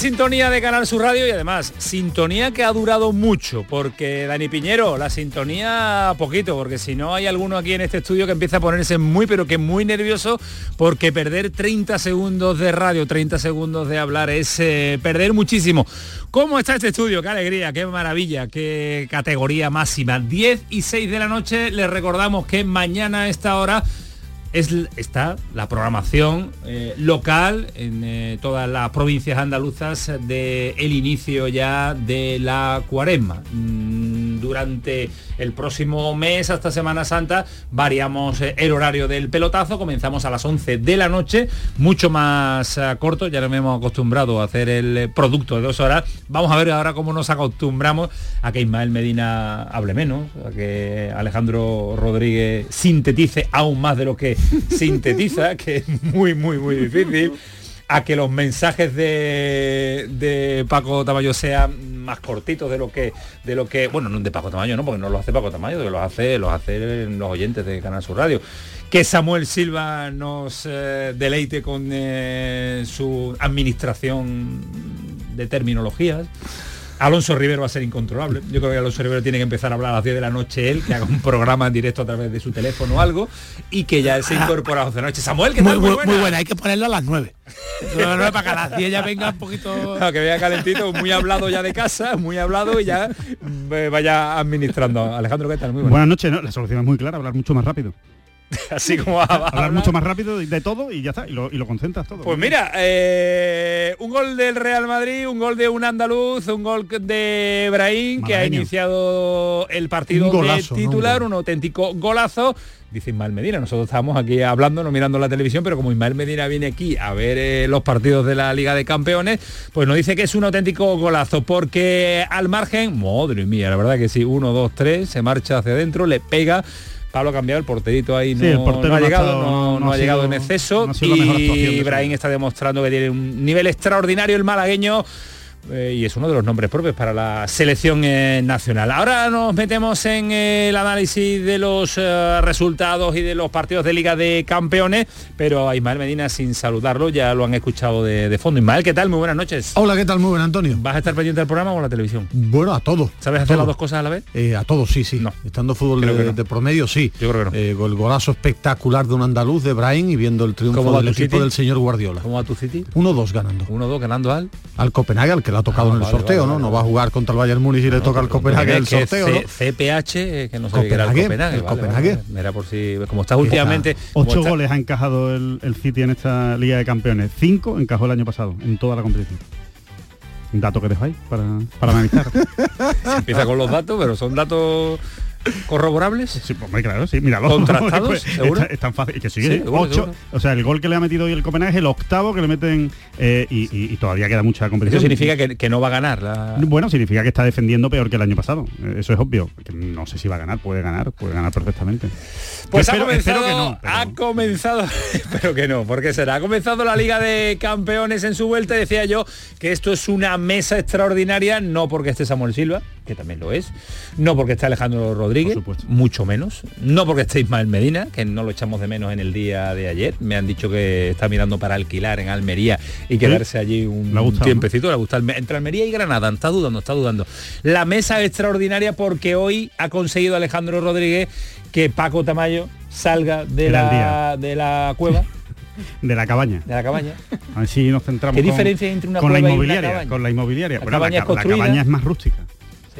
Sintonía de Canal Sur Radio y además, sintonía que ha durado mucho, porque Dani Piñero, la sintonía poquito, porque si no hay alguno aquí en este estudio que empieza a ponerse muy, pero que muy nervioso, porque perder 30 segundos de radio, 30 segundos de hablar es eh, perder muchísimo. ¿Cómo está este estudio? Qué alegría, qué maravilla, qué categoría máxima. 10 y 6 de la noche, les recordamos que mañana a esta hora es, está la programación eh, local en eh, todas las provincias andaluzas del el inicio ya de la cuaresma. Mm, durante el próximo mes hasta Semana Santa variamos eh, el horario del pelotazo, comenzamos a las 11 de la noche, mucho más corto, ya nos hemos acostumbrado a hacer el producto de dos horas. Vamos a ver ahora cómo nos acostumbramos a que Ismael Medina hable menos, a que Alejandro Rodríguez sintetice aún más de lo que sintetiza, que es muy, muy, muy difícil, a que los mensajes de, de Paco Tamayo sean más cortitos de lo que de lo que bueno no de Paco Tamayo no porque no lo hace Paco Tamayo que los hace los hace los oyentes de Canal Sur Radio. Que Samuel Silva nos eh, deleite con eh, su administración de terminologías Alonso Rivero va a ser incontrolable. Yo creo que Alonso Rivero tiene que empezar a hablar a las 10 de la noche él, que haga un programa en directo a través de su teléfono o algo, y que ya se incorpora a las 11 de la noche. Samuel, que muy, muy, buena. muy buena, hay que ponerlo a las 9. para que a las 10 ya venga un poquito... que vea calentito, muy hablado ya de casa, muy hablado y ya vaya administrando. Alejandro, ¿qué tal? Muy buena. Buenas noches, la solución es muy clara, hablar mucho más rápido. así como a, hablar mucho más rápido de todo y ya está y lo, concentras todo. Pues mira eh, un gol del Real Madrid un gol de un andaluz un gol de Brahim que ha iniciado el partido de titular un auténtico golazo. Dice Ismael Medina. Nosotros estamos aquí hablando, no mirando la televisión, pero como Ismael Medina viene aquí a ver eh, los partidos de la Liga de Campeones, pues nos dice que es un auténtico golazo, porque al margen, madre mía, la verdad que sí, uno, dos, tres, se marcha hacia adentro, le pega Pablo ha cambiado, el porterito ahí no, ha llegado, no, ha, llegado en exceso y Ibrahim está demostrando que tiene un nivel extraordinario el malagueño eh, y es uno de los nombres propios para la selección eh, nacional. Ahora nos metemos en el análisis de los eh, resultados y de los partidos de Liga de Campeones, pero a Ismael Medina sin saludarlo, ya lo han escuchado de, fondo. Ismael, ¿qué tal? Muy buenas noches. Hola, ¿qué tal? Muy buenas, Antonio. ¿Vas a estar pendiente del programa o a la televisión? Bueno, a todo. ¿Sabes hacer las dos cosas a la vez? a todos, sí, sí. No. Estando fútbol de, promedio, sí. Yo creo que no. el golazo espectacular de un andaluz de Brian y viendo el triunfo del equipo del señor Guardiola. ¿Cómo va tu City? 1-2 ganando. 1-2 ganando al... Al Copenhague, al que le ha tocado ah, en el sorteo. ¿no? va a jugar contra el Bayern Múnich y le toca el Copenhague el sorteo, CPH, que no sé qué era el Copenhague. El Copenhague. Era por si, como está últimamente... Ocho goles ha encajado el, City en esta Liga de Campeones. Cinco encajó el año pasado, en toda la competición. Un dato que dejo ahí para, para analizar. empieza con los datos, pero son datos corroborables. Sí pues claro sí mira contrastados ¿seguro? Es, tan fácil que sigue ocho, o sea el gol que le ha metido hoy el Copenhague es el octavo que le meten eh, y, todavía queda mucha competición. Eso significa que, no va a ganar bueno significa que está defendiendo peor que el año pasado eh, eso es obvio no sé si va a ganar puede ganar puede ganar perfectamente. Pues ha comenzado que no, ha comenzado espero que no porque será ha comenzado la Liga de Campeones en su vuelta decía yo que esto es una mesa extraordinaria no porque esté Samuel Silva que también lo es no porque esté Alejandro Rodríguez Rodríguez, mucho menos. No porque esté Ismael Medina, que no lo echamos de menos en el día de ayer. Me han dicho que está mirando para alquilar en Almería y quedarse allí un tiempecito. Le gusta entre Almería y Granada. Está dudando, está dudando. La mesa extraordinaria porque hoy ha conseguido Alejandro Rodríguez que Paco Tamayo salga de, la, de la cueva. de la cabaña. De la cabaña. A ver si nos centramos. ¿Qué diferencia entre una con la inmobiliaria? con la inmobiliaria. La, cabaña, la cabaña es más rústica.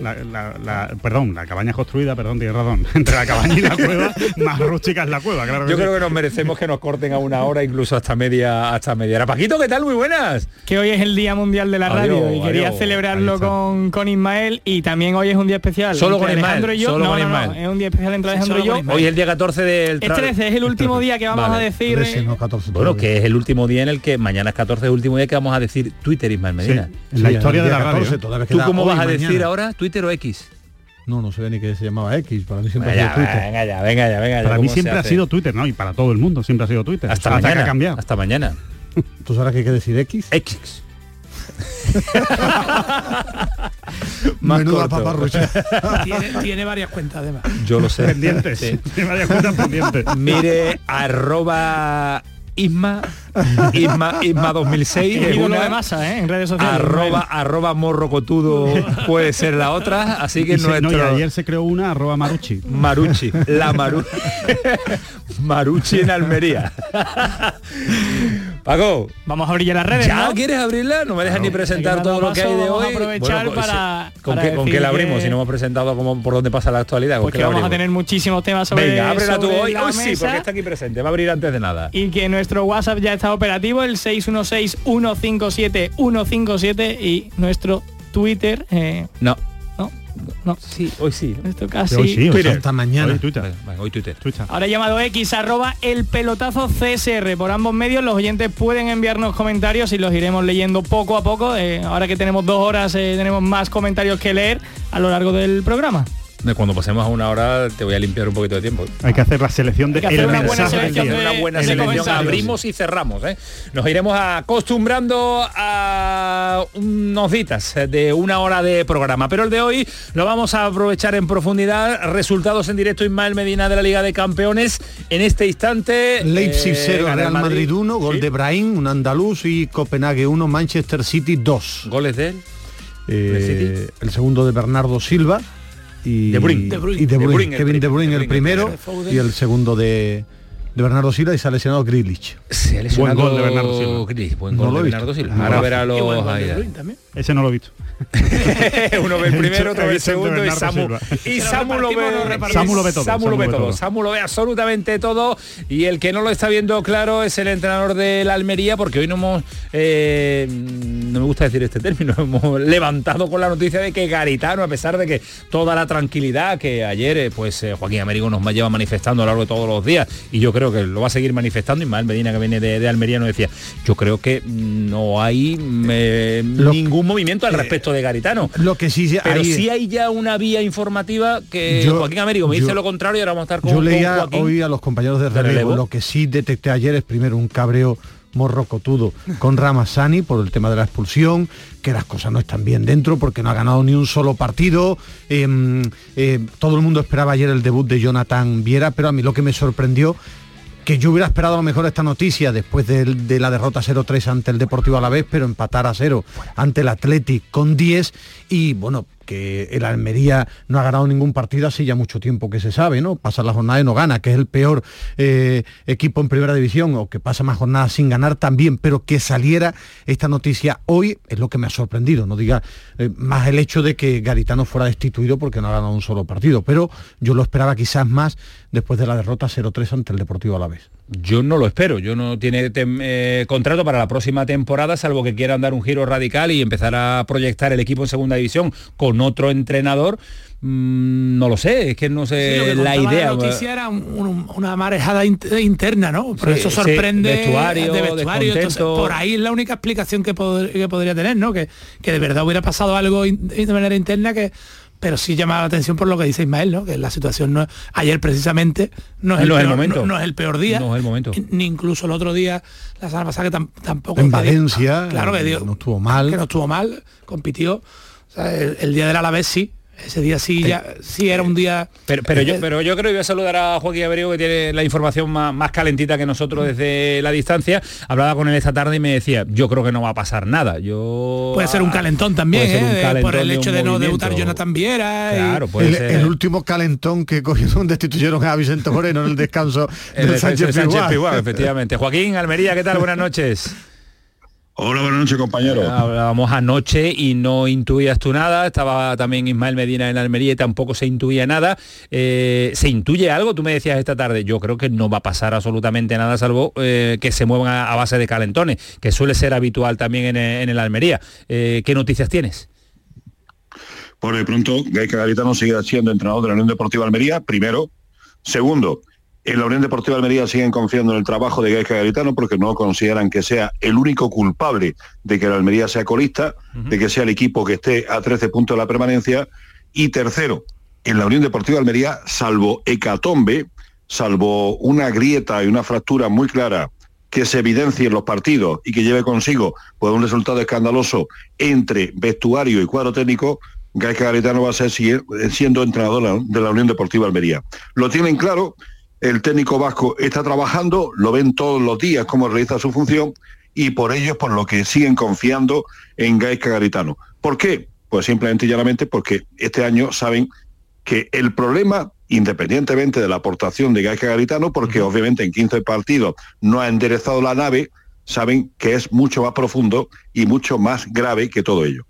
La, la- la- perdón, la cabaña construida, perdón, tienes razón. Entre la cabaña y la cueva, más rústica es la cueva, claro que Yo sí. creo que nos merecemos que nos corten a una hora, incluso hasta media, hasta media hora. Paquito, ¿qué tal? Muy buenas. que hoy es el Día Mundial de la Adiós, Radio y quería celebrarlo con, con Ismael y también hoy es un día especial. Solo entre con Ismael, Alejandro y yo. solo no, con no, no, Ismael. es un día especial entre Alejandro solo y yo. Ismael. Hoy es el día 14 del... Es tra- 13, es el último día que vamos Vale. a decir. 13, eh, no 14. Bueno, que es el último día en el que mañana es 14, es el último día que vamos a decir Twitter, Ismael Sí, Medina. en la Sí, historia de la radio. 14, todavía ¿Tú cómo vas a decir ahora? ¿Twitter o X? No, no sé ni que se llamaba X, para mí siempre Venga ha sido Twitter. venga ya, venga ya, venga ya. Para mí ¿cómo siempre se ha sido Twitter, ¿no? Y para todo el mundo siempre ha sido Twitter. Hasta que mañana. ha cambiado. Hasta mañana. ¿Tú sabes que hay que decir X? X. Menuda corto. paparrucha. tiene, tiene varias cuentas además. Yo lo sé. Pendientes. Sí. Sí, varias cuentas pendientes. Mire, arroba Isma, Isma, Isma 2006 el es ídolo una, de masa, ¿eh? En redes sociales. arroba, arroba morrocotudo puede ser la otra, así que Y se- no, y nuestro ayer se creó una arroba maruchi. Maruchi, la Maru Maruchi en Almería. Paco, Vamos a abrir ya las redes, ¿ya ¿no? quieres abrirla? No me dejas ni presentar todo lo que hay de a hoy. aprovechar pues, para- ¿Con, para qué, ¿Con qué la abrimos? que- Si no hemos presentado como por dónde pasa la actualidad. ¿con Pues qué que la vamos a tener muchísimos temas sobre Venga, ábrela tú sobre hoy. la Hoy sí, porque está aquí presente. Va a abrir antes de nada. y que nuestro WhatsApp ya está operativo, el 616-157-157 y nuestro Twitter, eh, No. No, Sí, hoy sí. esto casi... hoy sí, o Twitter. sea, Hasta mañana. hoy Twitter. Hoy Twitter. Twitter. Ahora llamado X, arroba el pelotazo CSR. Por ambos medios los oyentes pueden enviarnos comentarios y los iremos leyendo poco a poco. Eh, ahora que tenemos dos horas eh, tenemos más comentarios que leer a lo largo del programa. Cuando pasemos a una hora te voy a limpiar un poquito de tiempo. Hay que hacer la selección de Hay que hacer el una buena selección de- una buena selección. Abrimos y cerramos. ¿eh? Nos iremos acostumbrando a unos ditas de una hora de programa. Pero el de hoy lo vamos a aprovechar en profundidad. Resultados en directo Ismael Medina de la Liga de Campeones. En este instante. Leipzig eh, 0, gana el Real Madrid 1, gol Sí. de Brahim, un andaluz y Copenhague 1, Manchester City 2. Goles de él. Eh, el segundo de Bernardo Silva y De Bruyne. y De Bruyne. y De Bruyne, Kevin De Bruyne De el primero y el segundo de, de Bernardo Silva y se ha lesionado Grealish. Se ha Buen lesionado gol de Bernardo Silva. Gris, buen No gol lo de he Bernardo. Silva. No Ahora lo- verá los de. Bruyne también. Ese no lo he visto. uno ve el primero, otro ve el segundo y Samu, y lo Samu lo ve. Samu lo ve todo, Samu lo ve todo. Samu lo ve absolutamente todo y el que no lo está viendo claro es el entrenador de la Almería porque hoy no hemos eh, no me gusta decir este término, hemos levantado con la noticia de que Garitano a pesar de que toda la tranquilidad que ayer eh, pues eh, Joaquín Américo nos lleva manifestando a lo largo de todos los días y yo creo que lo va a seguir manifestando Ismael Medina que viene de, de Almería nos decía yo creo que no hay eh, Lo- ningún movimiento al respecto de Garitano Lo que sí pero hay- sí hay ya una vía informativa que Yo- Joaquín Américo me dice lo contrario y ahora vamos a estar con, Yo con leía Joaquín. hoy a los compañeros de de relevo, relevo. lo que sí detecté ayer es primero un cabreo morrocotudo con Ramazani por el tema de la expulsión, que las cosas no están bien dentro porque no ha ganado ni un solo partido. Em, eh, todo el mundo esperaba ayer el debut de Jonathan Viera, pero a mí lo que me sorprendió que yo hubiera esperado a lo mejor esta noticia después de, la derrota 0-3 ante el Deportivo Alavés, pero empatar a 0 ante el Athletic con 10 y bueno, que el Almería no ha ganado ningún partido así ya mucho tiempo que se sabe, ¿no? Pasa la jornada y no gana, que es el peor eh, equipo en primera división o que pasa más jornadas sin ganar también, pero que saliera esta noticia hoy es lo que me ha sorprendido, no diga eh, más el hecho de que Garitano fuera destituido porque no ha ganado un solo partido, pero yo lo esperaba quizás más después de la derrota 0-3 ante el Deportivo Alavés. Yo no lo espero, yo no tiene eh, contrato para la próxima temporada, salvo que quieran dar un giro radical y empezar a proyectar el equipo en segunda división con otro entrenador. Mm, no lo sé, es que no sé Sí, lo que la idea. La noticia era un- un- una marejada int- interna, ¿no? Por Sí, eso sí, sorprende vestuario, de vestuario. Entonces, por ahí es la única explicación que, pod- que podría tener, ¿no? Que, que de verdad hubiera pasado algo de manera interna que pero sí llama la atención por lo que dice Ismael, ¿no? Que la situación no ayer precisamente no es el, No es el peor, momento. no- no es el peor día. No es el momento. Ni incluso el otro día, la semana pasada que tam- tampoco. En Valencia, claro que dio- no estuvo mal. Que no estuvo mal, compitió. O sea, el, el día del Alavés sí. Ese día sí, ya, sí era un día. Pero, pero, yo, Eh, pero yo creo que voy a saludar a Joaquín Abrego que tiene la información más, más calentita que nosotros desde la distancia. Hablaba con él esta tarde y me decía, yo creo que no va a pasar nada. Yo Puede ser un calentón también, un ¿eh? calentón por el hecho de no debutar Jonathan Viera. y- Claro, puede el, ser. el último calentón que cogieron, destituyeron a Vicente Moreno en el descanso El del Sánchez, efectivamente. Joaquín Almería, ¿qué tal? Buenas noches. Hola, buenas noches, compañero. Hablábamos anoche y no intuías tú nada. Estaba también Ismael Medina en Almería y tampoco se intuía nada. Eh, ¿Se intuye algo? Tú me decías esta tarde. Yo creo que no va a pasar absolutamente nada, salvo eh, que se muevan a, base de calentones, que suele ser habitual también en, el Almería. Eh, ¿Qué noticias tienes? Por de pronto, Gaisca Garitano sigue siendo entrenador de la Unión Deportiva Almería, primero. Segundo, en la Unión Deportiva Almería siguen confiando en el trabajo de Gaisca Garitano porque no consideran que sea el único culpable de que la Almería sea colista, de que sea el equipo que esté a 13 puntos de la permanencia. Y tercero, en la Unión Deportiva Almería, salvo hecatombe, salvo una grieta y una fractura muy clara que se evidencie en los partidos y que lleve consigo pues, un resultado escandaloso entre vestuario y cuadro técnico, Gaisca Garitano va a ser siendo entrenador de la Unión Deportiva Almería. Lo tienen claro, el técnico vasco está trabajando, lo ven todos los días cómo realiza su función y por ello es por lo que siguen confiando en Gaisca Garitano. ¿Por qué? Pues simplemente y llanamente porque este año saben que el problema, independientemente de la aportación de Gaisca Garitano, porque obviamente en 15 partidos no ha enderezado la nave, saben que es mucho más profundo y mucho más grave que todo ello.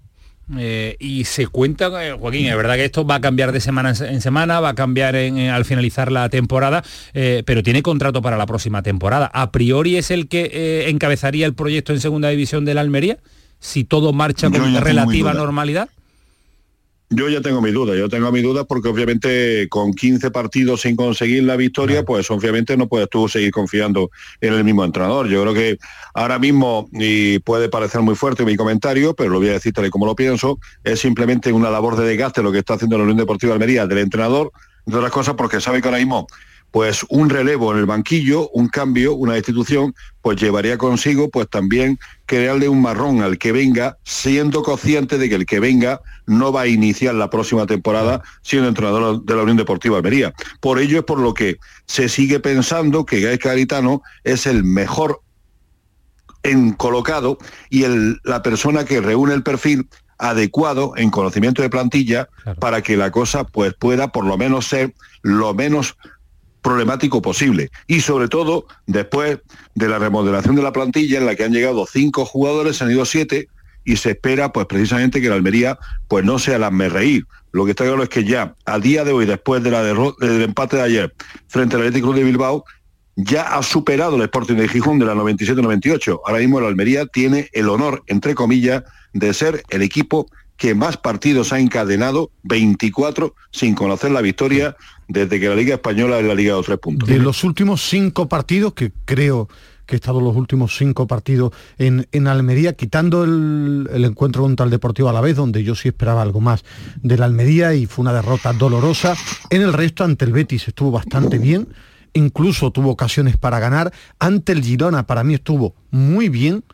Eh, y se cuenta, eh, Joaquín, es verdad que esto va a cambiar de semana en semana, va a cambiar al finalizar la temporada, eh, pero tiene contrato para la próxima temporada. ¿A priori es el que encabezaría el proyecto en segunda división de la Almería? Si todo marcha con relativa normalidad. Yo ya tengo mi duda, yo tengo mi duda porque obviamente con 15 partidos sin conseguir la victoria, pues obviamente no puedes tú seguir confiando en el mismo entrenador. Yo creo que ahora mismo, y puede parecer muy fuerte mi comentario, pero lo voy a decir tal y como lo pienso, es simplemente una labor de desgaste lo que está haciendo la Unión Deportiva Almería del entrenador, de otras cosas porque sabe que ahora mismo pues un relevo en el banquillo, un cambio, una destitución, pues llevaría consigo pues también crearle un marrón al que venga, siendo consciente de que el que venga no va a iniciar la próxima temporada siendo entrenador de la Unión Deportiva Almería. Por ello es por lo que se sigue pensando que Gaisca Garitano es el mejor en colocado y el, la persona que reúne el perfil adecuado en conocimiento de plantilla para que la cosa pues pueda por lo menos ser lo menos problemático posible. Y sobre todo, después de la remodelación de la plantilla, en la que han llegado cinco jugadores, han ido siete, y se espera, pues precisamente, que la Almería pues no sea la reír. Lo que está claro es que ya, a día de hoy, después de la del empate de ayer frente al Atlético de Bilbao, ya ha superado el Sporting de Gijón de la 97-98. Ahora mismo la Almería tiene el honor, entre comillas, de ser el equipo que más partidos ha encadenado, 24, sin conocer la victoria desde que la Liga Española es la Liga de tres puntos. De los últimos cinco partidos, que creo que he estado los últimos cinco partidos en, en Almería, quitando el, encuentro contra el Deportivo a la vez, donde yo sí esperaba algo más de la Almería y fue una derrota dolorosa. En el resto, ante el Betis estuvo bastante bien, incluso tuvo ocasiones para ganar. Ante el Girona, para mí estuvo muy bien.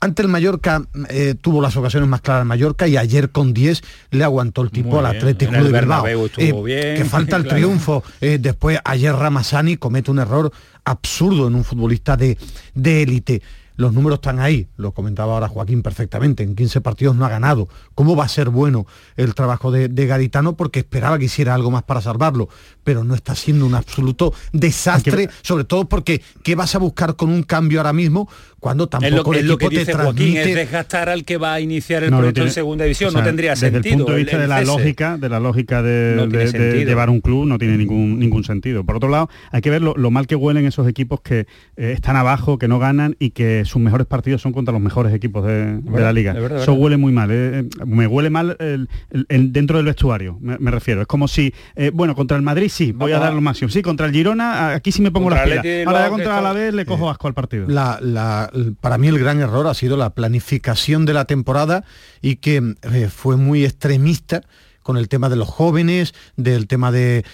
Ante el Mallorca eh, tuvo las ocasiones más claras Mallorca y ayer con 10 le aguantó el tipo al Atlético de Bilbao. Eh, que falta el triunfo. Eh, después ayer Ramasani comete un error absurdo en un futbolista de élite los números están ahí, lo comentaba ahora Joaquín perfectamente, en 15 partidos no ha ganado. ¿Cómo va a ser bueno el trabajo de, Garitano? Porque esperaba que hiciera algo más para salvarlo, pero no está siendo un absoluto desastre, sobre todo porque ¿qué vas a buscar con un cambio ahora mismo cuando tampoco es lo, que dice Joaquín, es desgastar al que va a iniciar el proyecto en segunda división, no tendría sentido. Desde el punto de vista de la lógica, de la lógica de, llevar un club no tiene ningún, ningún sentido. Por otro lado, hay que ver lo, mal que huelen esos equipos que eh, están abajo, que no ganan y que sus mejores partidos son contra los mejores equipos de, la liga. Eso huele muy mal. Eh, me huele mal el, dentro del vestuario, me, refiero. Es como si, eh, bueno, contra el Madrid sí, voy a dar lo máximo. Sí, contra el Girona, aquí sí me pongo las pilas. Ahora contra la vez le cojo asco al partido. la para mí el gran error ha sido la planificación de la temporada y que eh, fue muy extremista con el tema de los jóvenes, del tema de,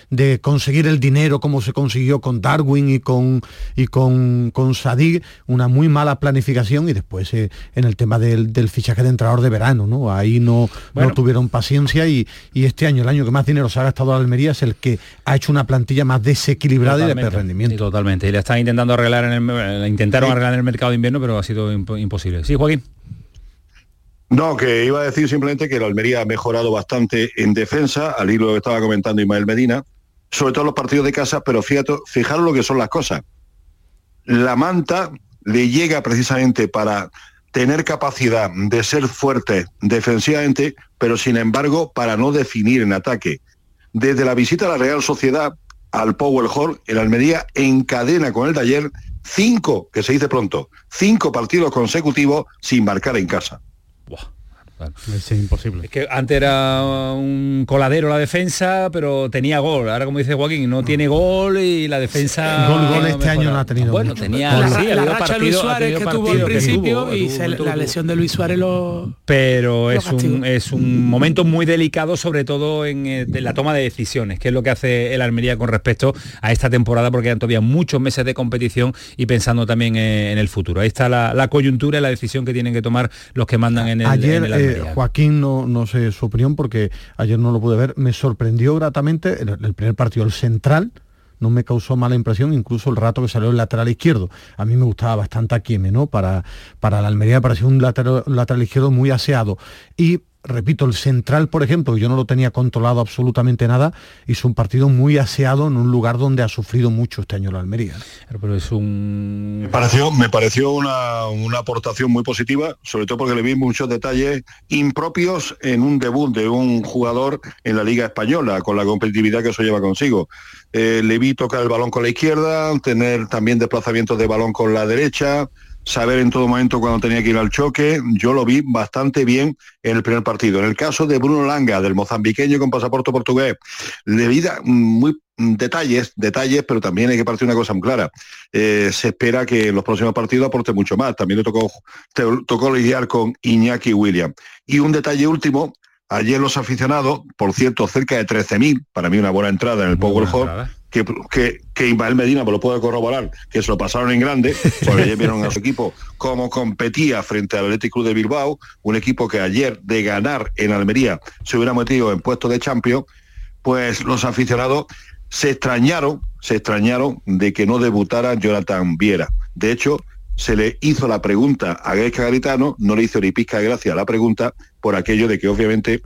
conseguir el dinero como se consiguió con Darwin y con, y con, con Sadig, una muy mala planificación y después eh, en el tema del, fichaje de entrenador de verano, ¿no? Ahí no, no tuvieron paciencia y, este año, el año que más dinero se ha gastado la Almería es el que ha hecho una plantilla más desequilibrada y de rendimiento. totalmente. Y le están intentando arreglar en el, intentaron arreglar en el mercado de invierno, pero ha sido imposible. Sí, Joaquín. No, que iba a decir simplemente que la Almería ha mejorado bastante en defensa, al hilo que estaba comentando Ismael Medina, sobre todo los partidos de casa, pero fíjate, fijaros lo que son las cosas. La manta le llega precisamente para tener capacidad de ser fuerte defensivamente, pero sin embargo para no definir en ataque. Desde la visita a la Real Sociedad al Power Hall, el Almería encadena con el ayer cinco, que se dice pronto, cinco partidos consecutivos sin marcar en casa. 哇 Es imposible. Es que antes era un coladero la defensa, pero tenía gol. Ahora, como dice Joaquín, no tiene gol y la defensa... Gol, gol este año no ha tenido Bueno, mucho. tenía... la, sí, racha partido- Luis Suárez que tuvo al principio tuvo, y tuvo, se- tuvo, la lesión de Luis Suárez lo... pero Lo es un, es un momento muy delicado, sobre todo en, eh, la toma de decisiones, que es lo que hace el Almería con respecto a esta temporada, porque quedan todavía muchos meses de competición y pensando también eh, en el futuro. Ahí está la, la coyuntura y la decisión que tienen que tomar los que mandan en el, ayer en el eh, Almería. Joaquín no, no sé su opinión porque ayer no lo pude ver. Me sorprendió gratamente el, el primer partido. El central no me causó mala impresión incluso el rato que salió el lateral izquierdo. A mí me gustaba bastante Aquieme no para para la Almería me pareció un lateral, un lateral izquierdo muy aseado. Y repito, el central, por ejemplo, yo no lo tenía controlado absolutamente nada, hizo un partido muy aseado en un lugar donde ha sufrido mucho este año la Almería. Claro, Pero es un... Me pareció, me pareció una, una aportación muy positiva, sobre todo porque le vi muchos detalles impropios en un debut de un jugador en la Liga Española, con la competitividad que eso lleva consigo. Eh, le vi tocar el balón con la izquierda, tener también desplazamientos de balón con la derecha, saber en todo momento cuando tenía que ir al choque. Yo lo vi bastante bien en el primer partido. En el caso de Bruno Langa, del mozambiqueño con pasaporte portugués, le vi muy detalles, detalles, pero también hay que partir una cosa muy clara. Eh, se espera que en los próximos partidos aporte mucho más. También le tocó, te- tocó lidiar con Iñaki William. Y un detalle último, ayer los aficionados, por cierto, cerca de 13.000, para mí una buena entrada en el Power Hall, que, que, que Ismael Medina me lo puede corroborar, que se lo pasaron en grande, porque ayer vieron a su equipo cómo competía frente al Athletic Club de Bilbao, un equipo que ayer de ganar en Almería se hubiera metido en puesto de Champions, pues los aficionados se extrañaron, se extrañaron de que no debutara Jonathan Viera. De hecho, se le hizo la pregunta a Gaisca Garitano, no le hizo ni pizca de gracia la pregunta por aquello de que obviamente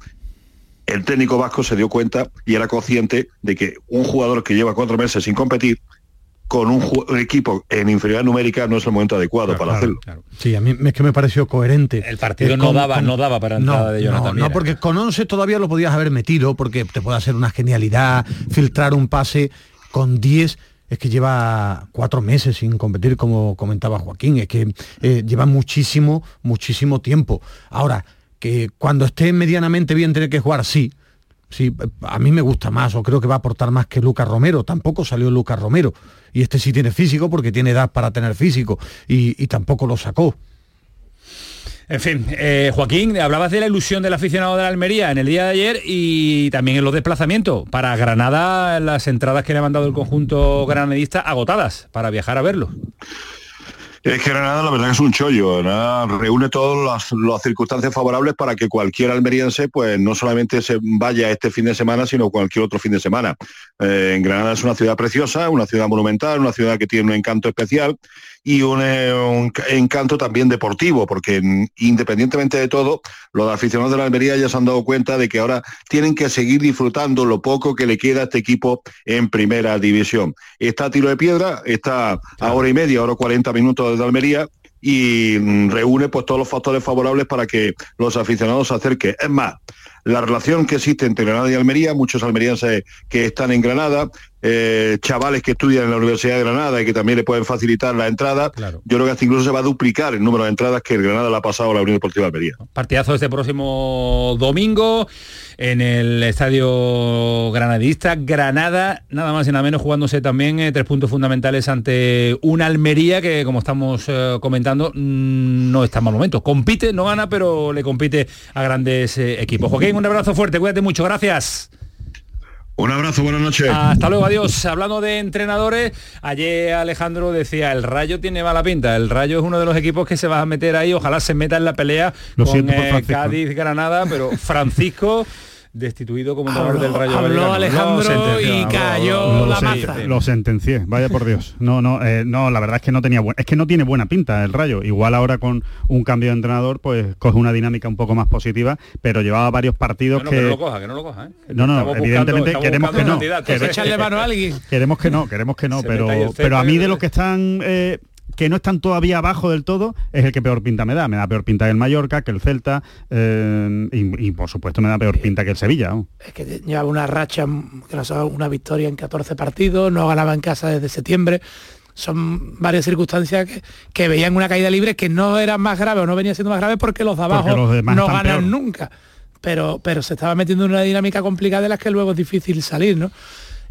el técnico vasco se dio cuenta y era consciente de que un jugador que lleva cuatro meses sin competir con un, equipo en inferioridad numérica no es el momento adecuado para hacerlo. Sí, a mí es que me pareció coherente. El partido Eh, no daba- no daba para entrada de Jonathan No, no, porque con 11 todavía lo podías haber metido, porque te puede hacer una genialidad, filtrar un pase con 10 es que lleva cuatro meses sin competir, como comentaba Joaquín, es que eh, lleva muchísimo, muchísimo tiempo. Ahora, cuando esté medianamente bien tiene que jugar, sí. Sí, a mí me gusta más o creo que va a aportar más que Lucas Romero. Tampoco salió Lucas Romero. Y este sí tiene físico porque tiene edad para tener físico. Y, y tampoco lo sacó. En fin, eh, Joaquín, hablabas de la ilusión del aficionado de la Almería en el día de ayer y también en los desplazamientos. Para Granada, las entradas que le ha mandado el conjunto granadista agotadas para viajar a verlo. Es que Granada la verdad es un chollo, Granada reúne todas las, circunstancias favorables para que cualquier almeriense pues no solamente se vaya este fin de semana, sino cualquier otro fin de semana. Eh, Granada es una ciudad preciosa, una ciudad monumental, una ciudad que tiene un encanto especial y un, eh, un encanto también deportivo, porque mm, independientemente de todo, los aficionados de la Almería ya se han dado cuenta de que ahora tienen que seguir disfrutando lo poco que le queda a este equipo en primera división. Está a tiro de piedra, está a hora y media, hora 40 minutos desde Almería y mm, reúne pues todos los factores favorables para que los aficionados se acerquen. Es más, la relación que existe entre Granada y Almería, muchos almerienses que están en Granada, eh, chavales que estudian en la Universidad de Granada y que también le pueden facilitar la entrada, yo creo que hasta incluso se va a duplicar el número de entradas que el Granada le ha pasado a la Unión Deportiva de Almería. Partidazo este próximo domingo en el estadio granadista. Granada, nada más y nada menos, jugándose también eh, tres puntos fundamentales ante una Almería que, como estamos eh, comentando, mm, no está en mal momento. Compite, no gana, pero le compite a grandes equipos. Joaquín, un abrazo fuerte, cuídate mucho, gracias. Un abrazo, buenas noches. Hasta luego, adiós. Hablando de entrenadores, ayer Alejandro decía, el Rayo tiene mala pinta. El Rayo es uno de los equipos que se va a meter ahí, ojalá se meta en la pelea Lo con eh, Francisco. Cádiz, Granada, pero Francisco destituido como entrenador del Rayo habló Vallecano. Alejandro y cayó habló- la maza. Lo sentencié, vaya por Dios. No, no, eh, no, la verdad es que no tenía buen- es que no tiene buena pinta el Rayo. Igual ahora con un cambio de entrenador, pues coge una dinámica un poco más positiva, pero llevaba varios partidos Bueno, que que no lo coja, que no lo coja. ¿eh? No, no, Estamos evidentemente queremos que no. Queremos-. Echarle mano a alguien. Queremos que no, queremos que no, Se pero, pero a mí de lo que están eh, que no están todavía abajo del todo, es el que peor pinta me da. Me da peor pinta que el Mallorca, que el Celta eh, y, por supuesto me da peor pinta que el Sevilla. Es que lleva una racha, que una victoria en 14 partidos, no ganaba en casa desde septiembre son varias circunstancias que, veían una caída libre que no era más grave o no venía siendo más grave porque los de abajo no ganan nunca. Pero, pero se estaba metiendo en una dinámica complicada de las que luego es difícil salir, ¿no?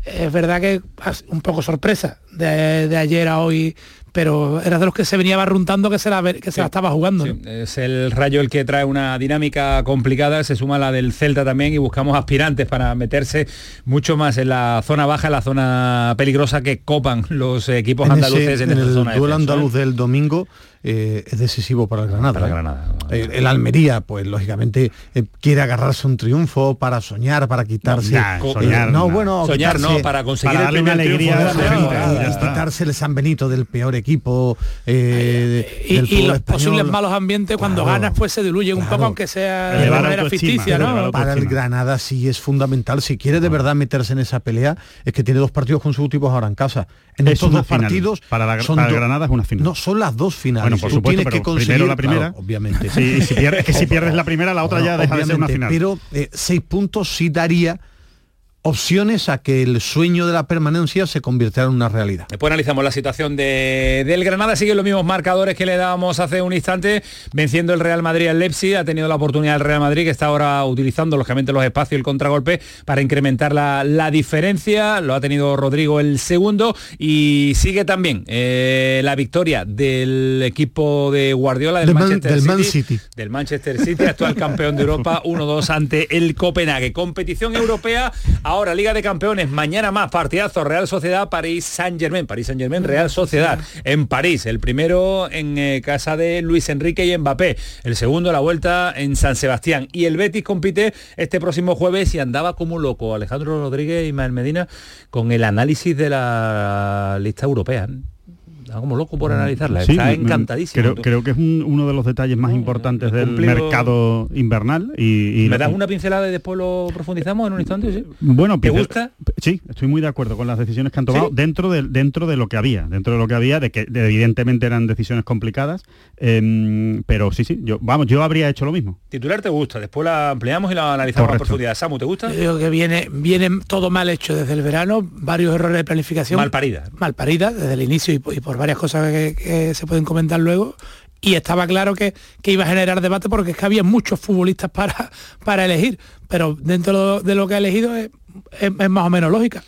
Es verdad que un poco sorpresa de, de ayer a hoy pero era de los que se venía barruntando que se la, que se la estaba jugando. Es el Rayo el que trae una dinámica complicada, se suma la del Celta también y buscamos aspirantes para meterse mucho más en la zona baja, en la zona peligrosa que copan los equipos andaluces en, el duelo ¿eh? andaluz del domingo eh, es decisivo para el Granada. ¿eh? el Almería, pues lógicamente quiere agarrarse un triunfo para soñar, para quitarse. No, soñar, no, bueno, soñar no, para conseguir darle una alegría. quitarse el San Benito del peor equipo. y, los posibles malos ambientes cuando ganas pues se diluyen un poco aunque sea de manera ficticia, ¿no? Para el Granada sí es fundamental. Si quiere de verdad meterse en esa pelea, es que tiene dos partidos consecutivos ahora en casa. En estos dos partidos para, la, son Granada es una final. No, son las dos finales por supuesto, tienes que conseguir la primera, obviamente. si pierdes, que si pierdes la primera, la otra ya deja de ser una final. Pero eh, seis puntos sí daría opciones a que el sueño de la permanencia se convirtiera en una realidad. Después analizamos la situación de, del Granada, siguen los mismos marcadores que le dábamos hace un instante, venciendo el Real Madrid al Leipzig, ha tenido la oportunidad el Real Madrid que está ahora utilizando lógicamente los espacios y el contragolpe para incrementar la, diferencia, lo ha tenido Rodrigo el segundo. Y sigue también eh, la victoria del equipo de Guardiola del, Manchester City, del Manchester City, actual campeón de Europa 1-2 ante el Copenhague. Competición europea Ahora, Liga de Campeones, mañana más partidazo, Real Sociedad, París Saint Germain, París Saint Germain, Real Sociedad, en París, el primero en eh, casa de Luis Enrique y Mbappé, el segundo la vuelta en San Sebastián. Y el Betis compite este próximo jueves y andaba como loco Alejandro Rodríguez y Mael Medina con el análisis de la lista europea como loco por mm, analizarla. Está encantadísimo. Creo, que es uno de los detalles más importantes del mercado invernal. Y, ¿Me das una pincelada y después lo profundizamos en un instante? Bueno, ¿te gusta? Sí, estoy muy de acuerdo con las decisiones que han tomado dentro, de, dentro de lo que había, dentro de lo que había, de que evidentemente eran decisiones complicadas, em, pero sí, sí, yo, vamos, yo habría hecho lo mismo. Titular te gusta, después la ampliamos y la analizamos a profundidad. Samu, ¿te gusta? Yo que viene, viene todo mal hecho desde el verano, varios errores de planificación. Mal parida. Mal parida desde el inicio y por varias cosas que, se pueden comentar luego y estaba claro que, iba a generar debate porque es que había muchos futbolistas para, para elegir, pero dentro de lo que ha elegido es, más o menos lógica.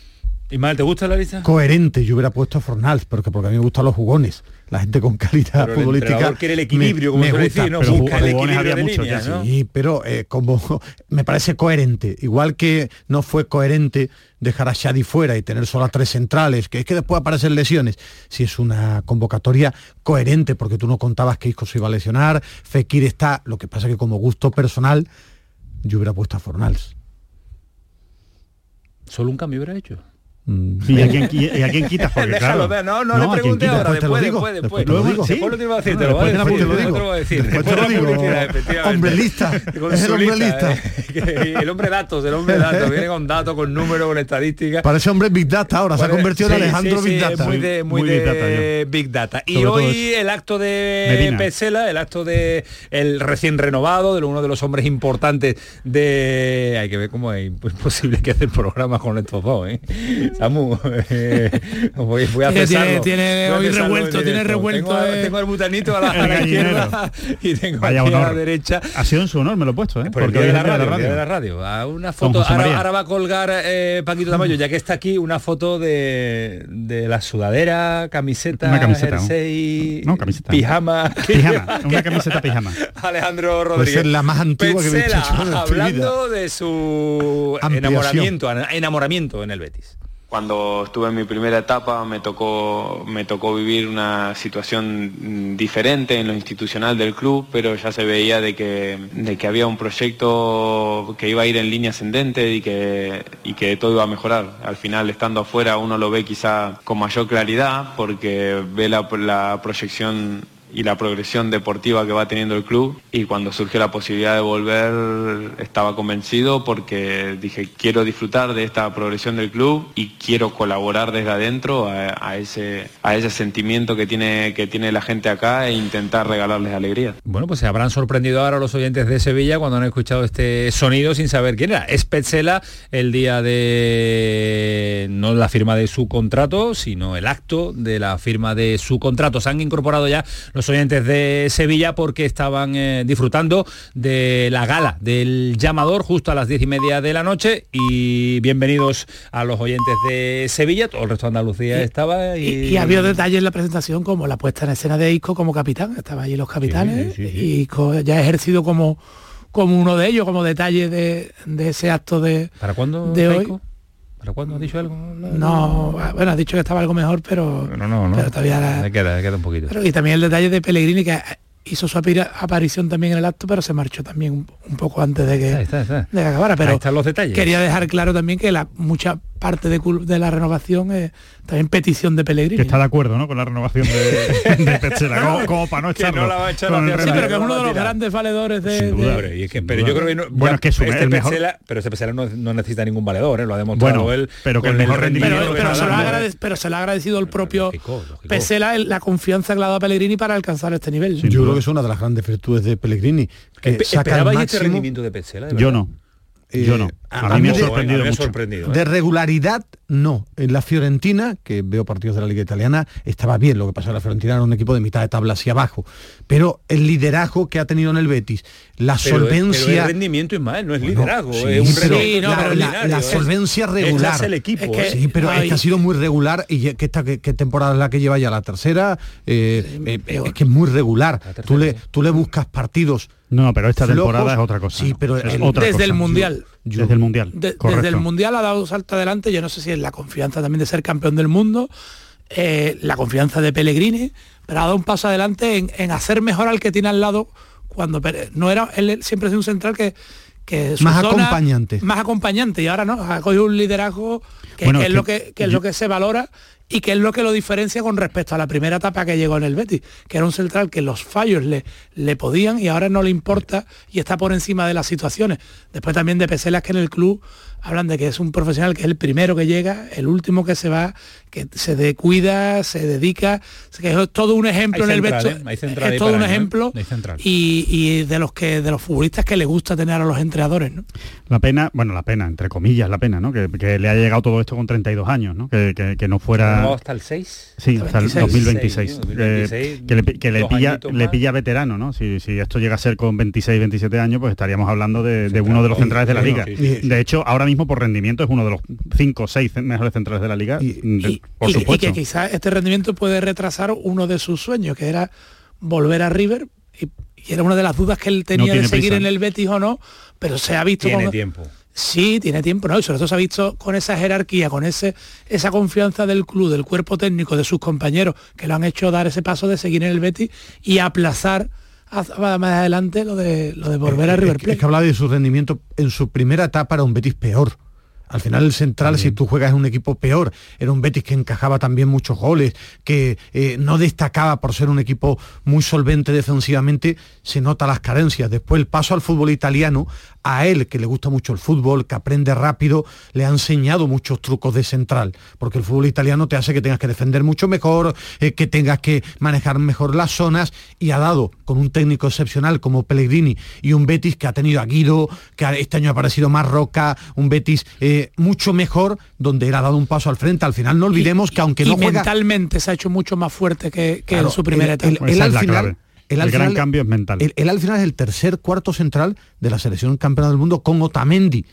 ¿Y mal te gusta la lista? Coherente, yo hubiera puesto a Fornals, porque, porque a mí me gustan los jugones la gente con calidad pero futbolística. quiere el equilibrio, como suele decir, ¿no? Pero Busca el equilibrio había mucho ¿no? Sí, pero eh, como me parece coherente, igual que no fue coherente dejar a Shadi fuera y tener solo a tres centrales, que es que después aparecen lesiones. Si es una convocatoria coherente, porque tú no contabas que Isco se iba a lesionar, Fekir está, lo que pasa que como gusto personal, yo hubiera puesto a Fornals. ¿Solo un cambio hubiera hecho? ¿Y a quién, y a quién quitas? Porque, Déjalo, claro, no, no, no le pregunte ahora, después, después, después. Luego, después, después lo te iba a decir, te lo voy a decir, te lo voy a decir. Después te lo digo. Hombre lista, es el hombre lista. Eh, el hombre datos, el hombre datos, viene con datos, con números, con estadísticas. Parece hombre Big Data ahora, se ha convertido en Alejandro Big Data. Muy de, muy de Big Data. Y hoy el acto de Pesela, el acto de el recién renovado, de uno de los hombres importantes de... Hay que ver cómo es imposible que hace el programa con estos dos, ¿eh? Samu, voy, voy a Tiene, tiene hoy revuelto, tiene revuelto. Tengo, eh. tengo, el butanito a la, a la izquierda y tengo Vaya aquí a la derecha. Ha sido en su honor, me lo he puesto, ¿eh? Por Porque de la, radio, de la radio. De la radio. A una foto, ahora, ahora, va a colgar eh, Paquito Tamayo, ya que está aquí, una foto de, de la sudadera, camiseta, una camiseta, jersey, no, camiseta. pijama. Pijama, una camiseta pijama. Alejandro Rodríguez. Puede ser la más antigua que he visto hablando de su enamoramiento, enamoramiento en el Betis. Cuando estuve en mi primera etapa me tocó, me tocó vivir una situación diferente en lo institucional del club, pero ya se veía de que, de que había un proyecto que iba a ir en línea ascendente y que, y que todo iba a mejorar. Al final, estando afuera, uno lo ve quizá con mayor claridad porque ve la, la proyección y la progresión deportiva que va teniendo el club y cuando surgió la posibilidad de volver estaba convencido porque dije quiero disfrutar de esta progresión del club y quiero colaborar desde adentro a, ese, a ese sentimiento que tiene, que tiene la gente acá e intentar regalarles alegría. Bueno, pues se habrán sorprendido ahora los oyentes de Sevilla cuando han escuchado este sonido sin saber quién era. Es Petzela el día de no la firma de su contrato, sino el acto de la firma de su contrato. Se han incorporado ya oyentes de Sevilla porque estaban eh, disfrutando de la gala del llamador justo a las diez y media de la noche. Y bienvenidos a los oyentes de Sevilla, todo el resto de Andalucía estaba y... y, había detalles en la presentación como la puesta en escena de Isco como capitán, estaban allí los capitanes. Y ya ha ejercido como como uno de ellos, como detalle de, ese acto de, ¿Para cuándo de hoy. ¿Para cuándo has dicho algo? No, bueno, has dicho que estaba algo mejor, pero, no, no, no. pero todavía me queda, queda un poquito. y también el detalle de Pellegrini que hizo su aparición también en el acto, pero se marchó también un, poco antes de que, De que acabara. Pero están los detalles. quería dejar claro también que la mucha parte de, de la renovación es también petición de Pellegrini. Que está de acuerdo, ¿no? Con la renovación de, de Pechela, como, para no echarlo. No la va a echar sí, pero que es uno de los grandes valedores de... Sin duda, pero, es que, pero yo creo que no, bueno, es que es este el mejor... pero este Pechela no, no, necesita ningún valedor, ¿eh? lo ha demostrado bueno, él. Pero que el mejor rendimiento... Pero, pero, se lo ha pero, se le ha agradecido el propio lógico, la confianza que le ha dado a Pellegrini para alcanzar este nivel. Yo creo que es una de las grandes virtudes de Pellegrini. Que saca el este rendimiento de Pesela? Yo no. Yo no. Eh, a, mí me ha sorprendido, de, sorprendido de regularidad, no. En la Fiorentina, que veo partidos de la Liga Italiana, estaba bien. Lo que pasa en la Fiorentina era un equipo de mitad de tabla hacia abajo. Pero el liderazgo que ha tenido en el Betis, la solvencia... Pero el rendimiento es mal, no es liderazgo, es un sí, la, solvencia regular. Es el equipo. ¿eh? sí, pero es que ha sido muy regular y que esta que, temporada es la que lleva ya la tercera, eh, es que es muy regular. Tú le, tú le buscas partidos no, pero esta temporada es otra cosa. Sí, pero desde el Mundial. Desde el Mundial. desde el Mundial ha dado un salto adelante. Yo no sé si es la confianza también de ser campeón del mundo, eh, la confianza de Pellegrini, pero ha dado un paso adelante en, hacer mejor al que tiene al lado cuando no era él siempre es un central que que más acompañante más acompañante y ahora no ha cogido un liderazgo que, es, lo que, es lo que se valora y que es lo que lo diferencia con respecto a la primera etapa que llegó en el Betis, que era un central que los fallos le, le podían y ahora no le importa y está por encima de las situaciones. Después también de Peselas que en el club hablan de que es un profesional que es el primero que llega, el último que se va, que se cuida, se dedica, que es todo un ejemplo en el. ¿eh? Es todo un ¿eh? ejemplo y, de los que de los futbolistas que le gusta tener a los entrenadores. ¿no? La pena, bueno, la pena, entre comillas, la pena, ¿no? Que, le ha llegado todo esto con 32 años, ¿no? Que, que, no fuera... hasta el 6? Sí, hasta el 2026. Eh, que le, que le pilla, le pilla veterano, ¿no? Si, si, esto llega a ser con 26, 27 años, pues estaríamos hablando de, de uno de los centrales de la liga. De hecho, ahora mismo por rendimiento es uno de los cinco o seis mejores centrales de la liga, y, por. Y que quizás este rendimiento puede retrasar uno de sus sueños, que era volver a River, y, era una de las dudas que él tenía de seguir en el Betis o no, pero se ha visto... Tiene tiempo. Sí, tiene tiempo, ¿no? Y sobre todo se ha visto con esa jerarquía, con ese, esa confianza del club, del cuerpo técnico, de sus compañeros, que lo han hecho dar ese paso de seguir en el Betis y aplazar más adelante lo de, lo de volver a River Plate. Es que hablaba de su rendimiento en su primera etapa era un Betis peor. Al final el central, si tú juegas en un equipo peor, era un Betis que encajaba también muchos goles, que eh, no destacaba por ser un equipo muy solvente defensivamente, se nota las carencias. Después el paso al fútbol italiano, a él, que le gusta mucho el fútbol, que aprende rápido, le ha enseñado muchos trucos de central, porque el fútbol italiano te hace que tengas que defender mucho mejor, eh, que tengas que manejar mejor las zonas, y ha dado con un técnico excepcional como Pellegrini y un Betis que ha tenido a Guido, que este año ha aparecido más Roca, un Betis... Eh, mucho mejor, donde era dado un paso al frente. Al final no olvidemos que aunque no juega... mentalmente se ha hecho mucho más fuerte que, en su primera etapa. El, al final, el, gran cambio es mental. Él, al final es el tercer cuarto central de la selección campeona del mundo con Otamendi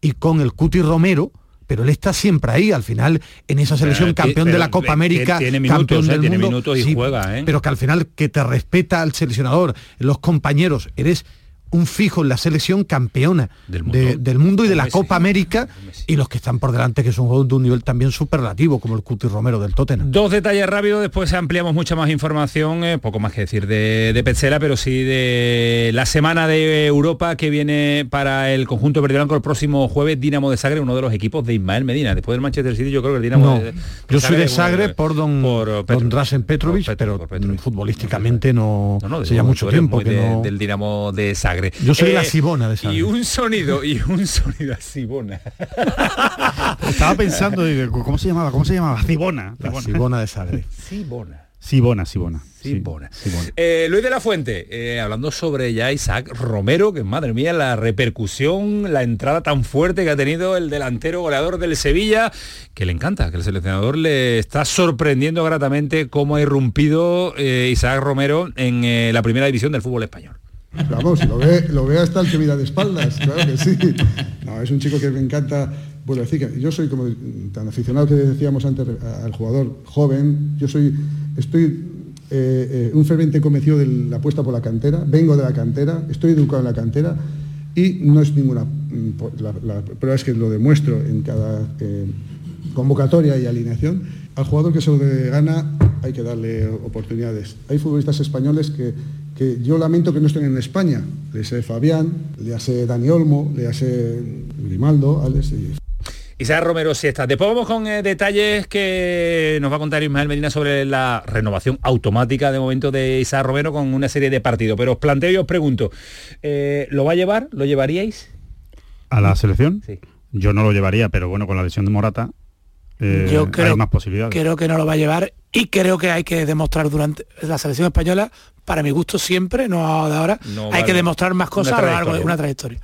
y con el Cuti Romero, pero él está siempre ahí, al final, en esa selección campeón de la Copa América, campeón del tiene mundo. Minutos y juega, ¿eh? Pero que al final que te respeta al seleccionador, los compañeros, eres un fijo en la selección campeona del mundo, y de la Copa América y los que están por delante que son jugadores de un nivel también superlativo como el Cuti Romero del Tottenham. Dos detalles rápidos, después ampliamos mucha más información, eh, poco más que decir de, de Petzela, pero sí de la semana de Europa que viene para el conjunto verde blanco el próximo jueves, Dinamo de Sagre, uno de los equipos de Ismael Medina. Después del Manchester City yo creo que el Dinamo de, Yo soy de Sagre por don, por don Drasen Petrovic, pero futbolísticamente no, no, no mucho tiempo que del Dinamo de Sagre. Yo soy la eh, Sibona de esa. Y un sonido, y un sonido a Sibona. Estaba pensando, ¿cómo se llamaba? ¿Cómo se llamaba? Sibona. Sibona de Sagre. Sibona. Sibona, Sibona. Sibona. Eh, Luis de la Fuente, eh, hablando sobre ya Isaac Romero, que madre mía, la repercusión, la entrada tan fuerte que ha tenido el delantero goleador del Sevilla, que le encanta, que el seleccionador le está sorprendiendo gratamente cómo ha irrumpido Isaac Romero en la primera división del fútbol español. Vamos, si lo ve, lo ve hasta el que mira de espaldas, claro que sí. No, es un chico que me encanta. Bueno, decir que yo soy como tan aficionado que decíamos antes al jugador joven, yo soy, estoy eh, eh, un ferviente convencido de la apuesta por la cantera, vengo de la cantera, estoy educado en la cantera y no es ninguna, mm, la, prueba es que lo demuestro en cada eh, convocatoria y alineación, al jugador que se lo gana hay que darle oportunidades. Hay futbolistas españoles que yo lamento que no estén en España. Le sé Fabián, le hace Dani Olmo, le hace Grimaldo, Alex y... Isaac Romero Siesta. Después vamos con eh, detalles que nos va a contar Ismael Medina sobre la renovación automática de momento de Isaac Romero con una serie de partidos. Pero os planteo y os pregunto, eh, ¿lo va a llevar? ¿Lo llevaríais? ¿A la selección? Sí. Yo no lo llevaría, pero bueno, con la lesión de Morata eh, Yo creo, hay más posibilidades. Creo que no lo va a llevar y creo que hay que demostrar durante la selección española para mi gusto siempre, no de ahora, hay que demostrar más cosas a lo largo de una trayectoria.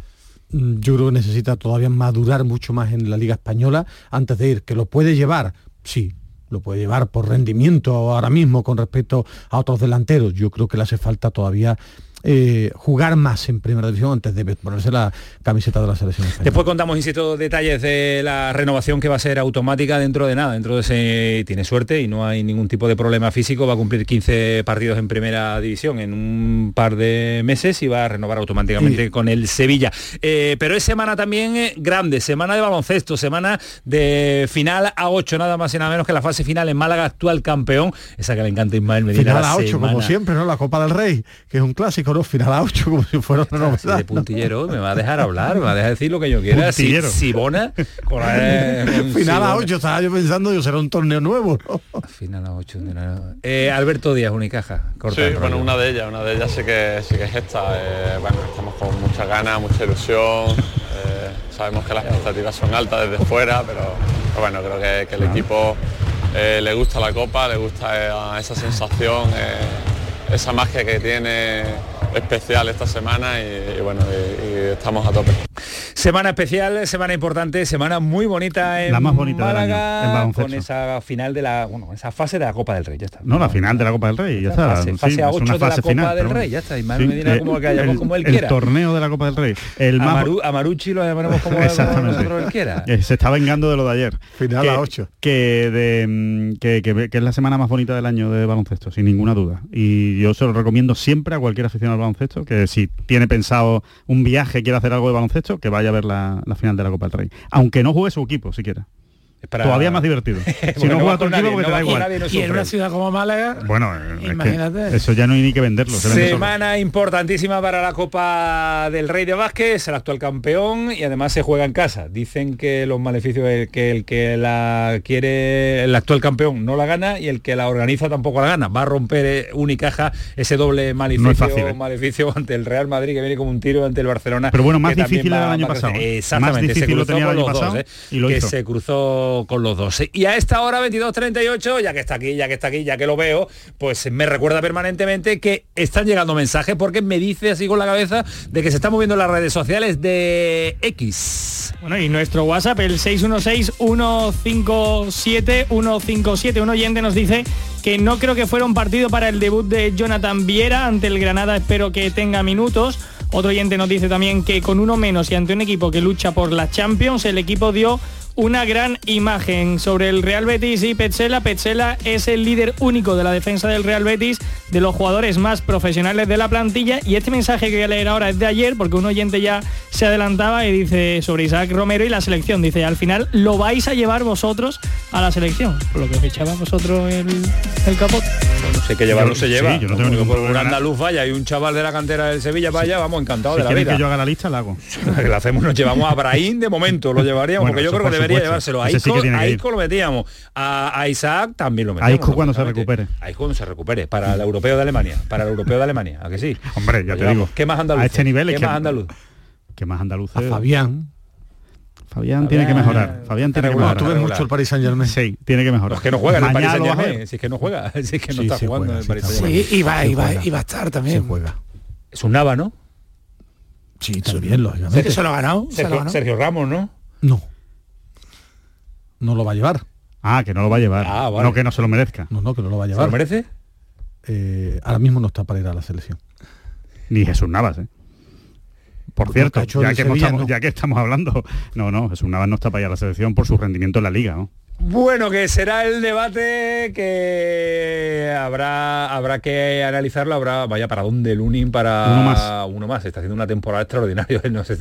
Mm, yo creo que necesita todavía madurar mucho más en la Liga Española antes de ir, que lo puede llevar, sí, lo puede llevar por rendimiento ahora mismo con respecto a otros delanteros. Yo creo que le hace falta todavía eh, jugar más en primera división antes de ponerse la camiseta de la selección. Después contamos, insisto, detalles de la renovación que va a ser automática dentro de nada, dentro de ese tiene suerte y no hay ningún tipo de problema físico, va a cumplir 15 partidos en primera división en un par de meses y va a renovar automáticamente con el Sevilla. Eh, pero es semana también eh, grande, semana de baloncesto, semana de final a 8, nada más y nada menos que la fase final en Málaga, actual campeón, esa que le encanta Ismael Medina. Final a 8, como siempre, ¿no? La Copa del Rey, que es un clásico final a 8 como si fuera una novedad. de puntillero, me va a dejar hablar, me va a dejar decir lo que yo quiera. Si, Sibona, con, final a 8, estaba yo pensando, yo será un torneo nuevo. Final a 8. Eh, Alberto Díaz, Unicaja. Corta sí, bueno, una de ellas, una de ellas sí que, sí que es esta. Eh, bueno, estamos con mucha ganas, mucha ilusión. Eh, sabemos que las expectativas son altas desde fuera, pero, bueno, creo que, que el equipo le gusta la copa, le gusta esa sensación, esa magia que tiene especial esta semana y, bueno, y, estamos a tope. Semana especial, semana importante, semana muy bonita en la más bonita Málaga, con esa final de la, bueno, esa fase de la Copa del Rey, ya está. No, la final de la Copa del Rey, ya está. Fase, fase a 8 de la Copa del Rey, ya está. Y Manu Medina como que hayamos como él quiera. El torneo de la Copa del Rey. El a, Marucci lo llamaremos como, nosotros él quiera. Eh, se está vengando de lo de ayer. Final a 8. Que, de, mm, que, que, que, es la semana más bonita del año de baloncesto, sin ninguna duda. Y yo se lo recomiendo siempre a cualquier aficionado al baloncesto, que si tiene pensado un viaje, quiere hacer algo de baloncesto, que vaya a ver la, la final de la Copa del Rey. Aunque no juegue su equipo siquiera. Todavía más divertido. si no juega tu equipo porque te da igual. y en una ciudad como Málaga, bueno, imagínate. eso ya no hay ni que venderlo. Semana importantísima para la Copa del Rey de Vázquez, el actual campeón y además se juega en casa. Dicen que los maleficios es que el que la quiere, el actual campeón no la gana y el que la organiza tampoco la gana. Va a romper eh, Unicaja ese doble maleficio, ¿eh? maleficio ante el Real Madrid que viene como un tiro ante el Barcelona. Pero bueno, más difícil el año pasado. Exactamente, se cruzó con los dos, ¿eh? y lo que se cruzó con los dos. Y a esta hora, 22.38, ya que está aquí, ya que está aquí, ya que lo veo, pues me recuerda permanentemente que están llegando mensajes porque me dice así con la cabeza de que se están moviendo las redes sociales de X. Bueno, y nuestro WhatsApp, el 616-157-157. Un oyente nos dice que no creo que fuera un partido para el debut de Jonathan Viera ante el Granada, espero que tenga minutos. Otro oyente nos dice también que con uno menos y ante un equipo que lucha por la Champions, el equipo dio una gran imagen sobre el Real Betis y Petzela. Petzela es el líder único de la defensa del Real Betis, de los jugadores más profesionales de la plantilla y este mensaje que voy a leer ahora es de ayer porque un oyente ya se adelantaba y dice sobre Isaac Romero y la selección. Dice, al final lo vais a llevar vosotros a la selección, por lo que echaba vosotros el, el capote. Bueno, sé que llevarlo se lleva. Sí, yo no tengo ningún por un andaluz vaya y un chaval de la cantera del Sevilla vaya, vamos, encantado Si de la vida. que yo haga la lista, la hago. lo hacemos, nos llevamos a Brahim de momento, lo llevaríamos, Bueno, porque yo creo que debería llevárselo. A sí Isco, que tiene a que. Isco lo metíamos. A, a Isaac también lo A metíamos. Isco cuando se recupere. A Isco cuando se recupere, para el europeo de Alemania. Para el europeo de Alemania, ¿a que sí? Hombre, ya Lo te digo. ¿Qué más andaluz? A este nivel es ¿Qué que- más andaluz? ¿Qué más andaluz? A Fabián. Fabián tiene que mejorar. Fabián tiene que regular, mejorar. Tú ves mucho el Paris Saint Germain. Sí, tiene que mejorar. Los que no juegan en el Paris Mañana Saint a. Germain, si es que no juega, si es que no Sí, está sí jugando juega, en el sí Paris Saint Germain. Sí, y va, Se y va, juega. y va a estar Se también. juega. Es un Nava, ¿no? Sí, también, lógicamente. Que se lo ha ganado. se Sergio. Sergio Ramos, ¿no? No. No lo va a llevar. Ah, que no lo va a llevar. Ah, vale. No que no se lo merezca. No, no, que no lo va a ¿Se lo llevar. merece? Eh, ahora mismo no está para ir a la selección. Ni Jesús Navas, ¿eh? Por cierto, ya que, Sevilla, estamos, no. ya que estamos hablando, no, no, Jesús Navas no está para ir a la selección por su rendimiento en la liga, ¿no? Bueno, que será el debate que habrá habrá que analizarlo, habrá vaya para dónde el Unin para Uno más. uno más, está haciendo una temporada extraordinaria, no sé,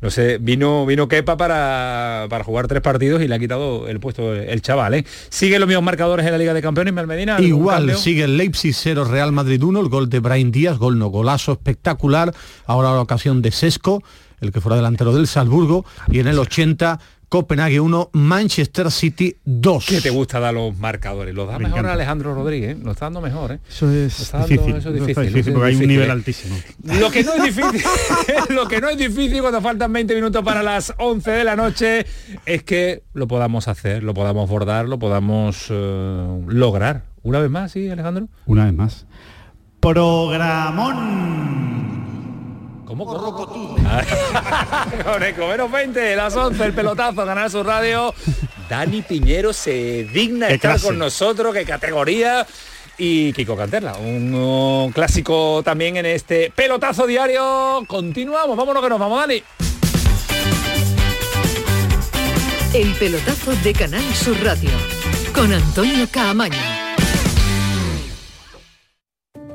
no sé, vino vino Kepa para, para jugar tres partidos y le ha quitado el puesto el chaval, ¿eh? Sigue los mismos marcadores en la Liga de Campeones, Malmedina. ¿algún Igual sigue el Leipzig 0, Real Madrid 1, el gol de Brian Díaz, gol no, golazo espectacular. Ahora la ocasión de Sesco, el que fuera delantero del Salzburgo. Y en el 80, Copenhague 1, Manchester City 2. ¿Qué te gusta dar los marcadores? Los da Me mejor encanta. Alejandro Rodríguez, ¿eh? lo está dando mejor, ¿eh? Eso es dando- difícil. eso es difícil, difícil eso es porque hay un nivel ¿eh? altísimo. Lo que no es difícil, lo que no es difícil cuando faltan 20 minutos para las 11 de la noche es que lo podamos hacer, lo podamos bordar, lo podamos eh, lograr. Una vez más, ¿sí, Alejandro? Una vez más. Programón. ¿Cómo? Con Eco, menos 20, las 11, el pelotazo, ganar su radio. Dani Piñero se digna estar clase. con nosotros, qué categoría. Y Kiko Canterla, un clásico también en este pelotazo diario. Continuamos, vámonos que nos vamos, Dani. El pelotazo de Canal Sur Radio con Antonio Caamaño.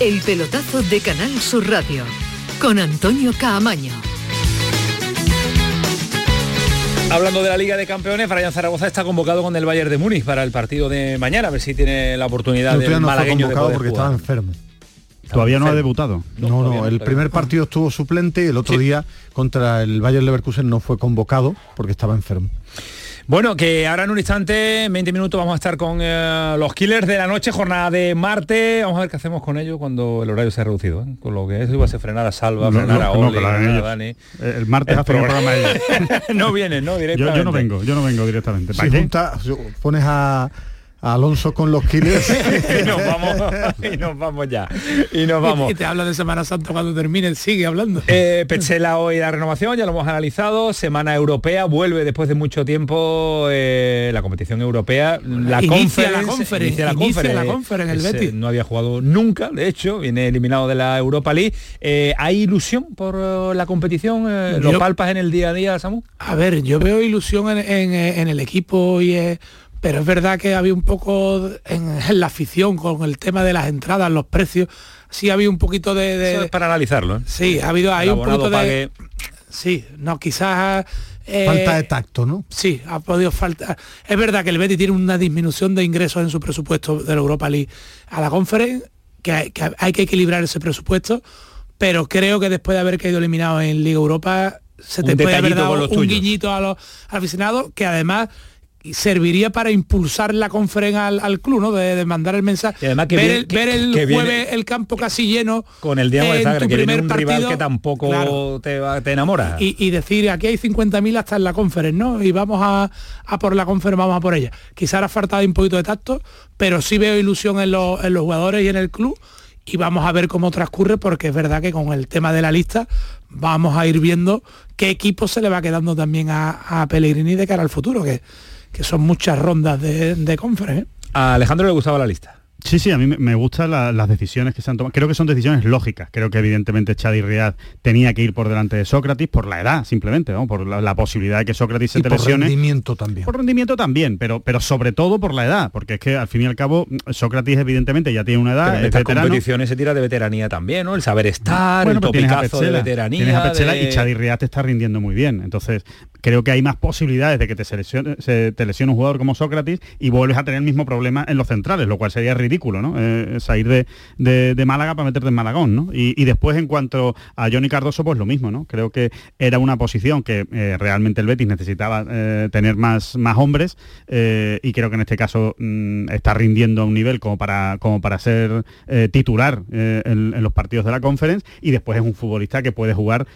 El pelotazo de Canal Sur Radio con Antonio Caamaño. Hablando de la Liga de Campeones, Brian Zaragoza está convocado con el Bayern de Múnich para el partido de mañana, a ver si tiene la oportunidad del no fue malagueño de convocado poder porque jugar. estaba enfermo. Todavía no ha debutado. No, no, no, el primer no. partido estuvo suplente y el otro día contra el Bayern Leverkusen no fue convocado porque estaba enfermo. Bueno, que ahora en un instante, 20 minutos, vamos a estar con eh, los killers de la noche, jornada de Marte. Vamos a ver qué hacemos con ellos cuando el horario se ha reducido. ¿eh? Con lo que eso iba a ser frenar a Salva, No, frenar no, a no, lo hagan frenar a. Dani. Eh, El martes El programa- ellos. no vienen, ¿no? Yo, Directamente. yo no vengo, yo no vengo directamente. Si ¿Para qué? junta- si pones a Alonso con los killers. y nos vamos, y nos vamos ya. Y nos vamos. Y te habla de Semana Santa cuando termine, sigue hablando. Eh, Petzela hoy la renovación, ya lo hemos analizado. Semana europea, vuelve después de mucho tiempo eh, la competición europea. La Inicia la conference, inicia la conference. la conference, el Betis. No había jugado nunca, de hecho, viene eliminado de la Europa League. Eh, ¿Hay ilusión por eh, la competición? Eh, ¿Lo Yo- palpas en el día a día, Samu? A ver, yo veo ilusión en, en, en el equipo y eh, pero es verdad que había un poco en, la afición con el tema de las entradas, los precios, sí había un poquito de... Eso es para analizarlo. ¿eh? Sí, ha habido ahí un poquito de... Sí, no, quizás... Eh, Falta de tacto, ¿no? Sí, ha podido faltar. Es verdad que el Betis tiene una disminución de ingresos en su presupuesto de la Europa League a la Conference, que hay que, hay que equilibrar ese presupuesto, pero creo que después de haber caído eliminado en Liga Europa, se te puede haber dado un guiñito a los aficionados, que además serviría para impulsar la conferencia al, club, ¿no? De, mandar el mensaje. además que ver, el, ver el jueves el campo casi lleno. Con el Dinamo de Zagreb, que viene un rival que tampoco te, te, enamora. Y, decir, aquí hay 50.000 hasta en la conferencia, ¿no? Y vamos a, por la conferencia, vamos a por ella. Quizás ha faltado un poquito de tacto, pero sí veo ilusión en los, en los jugadores y en el club y vamos a ver cómo transcurre porque es verdad que con el tema de la lista vamos a ir viendo qué equipo se le va quedando también a, a Pellegrini de cara al futuro, que que son muchas rondas de, de conference. ¿eh? A Alejandro le gustaba la lista. Sí, sí, a mí me gustan las decisiones que se han tomado. Creo que son decisiones lógicas. Creo que evidentemente Chadi Riad tenía que ir por delante de Sócrates por la edad, simplemente, ¿no? por la, posibilidad de que Sócrates se y Por rendimiento también. Por rendimiento también, pero, pero sobre todo por la edad, porque es que al fin y al cabo Sócrates evidentemente ya tiene una edad. en estas competiciones se tira de veteranía también, ¿no? El saber estar, el topicazo de veteranía. Tienes a Pechela y Chadi Riad te está rindiendo muy bien. Entonces, creo que hay más posibilidades de que te, lesione, se, te lesione un jugador como Sócrates y vuelves a tener el mismo problema en los centrales, lo cual sería ridículo, ¿no? Eh, salir de, de, Málaga para meterte en Malagón, ¿no? Y, después en cuanto a Johnny Cardoso, pues lo mismo, ¿no? Creo que era una posición que eh, realmente el Betis necesitaba eh, tener más, más hombres y creo que en este caso mm, está rindiendo a un nivel como para, como para ser titular en, los partidos de la conference y después es un futbolista que puede jugar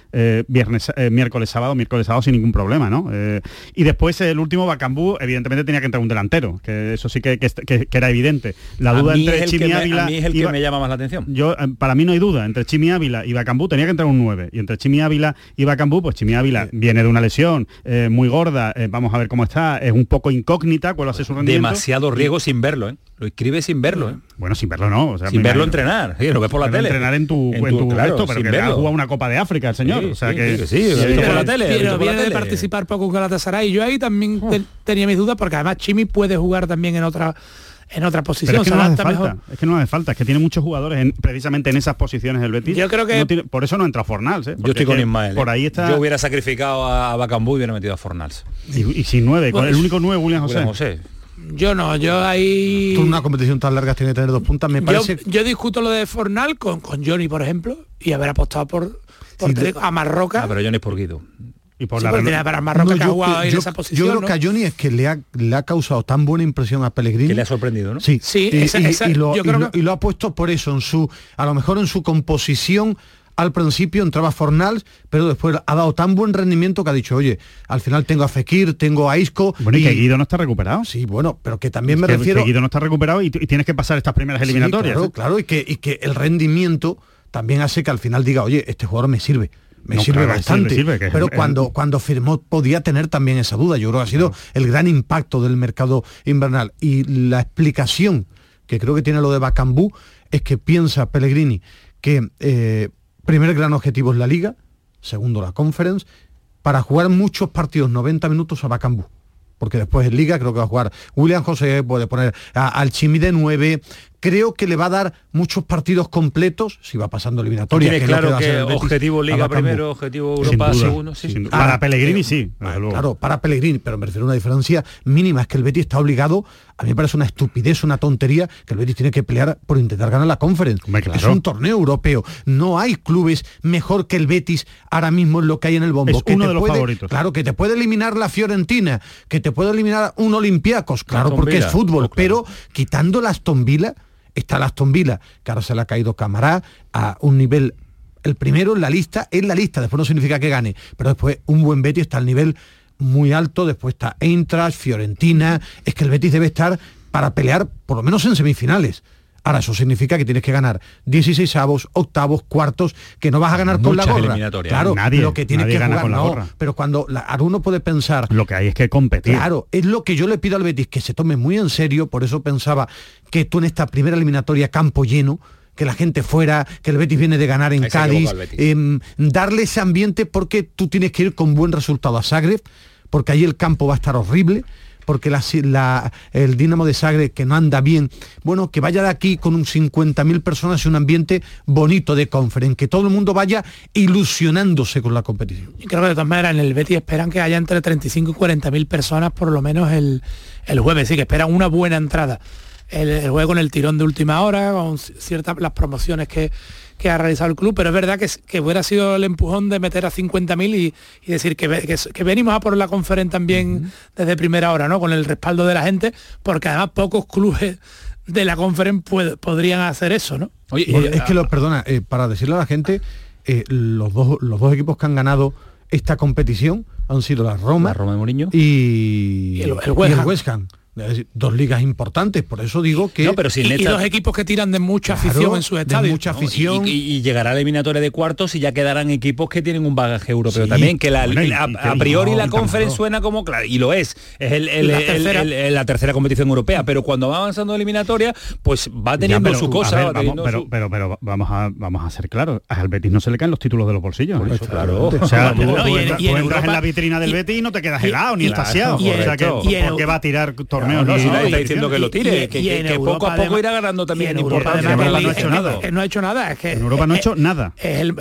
viernes, miércoles, sábado, miércoles, sábado sin ningún problema, ¿no? y después el último Bacambú, evidentemente tenía que entrar un delantero, que eso sí que, era evidente. La duda entre Chimi a mí es el que me llama más la atención. Yo, eh, para mí no hay duda, entre Chimi Ávila y Bacambú tenía que entrar un 9. Y entre Chimi Ávila y Bacambú, pues Chimi Ávila viene de una lesión eh, muy gorda, eh, vamos a ver cómo está, es un poco incógnita cuál hace su rendimiento. Demasiado riesgo sin verlo, ¿eh? Lo escribe sin verlo, ¿eh? Bueno, sin verlo no. sin verlo entrenar, lo ves por la tele. Entrenar en tu, en tu, claro, pero que ha jugado una Copa de África el señor. o sea que, sí, por la tele. Pero viene de participar poco con Galatasaray. Yo ahí también tenía mis dudas porque además Chimi puede jugar también en otra en otra posición. es, que no hace falta, es que no hace falta, es que tiene muchos jugadores precisamente en esas posiciones el Betis. Yo creo que por eso no entra Fornals. ¿eh? Yo estoy con Ismael. Por ¿eh? ahí está. Yo hubiera sacrificado a Bacambú y hubiera metido a Fornals. Y, sin nueve, con el pues, único nueve William José. Yo no, yo ahí... una competición tan larga tiene que tener dos puntas, me parece... Yo, discuto lo de Fornal con, con Johnny, por ejemplo, y haber apostado por, a Marroca. Ah, pero Johnny es por Guido. Y por la para Marruecos que ha jugado en esa posición. Yo creo que a Johnny es que le ha, le ha causado tan buena impresión a Pellegrini. Que le ha sorprendido, ¿no? Sí, sí y, lo, y, lo, ha puesto por eso, en su, a lo mejor en su composición al principio entraba Fornals, pero después ha dado tan buen rendimiento que ha dicho, oye, al final tengo a Fekir, tengo a Isco. Bueno, y, que Guido no está recuperado. Sí, bueno, pero que también me refiero. Que Guido no está recuperado y, tienes que pasar estas primeras eliminatorias. claro, ¿eh? claro, y que, y que el rendimiento también hace que al final diga, oye, este jugador me sirve me sirve bastante. pero cuando, cuando firmó podía tener también esa duda. Yo creo que ha sido el gran impacto del mercado invernal. Y la explicación que creo que tiene lo de Bacambú es que piensa Pellegrini que eh, primer gran objetivo es la liga, segundo la conference, para jugar muchos partidos 90 minutos a Bacambú porque después en Liga creo que va a jugar William José, puede poner al Chimi de 9, creo que le va a dar muchos partidos completos si va pasando eliminatoria. Tiene claro que, objetivo Liga primero, objetivo Europa segundo. para Pellegrini sí. Claro, para Pellegrini, pero me refiero a una diferencia mínima, es que el Betis está obligado, a mí me parece una estupidez, una tontería, que el Betis tiene que pelear por intentar ganar la Conference. Es un torneo europeo, no hay clubes mejor que el Betis ahora mismo en lo que hay en el bombo. Es uno de los favoritos. Claro, que te puede eliminar la Fiorentina, que te puede eliminar un Olympiacos, claro, porque es fútbol, pero quitando las Aston está Aston Villa, que ahora se le ha caído Camará a un nivel, el primero en la lista, en la lista, después no significa que gane, pero después un buen Betis está al nivel muy alto, después está Eintracht, Fiorentina, es que el Betis debe estar para pelear por lo menos en semifinales. Ahora, eso significa que tienes que ganar 16 avos, octavos, cuartos, que no vas a ganar con la gorra. Claro, nadie, lo que tienes que gana con la gorra. Pero cuando la, uno puede pensar... Lo que hay es que competir. Claro, es lo que yo le pido al Betis, que se tome muy en serio, por eso pensaba que tú en esta primera eliminatoria campo lleno, que la gente fuera, que el Betis viene de ganar en Cádiz, em, darle ese ambiente porque tú tienes que ir con buen resultado a Zagreb, porque ahí el campo va a estar horrible, porque el Dinamo de Sagre que no anda bien, bueno, que vaya de aquí con un 50.000 personas y un ambiente bonito de conference, que todo el mundo vaya ilusionándose con la competición. Y creo que de todas maneras en el Betis esperan que haya entre 35 y 40.000 personas por lo menos el, el jueves, sí, que esperan una buena entrada. El, juego con el tirón de última hora, con ciertas las promociones que, que ha realizado el club, pero es verdad que, que hubiera sido el empujón de meter a 50.000 y, y decir que, que, venimos a por la conferencia también desde primera hora, ¿no? Con el respaldo de la gente, porque además pocos clubes de la conferencia podrían hacer eso, ¿no? Oye, es que lo, perdona, eh, para decirle a la gente, eh, los, dos, los dos equipos que han ganado esta competición han sido la Roma, la Roma de Mourinho y, el, el West Ham dos ligas importantes, por eso digo que... No, pero si y, dos equipos que tiran de mucha afición en su estadio. mucha afición. Y, llegará a la eliminatoria de cuartos y ya quedarán equipos que tienen un bagaje europeo también, que la, a, priori la conferencia suena como, claro, y lo es, es el, la, tercera. competición europea, pero cuando va avanzando la eliminatoria, pues va teniendo su cosa. pero, pero, pero, vamos a vamos a ser claros, al Betis no se le caen los títulos de los bolsillos. ¿eh? claro. O sea, tú, entras en la vitrina del Betis y no te quedas helado ni estasiado. O sea, que, porque va a tirar no, nadie está diciendo que lo tire, que, poco a poco irá ganando también importancia. Europa no ha hecho nada. no ha hecho nada. Es que en Europa no ha hecho nada. Es,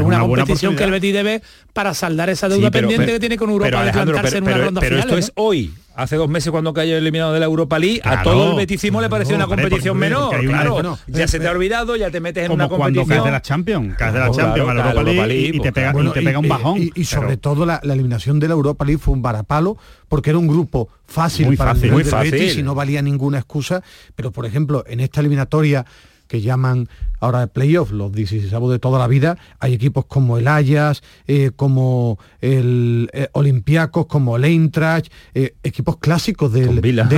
una, competición que el Betis debe para saldar esa deuda pendiente que tiene con Europa en Pero esto es hoy hace dos meses cuando cayó eliminado de la Europa League, a todo el betisimo le pareció una competición menor. Claro, ya se te ha olvidado, ya te metes en una competición. cuando caes de la Champions, caes de la Champions a la Europa League, y, te pega, un bajón. Y, sobre todo la, eliminación de la Europa League fue un varapalo, porque era un grupo fácil muy para fácil, el muy fácil. Betis y no valía ninguna excusa. Pero, por ejemplo, en esta eliminatoria que llaman ahora de playoff, los 16 de toda la vida, hay equipos como el Ajax, eh, como el eh, Olympiacos, como el Eintracht, eh, equipos clásicos de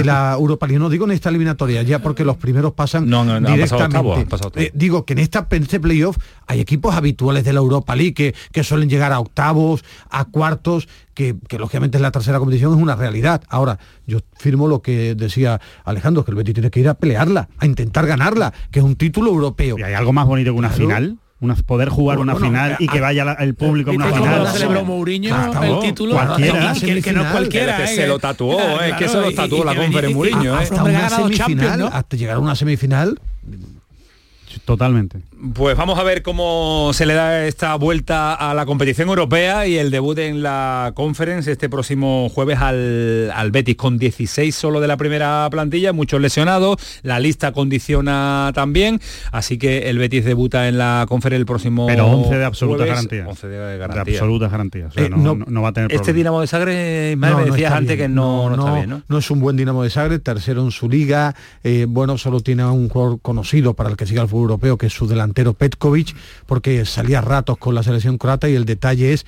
la Europa League. No digo en esta eliminatoria, ya porque los primeros pasan directamente. digo que en, esta, este playoff hay equipos habituales de la Europa League que, que suelen llegar a octavos, a cuartos, que, que, lógicamente es la tercera competición, es una realidad. Ahora, yo firmo lo que decía Alejandro, que el Betis tiene que ir a pelearla, a intentar ganarla, que es un título europeo algo más bonito que una final? Una, poder jugar una final y que vaya el público a una final. celebró Mourinho el título cualquiera, que, no cualquiera. Que se lo tatuó, es que se lo tatuó la conferencia Mourinho. Hasta una semifinal, hasta llegar a una semifinal Totalmente. Pues vamos a ver cómo se le da esta vuelta a la competición europea y el debut en la conference este próximo jueves al, al Betis con 16 solo de la primera plantilla, muchos lesionados, la lista condiciona también, así que el Betis debuta en la conference el próximo Pero 11 de absoluta garantía. 11 de garantía. De absoluta garantía. O sea, eh, no, no, va a tener Este Dinamo de Sagre, me decías antes que no, no, está bien, ¿no? No es un buen Dinamo de Sagre, tercero en su liga, eh, bueno, solo tiene un jugador conocido para el que siga el fútbol europeo, que es su delantero Petkovic, porque salía ratos con la selección croata y el detalle es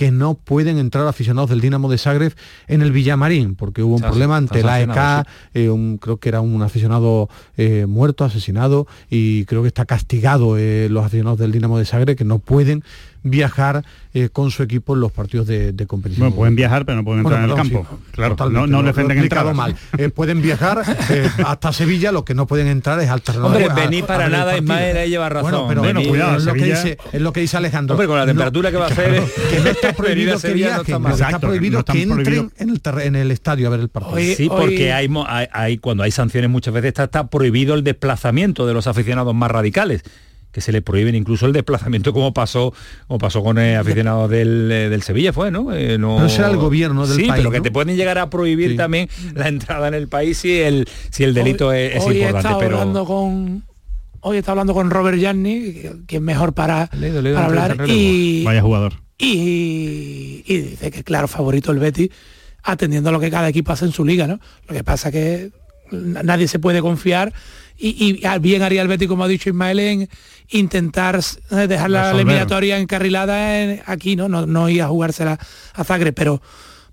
que no pueden entrar aficionados del Dinamo de Zagreb en el Villamarín, porque hubo un problema ante la EK, eh, creo que era un aficionado eh, muerto, asesinado, y creo que está castigado eh, los aficionados del Dinamo de Zagreb, que no pueden viajar eh, con su equipo en los partidos de, competición. Bueno, pueden viajar, pero no pueden entrar en el campo. claro, no, no le entrada. mal. Eh, pueden viajar eh, hasta Sevilla, lo que no pueden entrar es al terreno. Hombre, venir para nada es más y lleva razón. pero bueno, cuidado, es, lo que dice, es lo que dice Alejandro. Hombre, con la temperatura que va a hacer, que no está prohibido que viajen, está, prohibido que entren en el, en el estadio a ver el partido. sí, porque hay, hay, cuando hay sanciones muchas veces está prohibido el desplazamiento de los aficionados más radicales que se le prohíben incluso el desplazamiento como pasó como pasó con el aficionado del, eh, del Sevilla fue no eh, no será el gobierno del sí, país pero que te pueden llegar a prohibir también la entrada en el país si el si el delito es, hoy importante pero hablando con hoy está hablando con Robert Gianni que es mejor para, para hablar y vaya jugador. y, y, dice que claro favorito el Betty atendiendo a lo que cada equipo hace en su liga no lo que pasa que nadie se puede confiar y, bien haría el Betis, como ha dicho Ismael, en intentar eh, dejar la eliminatoria encarrilada aquí, ¿no? ¿no? No ir a jugársela a Zagre, pero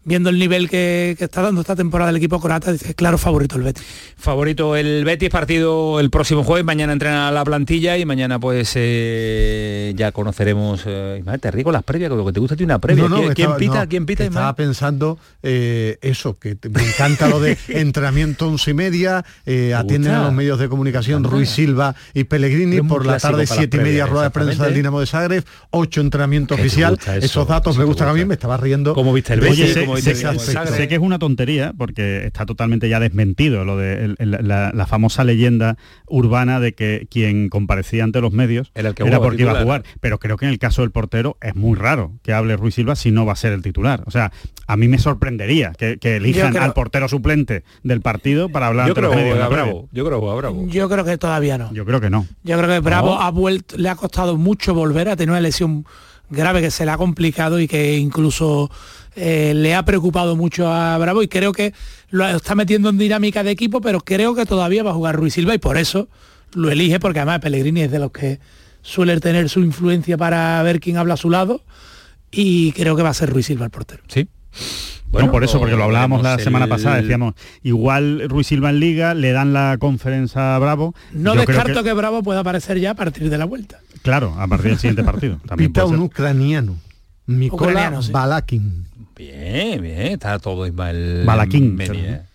viendo el nivel que, está dando esta temporada el equipo croata, dice, claro, favorito el Betis. Favorito el Betis, partido el próximo jueves, mañana entrena la plantilla y mañana pues eh, ya conoceremos, eh, te rico las previas, lo que te gusta tiene una previa. ¿Quién, pita? ¿Quién pita? Estaba pensando eh, eso, que me encanta lo de entrenamiento once y media, eh, atienden a los medios de comunicación Ruiz Silva y Pellegrini, por la tarde siete y media rueda de prensa del Dinamo de Zagreb, ocho entrenamiento oficial, esos datos me gustan a mí, me estaba riendo. ¿Cómo viste el Betis? Sé, sé, que es una tontería porque está totalmente ya desmentido lo de la, famosa leyenda urbana de que quien comparecía ante los medios era, porque iba a jugar. Pero creo que en el caso del portero es muy raro que hable Ruiz Silva si no va a ser el titular. O sea, a mí me sorprendería que, elijan al portero suplente del partido para hablar ante los medios. Bravo. Yo creo que Bravo. Yo creo que todavía no. Yo creo que no. Yo creo que Bravo ha vuelto, le ha costado mucho volver a tener una lesión grave que se le ha complicado y que incluso eh, le ha preocupado mucho a Bravo y creo que lo está metiendo en dinámica de equipo, pero creo que todavía va a jugar Ruiz Silva y por eso lo elige, porque además Pellegrini es de los que suele tener su influencia para ver quién habla a su lado y creo que va a ser Ruiz Silva el portero. Sí. Bueno, por eso, porque lo hablábamos la semana pasada, decíamos, igual Ruiz Silva en Liga, le dan la conferencia a Bravo. No descarto que... Bravo pueda aparecer ya a partir de la vuelta. Claro, a partir del siguiente partido. También Pita un ucraniano, Mikola Balakin. Bien, bien, está todo Ismael. Balakin,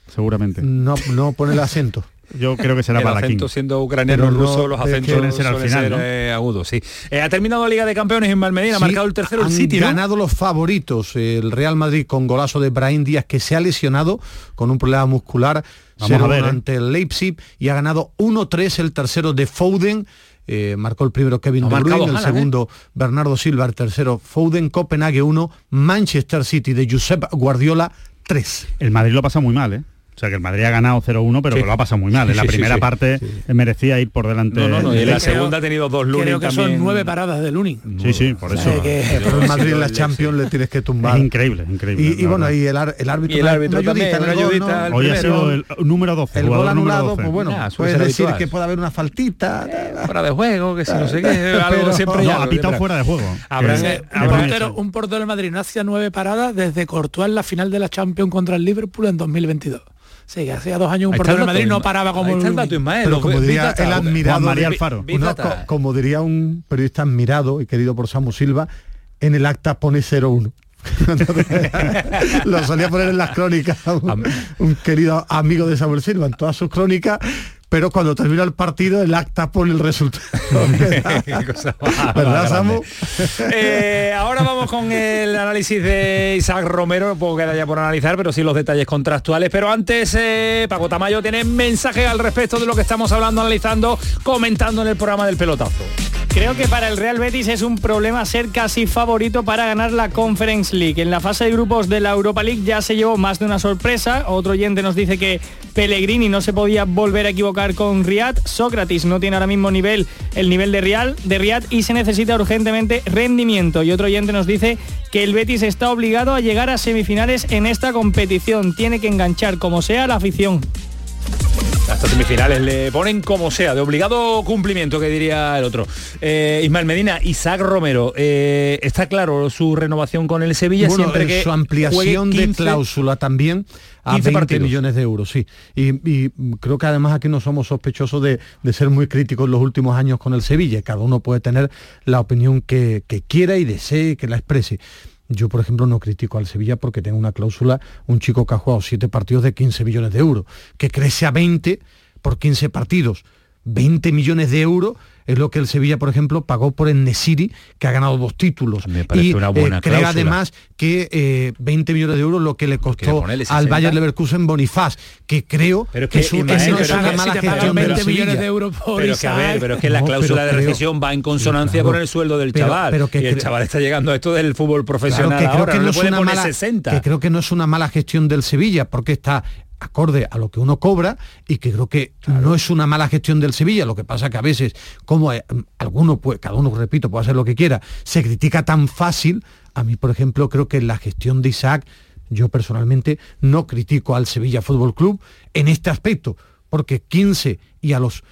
seguramente. No, no pone el acento. Yo creo que será el Balaquín. acento siendo ucraniano ruso, los acentos suelen ser al final, eh, agudos, sí. Eh, ha terminado la Liga de Campeones en Malmedina, ha marcado el tercero el City, Han ganado los favoritos, el Real Madrid con golazo de Brahim Díaz que se ha lesionado con un problema muscular Vamos a ver, ¿eh? ante el Leipzig y ha ganado 1-3 el tercero de Foden. marcó el primero Kevin De Bruyne, el segundo Bernardo Silva, el tercero Foden, Copenhague 1, Manchester City de Josep Guardiola 3. El Madrid lo pasa muy mal, ¿eh? O sea que el Madrid ha ganado 0-1, pero que lo ha pasado muy mal. En la primera parte merecía ir por delante. No, no, no, y en la segunda ha tenido dos Lunin Creo que son nueve paradas de Lunin. Sí, sí, por eso. pero el Madrid en la Champions le tienes que tumbar. Es increíble, increíble. Y, bueno, y el, el árbitro. Y el árbitro también, ayudita, Hoy ha sido el número 12. El gol anulado, pues bueno, puedes decir que puede haber una faltita. Fuera de juego, que si no sé qué. Algo siempre ha pitado fuera de juego. Un portero del Madrid no hacía nueve paradas desde Courtois en la final de la Champions contra el Liverpool en 2022. Sí, hacía dos años un portero de Madrid no paraba como el dato, Pero como diría el admirado María Alfaro. como diría un periodista admirado y querido por Samu Silva, en el acta pone 0-1. lo solía poner en las crónicas un, un, querido amigo de Samuel Silva en todas sus crónicas pero cuando termina el partido el acta pone el resultado. ¿Verdad, Samu? Eh, ahora vamos con el análisis de Isaac Romero, poco queda ya por analizar, pero sí los detalles contractuales. Pero antes, eh, Paco Tamayo tiene mensaje al respecto de lo que estamos hablando, analizando, comentando en el programa del pelotazo. Creo que para el Real Betis es un problema ser casi favorito para ganar la Conference League. En la fase de grupos de la Europa League ya se llevó más de una sorpresa. Otro oyente nos dice que Pellegrini no se podía volver a equivocar con Riyad. Sócrates no tiene ahora mismo nivel, el nivel de Real, de Riyad y se necesita urgentemente rendimiento. Y otro oyente nos dice que el Betis está obligado a llegar a semifinales en esta competición. Tiene que enganchar como sea la afición. Hasta semifinales le ponen como sea, de obligado cumplimiento, que diría el otro. Eh, Ismael Medina, Isaac Romero, eh, está claro su renovación con el Sevilla siempre que su ampliación de cláusula también a 20 millones de euros, sí. Y, creo que además aquí no somos sospechosos de, ser muy críticos en los últimos años con el Sevilla. Cada uno puede tener la opinión que, que quiera y desee que la exprese. Yo, por ejemplo, no critico al Sevilla porque tengo una cláusula, un chico que ha jugado siete partidos de 15 millones de euros, que crece a 20 por 15 partidos. 20 millones de euros es lo que el Sevilla, por ejemplo, pagó por el Nesiri, que ha ganado dos títulos. Me parece y una buena eh, además que 20 eh, millones de euros lo que le costó al Bayern Leverkusen Bonifaz, que creo que, es, una mala gestión 20 millones de euros por pero que, a ver, pero es que la cláusula de recesión va en consonancia con el sueldo del chaval. Pero que y el chaval está llegando a esto del fútbol profesional que ahora, no, es una mala, 60. Que creo que no es una mala gestión del Sevilla, porque está acorde a lo que uno cobra y que creo que no es una mala gestión del Sevilla, lo que pasa que a veces, como eh, alguno, pues, cada uno, repito, puede hacer lo que quiera, se critica tan fácil, a mí, por ejemplo, creo que la gestión de Isaac, yo personalmente no critico al Sevilla Fútbol Club en este aspecto, porque 15 y a los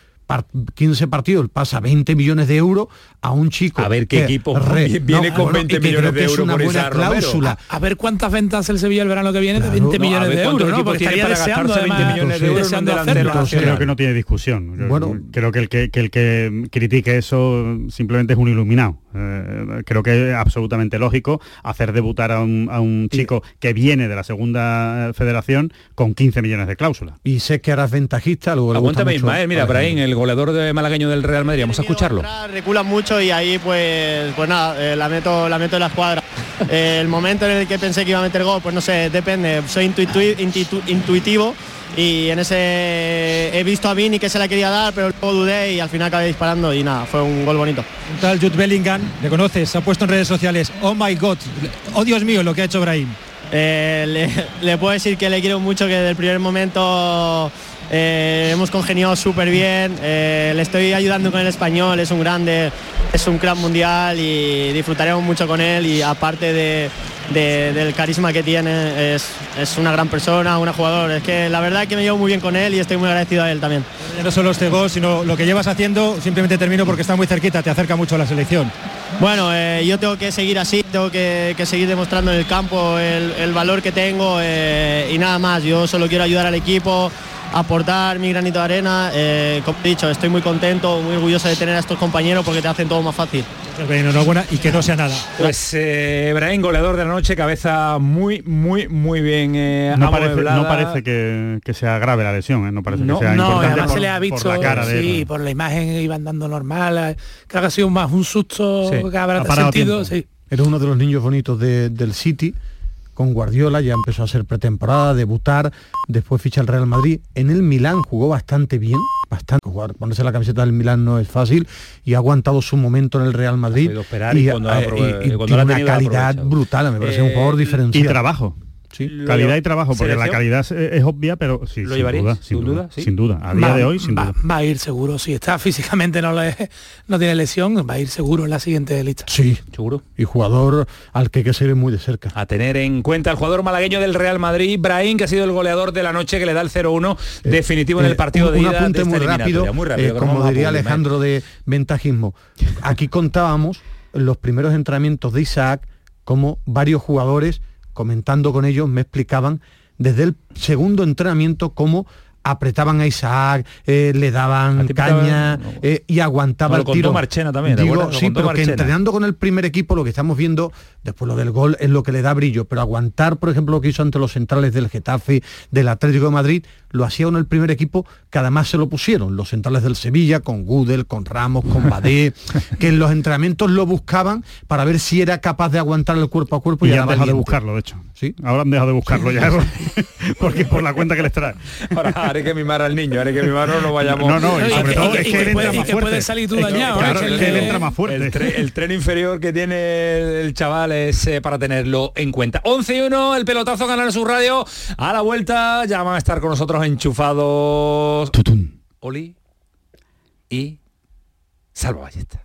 15 partidos pasa 20 millones de euros a un chico. A ver qué equipo viene con 20 millones de euros una buena cláusula. A, ver cuántas ventas el Sevilla el verano que viene de 20 millones de euros, ¿no? Porque estaría deseando 20 millones de euros Creo que no tiene discusión. Bueno, creo que el que, el que critique eso simplemente es un iluminado. Eh, creo que es absolutamente lógico hacer debutar a un, chico que viene de la segunda federación con 15 millones de cláusula. Y sé que harás ventajista. Luego Aguántame Ismael, mira, Brahim, el goleador de malagueño del Real Madrid. Vamos a escucharlo. Recula mucho y ahí pues pues nada, eh, la meto la meto en la escuadra. Eh, el momento en el que pensé que iba a meter gol, pues no sé, depende. Soy intuitu- intitu- intuitivo y en ese he visto a Vini que se la quería dar, pero luego dudé y al final acabé disparando y nada, fue un gol bonito. Un tal Jude Bellingham, le conoces, se ha puesto en redes sociales, oh my god, oh Dios mío, lo que ha hecho Brahim. Eh, le, le puedo decir que le quiero mucho, que desde el primer momento eh, hemos congeniado súper bien, eh, le estoy ayudando con el español, es un grande, es un crack mundial y disfrutaremos mucho con él y aparte de, de- del carisma que tiene, es, es una gran persona, un jugador, es que la verdad es que me llevo muy bien con él y estoy muy agradecido a él también. No solo este gol, sino lo que llevas haciendo, simplemente termino porque está muy cerquita, te acerca mucho a la selección. Bueno, eh, yo tengo que seguir así, tengo que, que seguir demostrando en el campo el, el valor que tengo eh, y nada más. Yo solo quiero ayudar al equipo, aportar mi granito de arena. eh, como he dicho, estoy muy contento, muy orgulloso de tener a estos compañeros porque te hacen todo más fácil. Enhorabuena y que no sea nada. Pues eh, Brahim, goleador de la noche, cabeza muy, muy, muy bien eh, No parece, no parece que, que sea grave la lesión, ¿eh? no parece No, que sea no, importante además por, se le ha por visto, la cara de sí, él. por la imagen iba andando normal, eh, creo que ha sido más un susto Sí. que habrá sentido, sí. Era uno de los niños bonitos de- del City, con Guardiola, ya empezó a hacer pretemporada, debutar, después ficha el Real Madrid. En el Milán jugó bastante bien, bastante. Jugar, ponerse la camiseta del Milán no es fácil y ha aguantado su momento en el Real Madrid. y cuando ha eh, aprove- y- y cuando tiene una calidad brutal, me parece un Eh, jugador diferencial. Y trabajo. Sí. Calidad y trabajo, porque la calidad es, es obvia, pero sí, ¿Lo sin duda, sin ¿Sin duda, duda? Sí. sin duda. A día Va- de hoy, sin va, duda. va a ir seguro, si está físicamente no, le, no tiene lesión, va a ir seguro en la siguiente lista. Sí, seguro. Y jugador al que hay que seguir muy de cerca. A tener en cuenta el jugador malagueño del Real Madrid, Brahim, que ha sido el goleador de la noche, que le da el 0-1 definitivo en el Eh, partido un, de un ida apunte de muy rápido, eliminatoria. Muy rápido, eh, como diría Alejandro de ventajismo. Aquí contábamos los primeros entrenamientos de Isaac, como varios jugadores, comentando con ellos, me explicaban desde el segundo entrenamiento cómo apretaban a Isaac, eh, le daban caña eh, y aguantaba lo el contó tiro. Marchena también, ¿te Digo? Lo sí, contó pero que Marchena. entrenando con el primer equipo lo que estamos viendo, después lo del gol es lo que le da brillo, pero aguantar, por ejemplo, lo que hizo ante los centrales del Getafe, del Atlético de Madrid, lo hacía uno el primer equipo que además se lo pusieron, los centrales del Sevilla, con Gudel, con Ramos, con Badé, que en los entrenamientos lo buscaban para ver si era capaz de aguantar el cuerpo a cuerpo Y y, han dejado de buscarlo, de hecho. Sí. Ahora han dejado de buscarlo ya, porque por la cuenta que les trae. Ahora haré que mimar al niño, haré que mimar no vayamos. No, no, y sobre todo es que él entra puede- más fuerte. puede salir tú dañado, claro, es Que que él le- entra más fuerte. El, tre- el tren inferior que tiene el chaval es eh, para tenerlo en cuenta. 11 y 1, el pelotazo ganar su radio. A la vuelta ya van a estar con nosotros enchufados. Oli y Salva Ballesta.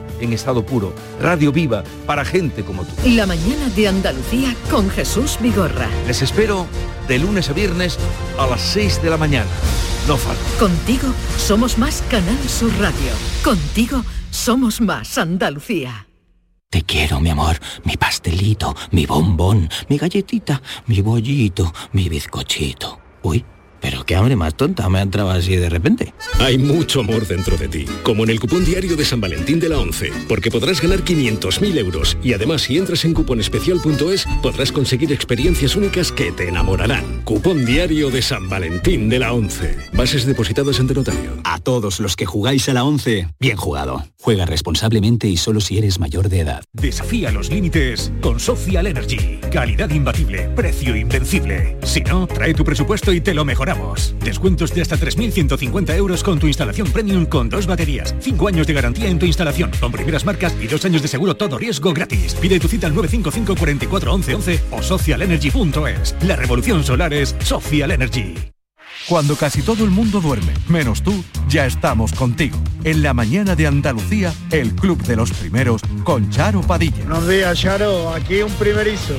en estado puro, radio viva para gente como tú. La mañana de Andalucía con Jesús Vigorra. Les espero de lunes a viernes a las 6 de la mañana. No falta. Contigo somos más Canal Sur Radio. Contigo somos más Andalucía. Te quiero, mi amor, mi pastelito, mi bombón, mi galletita, mi bollito, mi bizcochito. Uy, pero qué hambre más tonta me ha entrado así de repente. Hay mucho amor dentro de ti, como en el cupón diario de San Valentín de la 11, porque podrás ganar 500.000 euros y además si entras en cuponespecial.es podrás conseguir experiencias únicas que te enamorarán. Cupón diario de San Valentín de la 11. Bases depositadas ante notario. A todos los que jugáis a la 11, bien jugado. Juega responsablemente y solo si eres mayor de edad. Desafía los límites con Social Energy. Calidad imbatible, precio invencible. Si no, trae tu presupuesto y te lo mejoramos. Descuentos de hasta 3.150 euros con tu instalación premium con dos baterías. 5 años de garantía en tu instalación, con primeras marcas y dos años de seguro todo riesgo gratis. Pide tu cita al 955 44 11 11 o socialenergy.es. La revolución solar es Social Energy. Cuando casi todo el mundo duerme, menos tú, ya estamos contigo. En la mañana de Andalucía, el Club de los Primeros con Charo Padilla. Buenos días, Charo. Aquí un primerizo.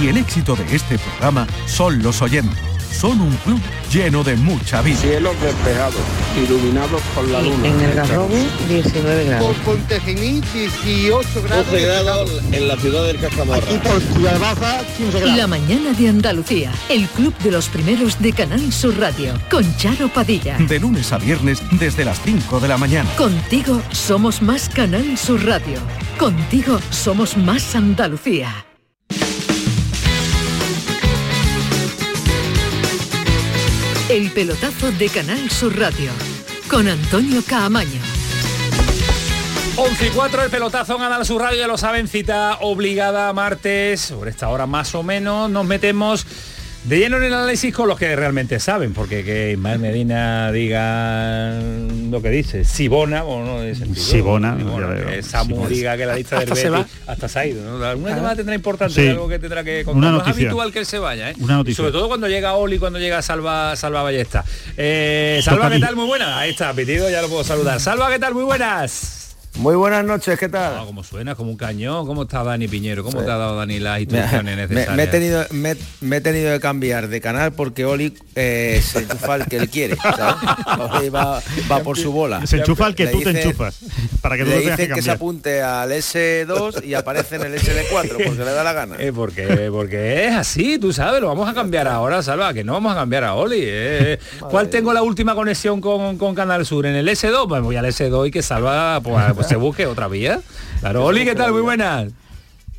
Y el éxito de este programa son los oyentes. Son un club lleno de mucha vida. Cielos despejados, iluminados por la luna. En el Garrobo, 19 grados. Por Pontejení, 18 grados. 12 grados en la ciudad del Cajamarra. Aquí por Ciudad Baja, 15 grados. La mañana de Andalucía, el club de los primeros de Canal Sur Radio, con Charo Padilla. De lunes a viernes desde las 5 de la mañana. Contigo somos más Canal Sur Radio. Contigo somos más Andalucía. El pelotazo de Canal Sur Radio, con Antonio Caamaño. 11 y 4 el pelotazo en Canal Sur Radio, ya lo saben, cita obligada martes, sobre esta hora más o menos, nos metemos de lleno en el análisis con los que realmente saben, porque que Ismael Medina diga lo que dice, Sibona, o no es sentido, Sibona, Sibona, que Samu Sibona. diga que la lista del Hasta se Betis va. hasta se ha ido, ¿no? Alguna llamada tendrá importante, Sí. algo que tendrá que contar. Una No es noticia. habitual que él se vaya, ¿eh? Una Y noticia. sobre todo cuando llega Oli, cuando llega Salva, Salva Ballesta. Eh, Salva, ¿qué tal? Muy buena. Ahí está, pitido, ya lo puedo saludar. Salva, ¿qué tal? Muy buenas. Muy buenas noches, ¿qué tal? No, como suena, como un cañón. ¿Cómo está Dani Piñero? ¿Cómo Sí. te ha dado Dani las instrucciones me- necesarias? me he tenido, me, me he tenido que cambiar de canal porque Oli eh, se enchufa el que él quiere. ¿sabes? Oli va, va por su bola. Se enchufa el que Le tú te enchufas. Para que tú le que dicen que, se apunte al S2 y aparece en el SD4 porque le da la gana. Eh, porque, porque es así, tú sabes, lo vamos a cambiar ahora, Salva, que no vamos a cambiar a Oli. eh. ¿Cuál tengo la última conexión con, con Canal Sur? ¿En el S2? Pues voy al S2 y que Salva pues, pues se busque otra vía. Claro, Oli, ¿qué tal? Muy buenas.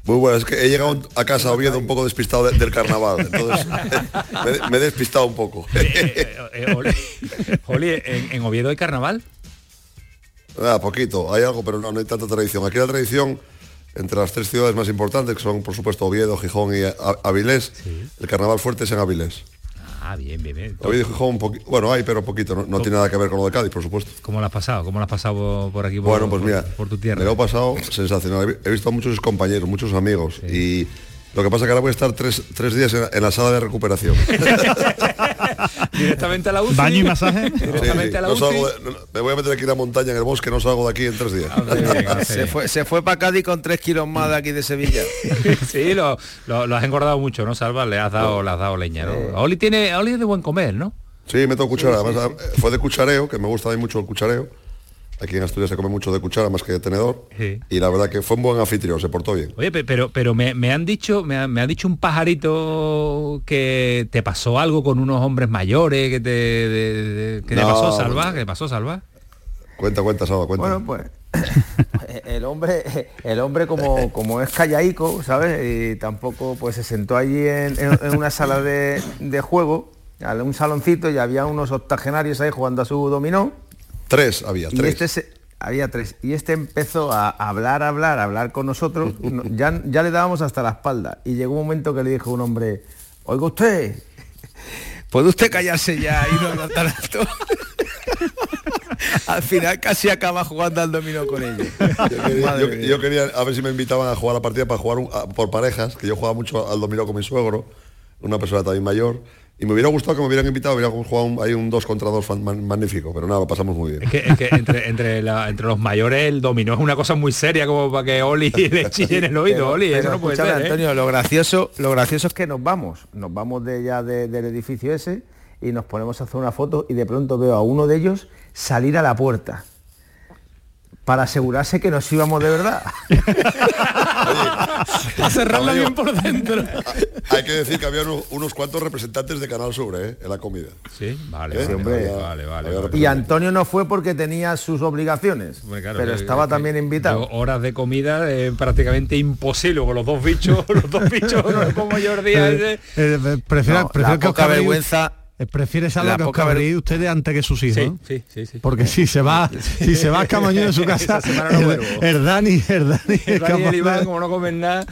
Muy bueno, es que he llegado a casa a Oviedo un poco despistado de- del carnaval, entonces me, me he despistado un poco. Eh, Oli, Oli, ¿en, en Oviedo hay carnaval? Ah, poquito, hay algo, pero no, no hay tanta tradición. Aquí la tradición entre las tres ciudades más importantes, que son por supuesto Oviedo, Gijón y Avilés, el carnaval fuerte es en Avilés. Ah, bien, bien, bien. Oviedo y Gijón, un poqui- bueno, hay, pero poquito, no, no tiene nada que ver con lo de Cádiz, por supuesto. ¿Cómo lo has pasado? ¿Cómo lo has pasado por- aquí? Por, Bueno, pues por- mira, por tu tierra. me lo he pasado sensacional. He visto a muchos compañeros, muchos amigos y lo que pasa que ahora voy a estar tres, tres días en, en la sala de recuperación. Directamente a la UCI. ¿Baño y masaje? Directamente sí, a la no UCI. salgo de- no- me voy a meter aquí en la montaña, en el bosque, no salgo de aquí en tres días. Se fue, se fue para Cádiz con tres kilos más de aquí de Sevilla. sí, lo, lo- lo has engordado mucho, ¿no, Salva? Le has dado, le has dado leña, ¿no? Oli tiene, Oli es de buen comer, ¿no? Sí, meto cuchara. Además, eh, fue de cuchareo, que me gusta a mí mucho el cuchareo. Aquí en Asturias se come mucho de cuchara más que de tenedor. Sí. Y la verdad que fue un buen anfitrión, se portó bien. Oye, pe- pero, pero me, me han dicho, me ha, me ha dicho un pajarito que te pasó algo con unos hombres mayores, que te, de- de- que te pasó, Salva, bueno. que te pasó, Salva. Cuenta, cuenta, Saba, cuenta. Bueno, pues el hombre, el hombre como, como es callaico, ¿sabes? Y tampoco pues se sentó allí en, en- en una sala de, de juego, a un saloncito y había unos octogenarios ahí jugando a su dominó. Tres había, Y tres. este se- había tres. Y este empezó a hablar, hablar, hablar con nosotros. No, ya, ya le dábamos hasta la espalda. Y llegó un momento que le dijo un hombre, oiga usted, ¿puede usted callarse ya y no hablar tan alto? Al final casi acaba jugando al dominó con ellos. Yo quería, Madre yo- mía. yo quería a ver si me invitaban a jugar la partida para jugar un- a- por parejas, que yo jugaba mucho al dominó con mi suegro, una persona también mayor. Y me hubiera gustado que me hubieran invitado, hubiera jugado un, hay un 2 contra 2 fan- man- magnífico, pero nada, lo pasamos muy bien. Es que, es que entre, entre, la- entre los mayores el dominó es una cosa muy seria como para que Oli le chille en el oído, Pero- Oli, eso no puede ¿eh? Antonio, lo gracioso, lo gracioso es que nos vamos, nos vamos de ya de- del edificio ese y nos ponemos a hacer una foto y de pronto veo a uno de ellos salir a la puerta para asegurarse que nos íbamos de verdad. a cerrarla bien por dentro. Hay que decir que había unos, unos cuantos representantes de Canal Sur ¿eh? en la comida. Sí, vale, ¿Eh? vale, hombre. vale, vale, vale, Había vale. Y Antonio no fue porque tenía sus obligaciones, Hombre, claro, pero que- estaba que- también invitado. horas de comida eh, prácticamente imposible con los dos bichos, los dos bichos como Jordi Eh, eh, prefiero, No, prefiero la poca vergüenza- Prefieres a la que os cabréis ustedes antes que sus hijos. Sí, ¿no? sí, sí, sí. Porque si se va, si se va a Camaño de su casa, Esa semana no el, vuelvo. el Dani, el Dani, es El Dani y capaz el Iván, de- como no comen nada.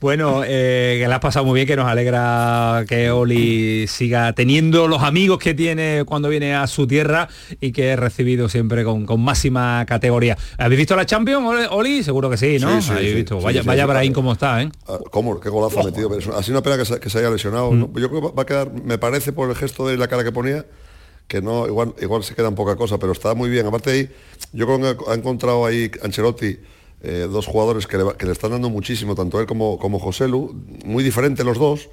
Bueno, eh, que la has pasado muy bien, que nos alegra que Oli siga teniendo los amigos que tiene cuando viene a su tierra y que he recibido siempre con, con máxima categoría. ¿Habéis visto la Champions, Oli? Seguro que sí, ¿no? Sí, sí, Habéis sí, visto. sí, vaya sí, vaya sí. Brahim como está, ¿eh? Ah, ¿Cómo? ¿Qué golazo ha metido? Pero es- Así una pena que se, que se haya lesionado. ¿no? Yo creo que va a quedar, me parece por el gesto de la cara que ponía, que no, igual, igual se queda en poca cosa, pero está muy bien. Aparte ahí, yo creo que ha encontrado ahí Ancelotti eh, dos jugadores que le, que le están dando muchísimo, tanto él como, como José Lu, muy diferentes los dos,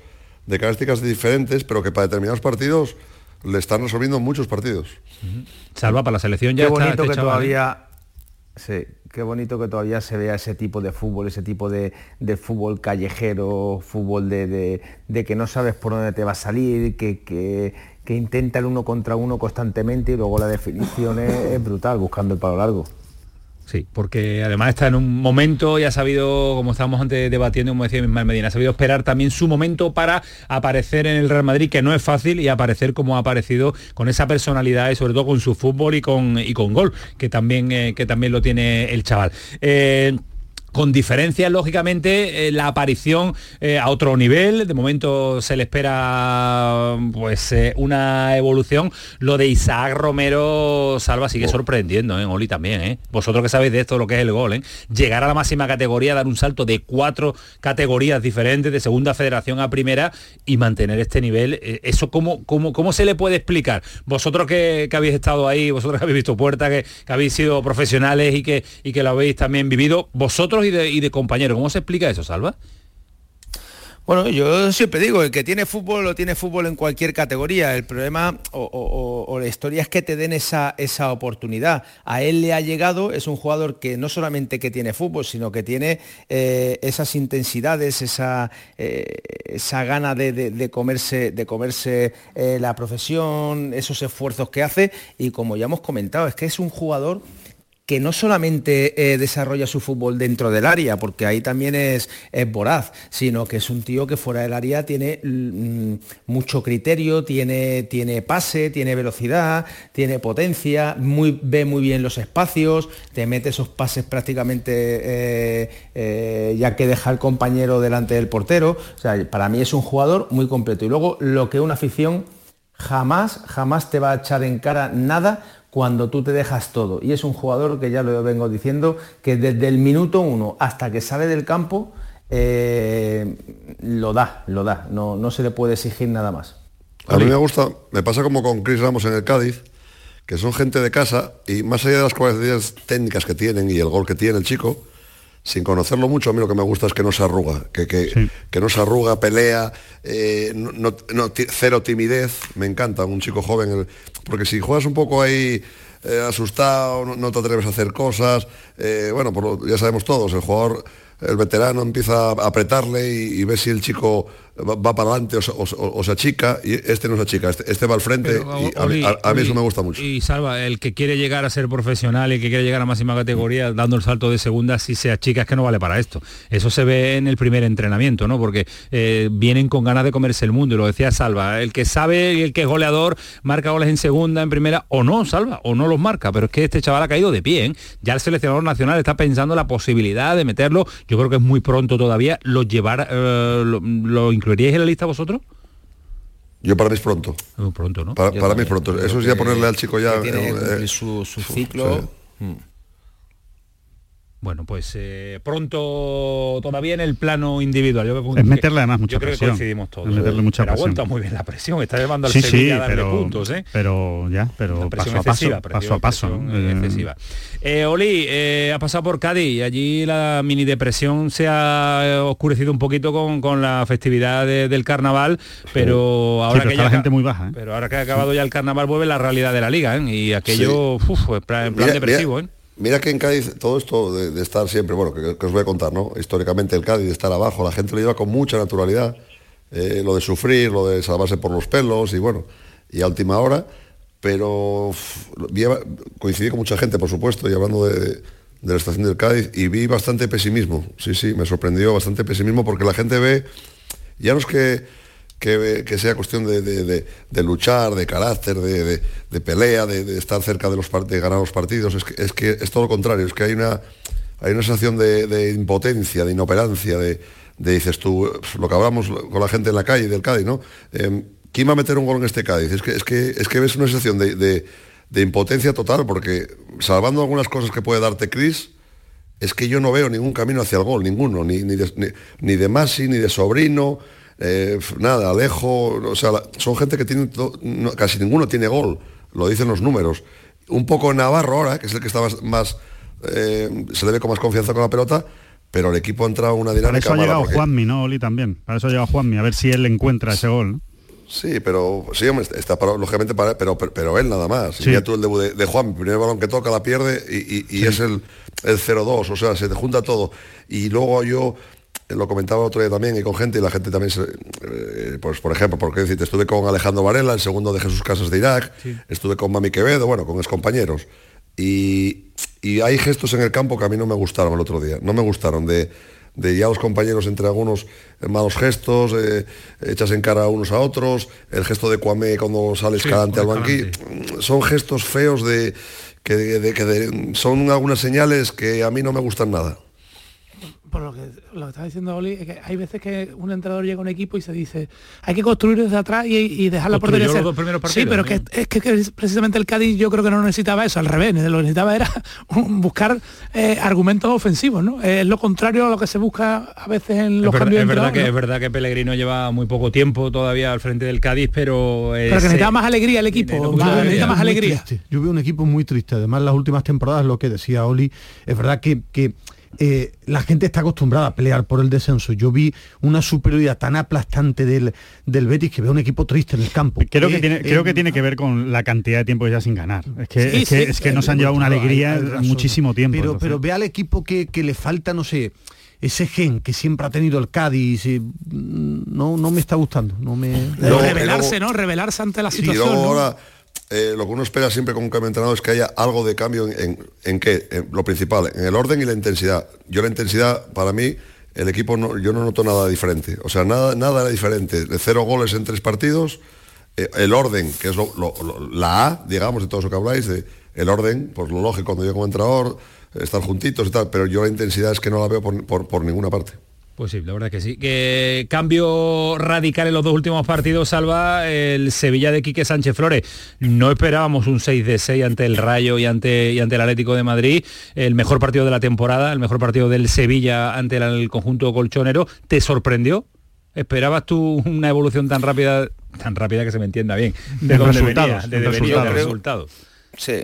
de características diferentes, pero que para determinados partidos le están resolviendo muchos partidos. Salva para la selección ya Qué está bonito este que chaval, ¿eh? todavía... Sí, qué bonito que todavía se vea ese tipo de fútbol, ese tipo de, fútbol callejero, fútbol de, que no sabes por dónde te va a salir, que, que, que intenta el uno contra uno constantemente y luego la definición es, es brutal, buscando el palo largo. Sí, porque además está en un momento y ha sabido, como estábamos antes debatiendo, como decía Ismael Medina, ha sabido esperar también su momento para aparecer en el Real Madrid, que no es fácil, y aparecer como ha aparecido con esa personalidad y sobre todo con su fútbol y con, y con gol, que también, eh, que también lo tiene el chaval. Eh, con diferencias, lógicamente, eh, la aparición eh, a otro nivel. De momento se le espera pues eh, una evolución. Lo de Isaac Romero Salva sigue sorprendiendo, ¿eh? Oli también, ¿eh? Vosotros que sabéis de esto, lo que es el gol. Llegar a la máxima categoría, dar un salto de cuatro categorías diferentes, de segunda federación a primera, y mantener este nivel. ¿Eso cómo, cómo, cómo se le puede explicar? Vosotros que, que habéis estado ahí, vosotros que habéis visto puerta, que, que habéis sido profesionales y que, y que lo habéis también vivido, vosotros y de, y compañeros, ¿cómo se explica eso, Salva? Bueno, yo siempre digo, el que tiene fútbol lo tiene fútbol en cualquier categoría. El problema o, la historia es que te den esa, esa oportunidad. A él le ha llegado, es un jugador que no solamente que tiene fútbol, sino que tiene eh, esas intensidades, esa, eh, esa gana de comerse, de comerse eh, la profesión, esos esfuerzos que hace. Y como ya hemos comentado, es que es un jugador que no solamente eh, desarrolla su fútbol dentro del área, porque ahí también es, es voraz, sino que es un tío que fuera del área tiene mm, mucho criterio, tiene, tiene pase, tiene velocidad, tiene potencia, ve muy bien los espacios, te mete esos pases prácticamente eh, eh, ya que deja el compañero delante del portero. O sea, para mí es un jugador muy completo. Y luego lo que una afición jamás, jamás te va a echar en cara nada cuando tú te dejas todo. Y es un jugador que ya lo vengo diciendo, que desde el minuto uno hasta que sale del campo, eh, lo da, lo da. No, no se le puede exigir nada más. A mí me gusta, me pasa como con Chris Ramos en el Cádiz, que son gente de casa y más allá de las cualidades técnicas que tienen y el gol que tiene el chico, sin conocerlo mucho, a mí lo que me gusta es que no se arruga, que, que, que no se arruga, pelea, eh, no, no- cero timidez, me encanta un chico joven, el- porque si juegas un poco ahí eh, asustado, no, no te atreves a hacer cosas, eh, bueno, por lo- ya sabemos todos, el jugador, el veterano empieza a apretarle y, y ve si el chico va, va para adelante o, se- o se- o se achica, y este no se achica, este, este va al frente, Pero, y a, mí- Oli, a- a mí Oli, eso me gusta mucho. Y Salva, el que quiere llegar a ser profesional y que quiere llegar a máxima categoría dando el salto de segunda, si se achica es que no vale para esto. Eso se ve en el primer entrenamiento, ¿no? Porque eh, vienen con ganas de comerse el mundo, y lo decía Salva, el que sabe y el que es goleador marca goles en segunda, en primera, o no, Salva, o no los marca, pero es que este chaval ha caído de pie, ¿eh? Ya el seleccionador nacional está pensando la posibilidad de meterlo, yo creo que es muy pronto todavía, lo llevar, eh, lo, ¿lo incluiríais en la lista vosotros? Yo para mí es pronto. Muy pronto, ¿no? Para, mí es pronto. Eso es ya ponerle al chico ya... tiene eh, su, su sí. ciclo. Mm. Bueno, pues eh, pronto todavía en el plano individual. Yo creo Es meterle además mucha Yo creo presión. que coincidimos todos. Es meterle mucha pero presión. aguanta muy bien la presión. Está llevando al Sí, Sevilla sí, a darle pero, puntos, ¿eh? pero ya, pero paso a paso, a paso. Eh, excesiva. Eh, Oli, eh, ha pasado por Cádiz y allí la mini depresión se ha oscurecido un poquito con, con la festividad de- del carnaval, pero ahora pero que ya la gente muy baja. Pero ahora que ha acabado ya el carnaval vuelve la realidad de la liga. Y aquello, uf, en plan, en plan Mira- depresivo, mira- ¿eh? Mira que en Cádiz todo esto de, estar siempre, bueno, que, os voy a contar, ¿no? Históricamente el Cádiz de estar abajo, la gente lo lleva con mucha naturalidad, eh, lo de sufrir, lo de salvarse por los pelos y bueno, y a última hora, pero coincidí con mucha gente, por supuesto, y hablando de, de la estación del Cádiz, y vi bastante pesimismo, sí, sí, me sorprendió bastante pesimismo porque la gente ve, ya no es que que, sea cuestión de, luchar, de carácter, de, pelea, de, estar cerca de, los, de ganar los partidos, es que, es todo lo contrario, es que hay una, hay una sensación de, impotencia, de inoperancia, de, dices tú, pf, lo que hablamos con la gente en la calle del Cádiz, ¿no? Em, ¿Quién va a meter un gol en este Cádiz? Es que, es que, es que ves una sensación de, impotencia total, porque salvando algunas cosas que puede darte Cris, es que yo no veo ningún camino hacia el gol, ninguno, ni, ni, de, ni, ni de Masi, ni de Sobrino, eh, nada, Alejo, o sea, son gente que tiene, no- casi ninguno tiene gol, lo dicen los números. Un poco Navarro ahora, que es el que está más, más, eh, se le ve con más confianza con la pelota, pero el equipo ha entrado en una Para dinámica eso ha mala, llegado porque- Juanmi, ¿no, Oli? También. Para eso ha llegado Juanmi, a ver si él encuentra ese gol. ¿no? Sí, pero sí, hombre, está para, lógicamente para pero, pero, pero él nada más. Sí. Y ya tú el debut de, de Juan, primer balón que toca la pierde y, y- y es el, el 0-2, o sea, se te junta todo. Y luego yo lo comentaba otro día también y con gente y la gente también, se- eh, pues por ejemplo, porque decirte, estuve con Alejandro Varela, el segundo de Jesús Casas de Irak, estuve con Mami Quevedo, bueno, con compañeros. Y, y hay gestos en el campo que a mí no me gustaron el otro día, no me gustaron de, de ya los compañeros entre algunos eh, malos gestos, eh, echas en cara a unos a otros, el gesto de Cuamé cuando sale Sí, escalante al banquillo, son gestos feos de que, de- que de- son algunas señales que a mí no me gustan nada. Por lo que lo que estaba diciendo Oli, es que hay veces que un entrenador llega a un equipo y se dice, hay que construir desde atrás y, y dejar la portería los ser". dos primeros Sí, pero que, es que, que precisamente el Cádiz yo creo que no necesitaba eso, al revés, lo que necesitaba era un- buscar eh, argumentos ofensivos, ¿no? Es lo contrario a lo que se busca a veces en Es los verdad, cambios de es verdad que es verdad que Pellegrino lleva muy poco tiempo todavía al frente del Cádiz, pero Pero que necesitaba más alegría el equipo, Yo más- necesita alegría. triste. Yo veo un equipo muy triste. Además, las últimas temporadas, lo que decía Oli, es verdad que, que, eh, la gente está acostumbrada a pelear por el descenso. Yo vi una superioridad tan aplastante del, del Betis que veo un equipo triste en el campo. Creo que, Eh, tiene, eh, creo que tiene que ver con la cantidad de tiempo ya sin ganar. Es que, Sí, es que, sí, es que eh, nos han llevado una hay- alegría hay muchísimo tiempo. Pero, entonces. pero ve al equipo que, que le falta, no sé, ese gen que siempre ha tenido el Cádiz. eh, no, no me está gustando. No me... Luego- revelarse, luego- ¿no? Revelarse ante la Y situación. luego ¿no? ahora, eh, lo que uno espera siempre con un cambio de entrenador es que haya algo de cambio en, en, qué, lo principal, en el orden y la intensidad. Yo la intensidad, para mí, el equipo no, yo no noto nada diferente. O sea, nada, nada diferente. De cero goles en tres partidos, eh, el orden, que es lo- la A, digamos, de todo eso que habláis, de el orden, pues lo lógico cuando yo como entrenador, estar juntitos y tal, pero yo la intensidad es que no la veo por- por ninguna parte. Pues sí, la verdad que sí. Que cambio radical en los dos últimos partidos, salva el Sevilla de Quique Sánchez Flores. No esperábamos un 6 de 6 ante el Rayo y ante, y ante el Atlético de Madrid. El mejor partido de la temporada, el mejor partido del Sevilla ante el, el conjunto colchonero. ¿Te sorprendió? ¿Esperabas tú una evolución tan rápida, tan rápida que se me entienda bien, de dónde resultados, de resultados. resultado? Sí.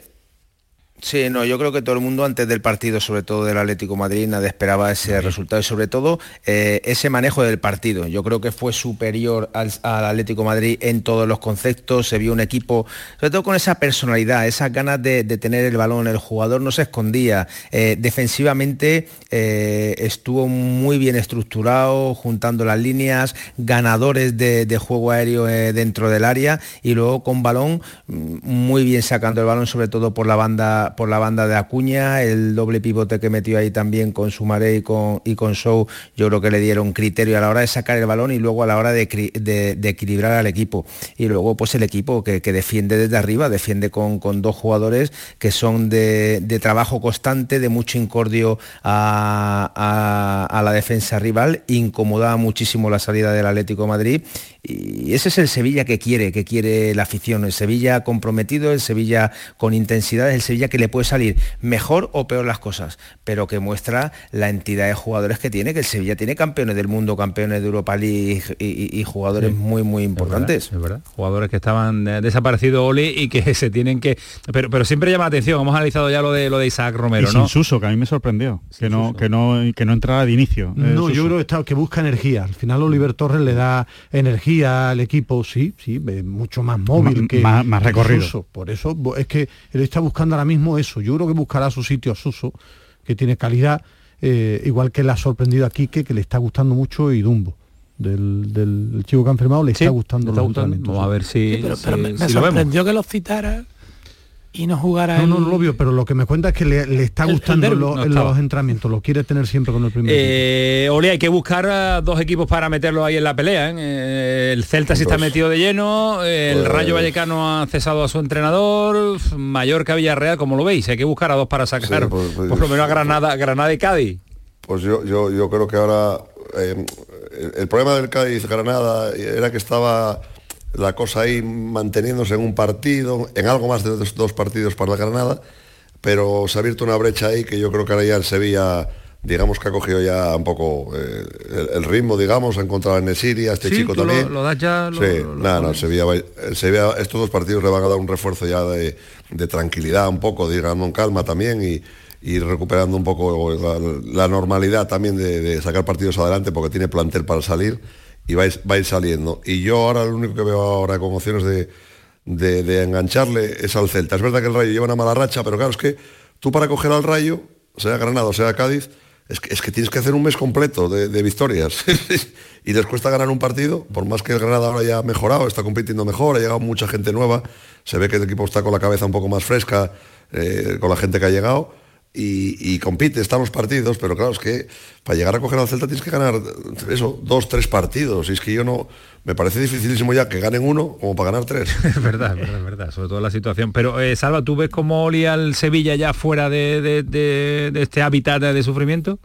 Sí, no, yo creo que todo el mundo antes del partido, sobre todo del Atlético de Madrid, nadie esperaba ese resultado y sobre todo eh, ese manejo del partido. Yo creo que fue superior al, al Atlético de Madrid en todos los conceptos, se vio un equipo, sobre todo con esa personalidad, esas ganas de, de tener el balón, el jugador no se escondía, eh, defensivamente eh, estuvo muy bien estructurado, juntando las líneas, ganadores de, de juego aéreo dentro del área y luego con balón mm, muy bien sacando el balón, sobre todo por la banda por la banda de Acuña, el doble pivote que metió ahí también con Sumaré y con, y con Show, yo creo que le dieron criterio a la hora de sacar el balón y luego a la hora de, equilibrar al equipo. Y luego pues el equipo que, defiende desde arriba, defiende con, dos jugadores que son de, trabajo constante, de mucho incordio a, la defensa rival, incomodaba muchísimo la salida del Atlético Madrid y ese es el Sevilla que quiere, que quiere la afición, el Sevilla comprometido, el Sevilla con intensidad, el Sevilla que le puede salir mejor o peor las cosas, pero que muestra la entidad de jugadores que tiene, que el Sevilla tiene campeones del mundo, campeones de Europa League y, y- y jugadores muy, muy importantes. Es verdad, jugadores que estaban eh, desaparecidos, Oli, y que se tienen que... Pero, pero siempre llama la atención, hemos analizado ya lo de, lo de Isaac Romero, y ¿no? sin Suso, que a mí me sorprendió, que no, que no que no entrara de inicio. eh, No, Suso. yo creo que, está, que busca energía. Al final Oliver Torres le da energía al equipo, sí, sí, eh, mucho más móvil que más- recorrido. Suso. Por eso es que él está buscando ahora mismo eso. Yo creo que buscará su sitio a Suso, que tiene calidad, eh, igual que le ha sorprendido a Quique, que le está gustando mucho y Dumbo. Del, del chico que ha enfermado le está gustando le está los gustando. entrenamientos. Vamos a ver si, Sí, pero, pero si- me, me si lo vemos. sorprendió que los citara y no jugara No, el- no, no lo vio, pero lo que me cuenta es que le, le está El- el gustando derbi. lo- No los entrenamientos, lo quiere tener siempre con el primer equipo. Eh, Oli, hay que buscar a dos equipos para meterlo ahí en la pelea. ¿eh? Eh, el Celta sí está metido de lleno, el Pues- Rayo Vallecano ha cesado a su entrenador, Mallorca Villarreal, como lo veis, hay que buscar a dos para sacar Sí, pues- pues- por lo menos a Granada, Granada y Cádiz. Pues yo, yo, yo creo que ahora eh, el, el problema del Cádiz Granada era que estaba la cosa ahí manteniéndose en un partido, en algo más de dos, dos partidos para la Granada, pero se ha abierto una brecha ahí que yo creo que ahora ya el Sevilla, digamos que ha cogido ya un poco eh, el, el ritmo, digamos, ha encontrado a Nesiri, a este Sí, chico tú lo- también. lo das ya, lo- sí, lo- nada, no. Sevilla, Sevilla, estos dos partidos le van a dar un refuerzo ya de, de tranquilidad un poco, ganando en calma también y, recuperando un poco la, la normalidad también de, de sacar partidos adelante porque tiene plantel para salir y va a, ir, saliendo. Y yo ahora lo único que veo ahora con opciones de, de, engancharle es al Celta. Es verdad que el Rayo lleva una mala racha, pero claro, es que tú para coger al Rayo, sea Granada o sea Cádiz, es que, es que tienes que hacer un mes completo de, de victorias. y les cuesta ganar un partido, por más que el Granada ahora ya ha mejorado, está compitiendo mejor, ha llegado mucha gente nueva, se ve que el equipo está con la cabeza un poco más fresca, eh, con la gente que ha llegado y, compite, están los partidos, pero claro, es que para llegar a coger al Celta tienes que ganar eso, dos, tres partidos. Y es que yo no, me parece dificilísimo ya que ganen uno como para ganar tres. es verdad, es verdad, sobre todo la situación. Pero eh, Salva, ¿tú ves cómo olía el Sevilla ya fuera de, de, de este hábitat de sufrimiento?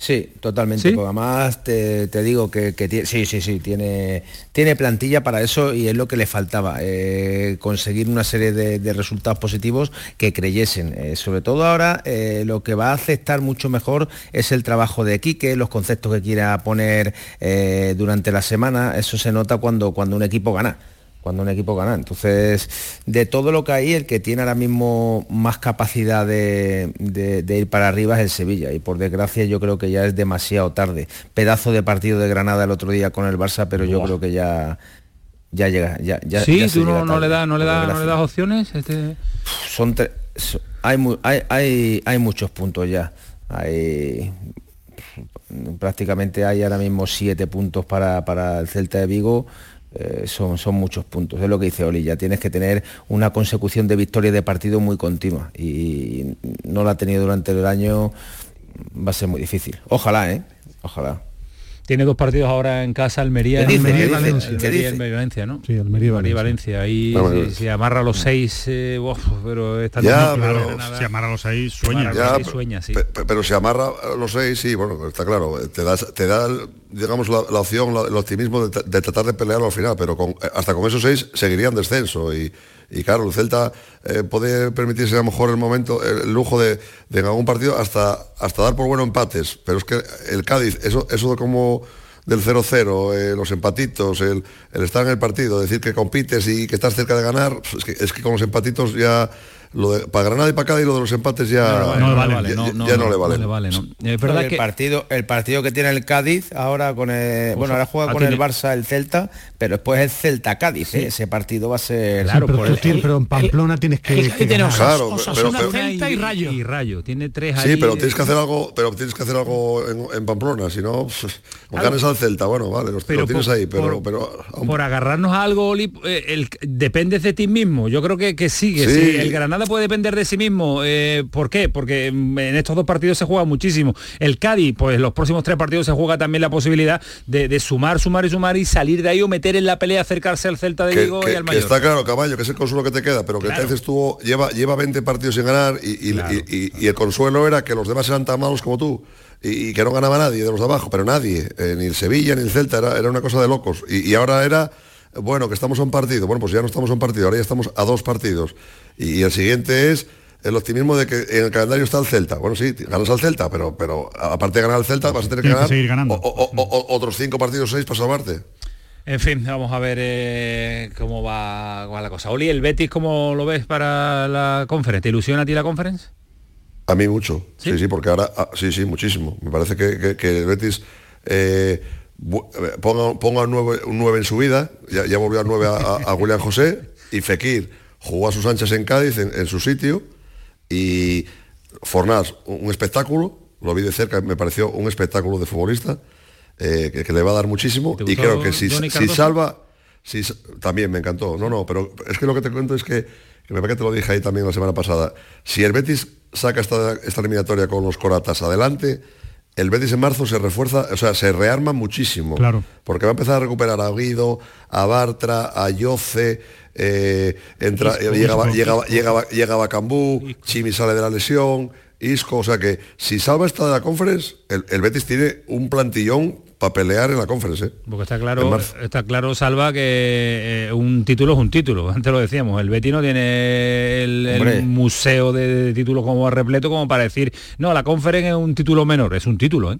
Sí, totalmente. ¿Sí? Porque además te, te digo que, que tiene, sí, sí, sí, tiene, tiene plantilla para eso y es lo que le faltaba, eh, conseguir una serie de, de, resultados positivos que creyesen. Eh, sobre todo ahora eh, lo que va a aceptar mucho mejor es el trabajo de Quique, los conceptos que quiera poner durante la semana. Eso se nota cuando, cuando un equipo gana cuando un equipo gana. Entonces, de todo lo que hay, el que tiene ahora mismo más capacidad de, de, de, ir para arriba es el Sevilla. Y por desgracia yo creo que ya es demasiado tarde. Pedazo de partido de Granada el otro día con el Barça, pero yo creo que ya ya llega. Ya, ya, sí, ya tú no, no, le da, no, le da, no le das opciones. Este... Son hay, hay, hay, hay muchos puntos ya. Hay prácticamente hay ahora mismo siete puntos para, para el Celta de Vigo eh, son, son, muchos puntos. Es lo que dice Oli, ya tienes que tener una consecución de victorias de partido muy continua y no la ha tenido durante el año, va a ser muy difícil. Ojalá, ¿eh? Ojalá. Tiene dos partidos ahora en casa, Almería, dice, Almería y Valencia. Almería y Valencia, ¿no? Sí, Almería y Valencia. Valencia. Ahí si, si, amarra los seis, eh, uf, pero está ya, claro, si amarra los seis, sueña. Ya, seis, sueña sí. pero, pero si amarra los seis, sí, bueno, está claro. Te da, te da digamos, la, la opción, la, el optimismo de, de, tratar de pelearlo al final, pero con, hasta con esos seis seguiría en descenso y y claro, el Celta eh, puede permitirse a lo mejor el momento, el lujo de, de en algún partido hasta, hasta dar por bueno empates, pero es que el Cádiz, eso, eso como del 0-0, eh, los empatitos, el, el, estar en el partido, decir que compites y que estás cerca de ganar, es que, es que con los empatitos ya lo de, para Granada y para Cádiz lo de los empates ya no, no, vale, ya, no, le vale. le vale es verdad el que... partido el partido que tiene el Cádiz ahora con el, bueno ahora juega con tiene... el Barça el Celta pero después el Celta Cádiz sí. ¿eh? ese partido va a ser claro sí, pero, el, el, pero, en Pamplona el, tienes que, que ganar. claro pero, pero, Celta y Rayo y Rayo tiene tres sí pero tienes que hacer algo pero tienes que hacer algo en, en Pamplona si no pues, ganes al Celta bueno vale lo, pero lo tienes por, ahí pero por, pero por agarrarnos a algo Oli, eh, el, dependes de ti mismo yo creo que, que sigue sí. el Granada puede depender de sí mismo. Eh, ¿Por qué? Porque en estos dos partidos se juega muchísimo. El Cádiz, pues los próximos tres partidos se juega también la posibilidad de, de sumar, sumar y sumar y salir de ahí o meter en la pelea, acercarse al Celta de Vigo y al Mallorca. está claro, caballo, que es el consuelo que te queda, pero que claro. te lleva, lleva 20 partidos sin ganar y, y, claro. y, y, el consuelo era que los demás eran tan malos como tú. Y, que no ganaba nadie de los de abajo, pero nadie, eh, ni el Sevilla ni el Celta, era, era una cosa de locos. y ahora era bueno, que estamos a un partido. Bueno, pues ya no estamos a un partido, ahora ya estamos a dos partidos. Y, y el siguiente es el optimismo de que en el calendario está el Celta. Bueno, sí, ganas al Celta, pero, pero aparte de ganar al Celta vas a tener que ganar que ganando. O, o, o, otros cinco partidos seis para salvarte. En fin, vamos a ver eh, cómo, va, cómo, va, la cosa. Oli, ¿el Betis cómo lo ves para la conferencia? ¿Te ilusiona a ti la conferencia? A mí mucho, sí, sí, sí porque ahora, ah, sí, sí, muchísimo. Me parece que, que, que el Betis... Eh, ponga, ponga un, 9, un 9 en su vida, ya, ya volvió al 9 a, a, a, William José y Fekir jugó a sus anchas en Cádiz, en, en su sitio, y Fornás, un espectáculo, lo vi de cerca, me pareció un espectáculo de futbolista, eh, que, que, le va a dar muchísimo, y creo que si, si salva, si, también me encantó, no, no, pero es que lo que te cuento es que, que me parece que te lo dije ahí también la semana pasada, si el Betis saca esta, esta eliminatoria con los coratas adelante, el Betis en marzo se refuerza, o sea, se rearma muchísimo. Claro. Porque va a empezar a recuperar a Guido, a Bartra, a Yoce, eh, entra, Isco, llegaba, Isco, llegaba, Isco. llegaba, llegaba Cambú, Chimi sale de la lesión, Isco, o sea que si salva esta de la conference, el, el Betis tiene un plantillón para pelear en la conference. ¿eh? Porque está claro, está claro, Salva, que eh, un título es un título, antes lo decíamos, el Betis no tiene el, el museo de, de, títulos como repleto como para decir, no, la conference es un título menor, es un título, ¿eh?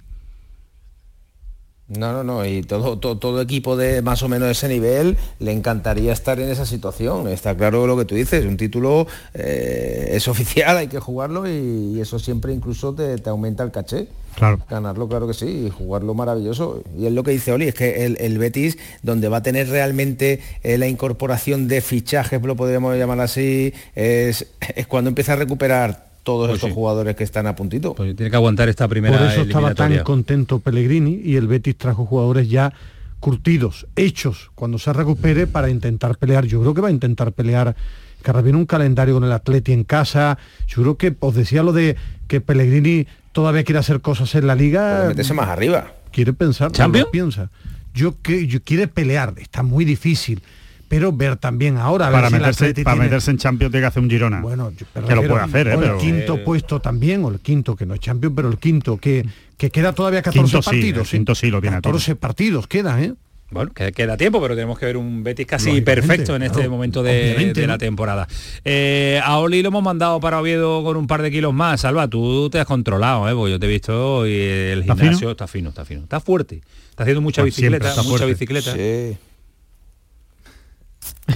No, no, no, y todo, todo, todo equipo de más o menos de ese nivel le encantaría estar en esa situación. Está claro lo que tú dices, un título eh, es oficial, hay que jugarlo y, y eso siempre incluso te, te aumenta el caché. Claro. Ganarlo, claro que sí, y jugarlo maravilloso. Y es lo que dice Oli, es que el, el Betis, donde va a tener realmente eh, la incorporación de fichajes, lo podríamos llamar así, es, es cuando empieza a recuperar todos Pues estos sí. jugadores que están a puntito. Pues tiene que aguantar esta primera Por eso estaba tan contento Pellegrini y el Betis trajo jugadores ya curtidos, hechos, cuando se recupere para intentar pelear. Yo creo que va a intentar pelear, que viene un calendario con el Atleti en casa. Yo creo que os decía lo de que Pellegrini todavía quiere hacer cosas en la liga. Meterse más arriba. Quiere pensar, ¿Champions? lo piensa. Yo que yo quiere pelear, está muy difícil. Pero ver también ahora a ver Para si meterse, para tiene- meterse en Champions tiene que hacer un Girona. Bueno, pero que lo puede hacer, ¿eh? o el Pero, quinto puesto también, o el quinto, que no es champion, pero el quinto, que, que queda todavía 14 Quinto sí, partidos. el quinto sí lo tiene todo. 14 partidos quedan, ¿eh? Bueno, que queda tiempo, pero tenemos que ver un Betis casi perfecto en este claro, momento de, la ¿no? temporada. Eh, a Oli lo hemos mandado para Oviedo con un par de kilos más. Salva, tú te has controlado, ¿eh? Porque yo te he visto y el ¿Está gimnasio fino? está fino, está fino. Está fuerte. Está haciendo mucha Pues siempre bicicleta, está mucha fuerte. bicicleta. Sí.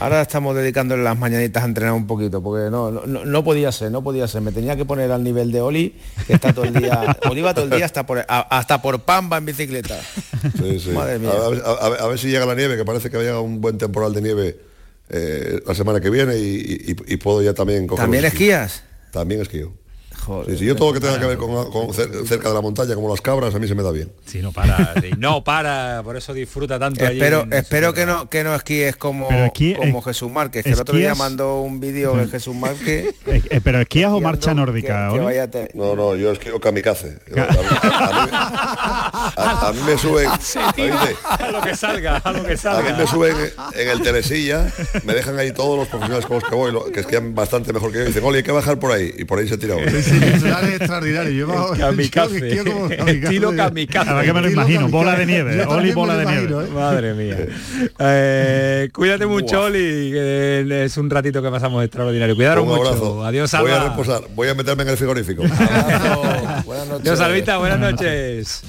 Ahora estamos dedicándole las mañanitas a entrenar un poquito, porque no, no, no- podía ser, no podía ser. Me tenía que poner al nivel de Oli, que está todo el día. Oli va todo el día hasta por, hasta por Pamba en bicicleta. Sí, sí. Madre mía. A, ver- a ver- a ver si llega la nieve, que parece que llega un buen temporal de nieve eh, la semana que viene y, y- y puedo ya también coger ¿También esquías? También esquío. Joder. Sí, sí, yo todo lo que tenga que ver con, con cer- cerca de la montaña, como las cabras, a mí se me da bien. Sí, no para, sí, no para, por eso disfruta tanto allí Espero, en- espero que no que no esquíes como, esquí- como es- Jesús Márquez, que el otro día mandó un vídeo de Jesús Márquez. Eh, eh, pero esquías o marcha nórdica, que- te- No, no, yo esquío kamikaze. A, a- a- a- a mí me suben, a lo que salga, a lo que A mí salga. me suben en el telesilla, me dejan ahí todos los profesionales con los que voy, lo- que esquían bastante mejor que yo, y dicen, Oli, hay que bajar por ahí, y por ahí se tira es extraordinario. Yo, yo Kamikaze. esquío como kamikaze. Estilo kamikaze. Que me lo imagino, kamikaze. bola de nieve, Yo Oli bola de nieve. imagino, ¿eh? Madre mía. Eh, cuídate mucho, Oli, que es un ratito que pasamos extraordinario. Cuidaros Un mucho. abrazo. Adiós, Voy a Alba. reposar, voy a meterme en el frigorífico. Buenas noches. Adiós, Salvita, buenas noches.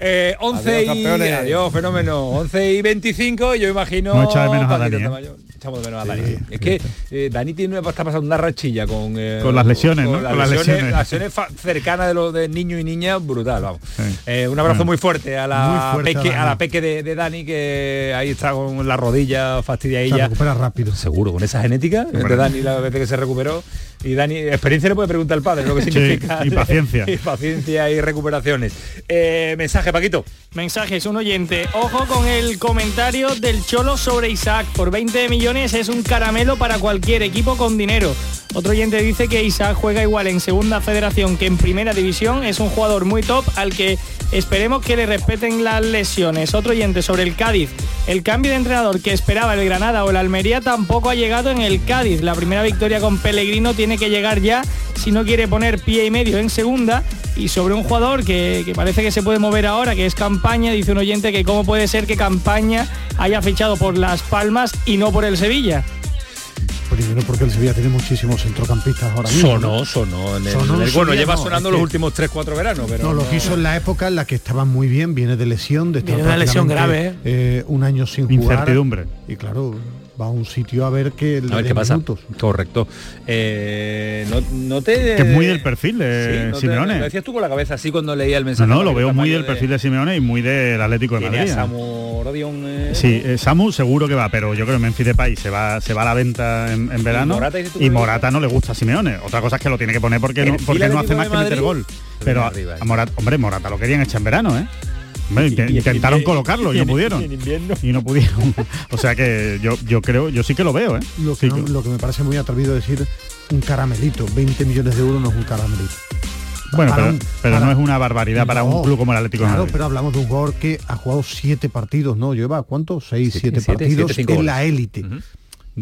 Eh, 11 Adiós, y adiós, fenómeno. 11 y 25, yo imagino. No echa de menos a Dani, ¿eh? Echamos de menos a Dani. Es que eh, Dani tiene una, está pasando una rachilla con, eh, Con las lesiones, ¿no? las Con las lesiones, lesiones. las lesiones fa- cercanas de los de niño y niña, brutal, vamos. Sí. Eh, un abrazo Bueno. muy fuerte a la fuerte peque, a, la peque de, de Dani que ahí está con la rodilla Se fastidiadilla. recupera rápido. Seguro, con esa genética de. Dani la vez que se recuperó. Y Dani, experiencia le puede preguntar al padre lo que Sí, significa. y paciencia. y paciencia y recuperaciones. Eh, mensaje, Paquito. Mensajes, un oyente. Ojo con el comentario del Cholo sobre Isaac. Por 20 millones es un caramelo para cualquier equipo con dinero. Otro oyente dice que Isaac juega igual en segunda federación que en primera división. Es un jugador muy top al que esperemos que le respeten las lesiones. Otro oyente sobre el Cádiz. El cambio de entrenador que esperaba el Granada o el Almería tampoco ha llegado en el Cádiz. La primera victoria con Pellegrino tiene que llegar ya si no quiere poner pie y medio en segunda. Y sobre un jugador que, que parece que se puede mover ahora, que es Campaña, dice un oyente que cómo puede ser que Campaña haya fichado por Las Palmas y no por el Sevilla. Primero porque el Sevilla tiene muchísimos centrocampistas ahora mismo. Sonó, sonó. En el, Sonó en el- bueno, Sevilla, lleva no, sonando los que- últimos 3-4 veranos, pero. No, lo no- que hizo en la época en la que estaba muy bien, viene de lesión, de estar Viene una lesión grave, eh, un año sin jugar. Incertidumbre. Y claro, va a un sitio a ver qué A ver qué pasa. minutos. Correcto. Eh, no, no te. Que es muy del perfil de Sí, no te- Simeone. Lo decías tú con la cabeza así cuando leía el No, mensaje. no, lo Paquito veo muy del perfil de Simeone y muy del Atlético de Madrid. ¿eh? Samu Rodion, eh, Sí, eh, Samu seguro que va, pero yo creo que Memphis Depay se va, se va a la venta en, en verano Morata y Morata no le gusta a Simeone. Otra cosa es que lo tiene que poner porque no, porque no hace más que meter gol. pero a, arriba, eh. a Morata, hombre, Morata lo querían echar en verano, ¿eh? Y- intentaron y- colocarlo y, y no pudieron. y en invierno. Y no pudieron. o sea que yo, yo creo, yo sí que lo veo, ¿eh? Lo que, Sí no- que- lo que me parece muy atrevido decir un caramelito. 20 millones de euros no es un caramelito. bueno, para pero, un- pero para- no es una barbaridad para No, un club como el Atlético de Claro, Madrid. pero hablamos de un jugador que ha jugado siete partidos, ¿no? Lleva, ¿cuántos? Seis, Siete, siete, siete, partidos siete, en goles. la élite.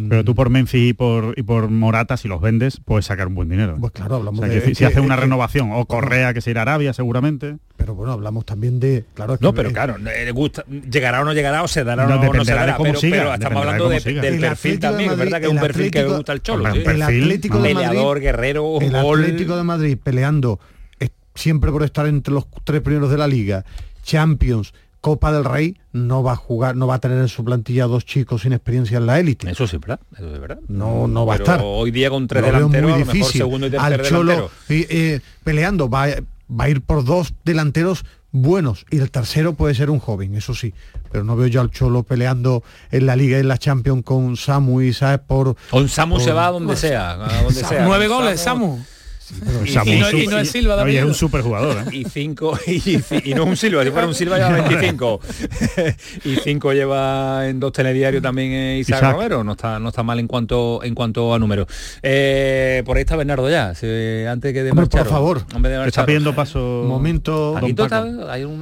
Pero tú por Memphis y por, y por Morata, si los vendes, puedes sacar un buen dinero. Pues claro, O hablamos sea, de... que si, si hace una renovación, o Correa que se irá a Arabia seguramente. Pero bueno, hablamos también de... Claro, es que No, pero eh, claro, eh, le gusta, llegará o no llegará, o se dará o No, no, no se dependerá de dará, cómo pero, siga, pero estamos hablando cómo de- siga. del El perfil Atlético de también, es Madrid- verdad que es un perfil que Atlético- gusta el cholo. Sí. el perfil, Atlético de Madrid... Peleador, guerrero, el gol. Atlético de Madrid peleando eh, siempre por estar entre los tres primeros de la liga, Champions, Copa del Rey no va a jugar, no va a tener en su plantilla dos chicos sin experiencia en la élite. Eso sí, ¿verdad? Eso es verdad. No, no va a estar. Hoy día con tres Lo delanteros, muy a lo mejor difícil. segundo y tercer Al Cholo delantero. eh, eh, peleando va, va a ir por dos delanteros buenos y el tercero puede ser un joven, eso sí. Pero no veo yo al Cholo peleando en la Liga y en la Champions con Samu y sabes por. Con Samu por- se va a donde sea, a donde sea. Nueve goles, Samu. Y, Samu y no- y no es Silva de Oye, es un superjugador. ¿eh? y cinco y, y no es un Silva, si fuera un Silva lleva 25 y cinco lleva en dos telediarios también eh, Isaac, Isaac. Romero, no está no está mal en cuanto en cuanto a números. Eh, por ahí está Bernardo ya, se- antes que de Hombre, por favor. Antes de Te está pidiendo paso. Momento. Hay un-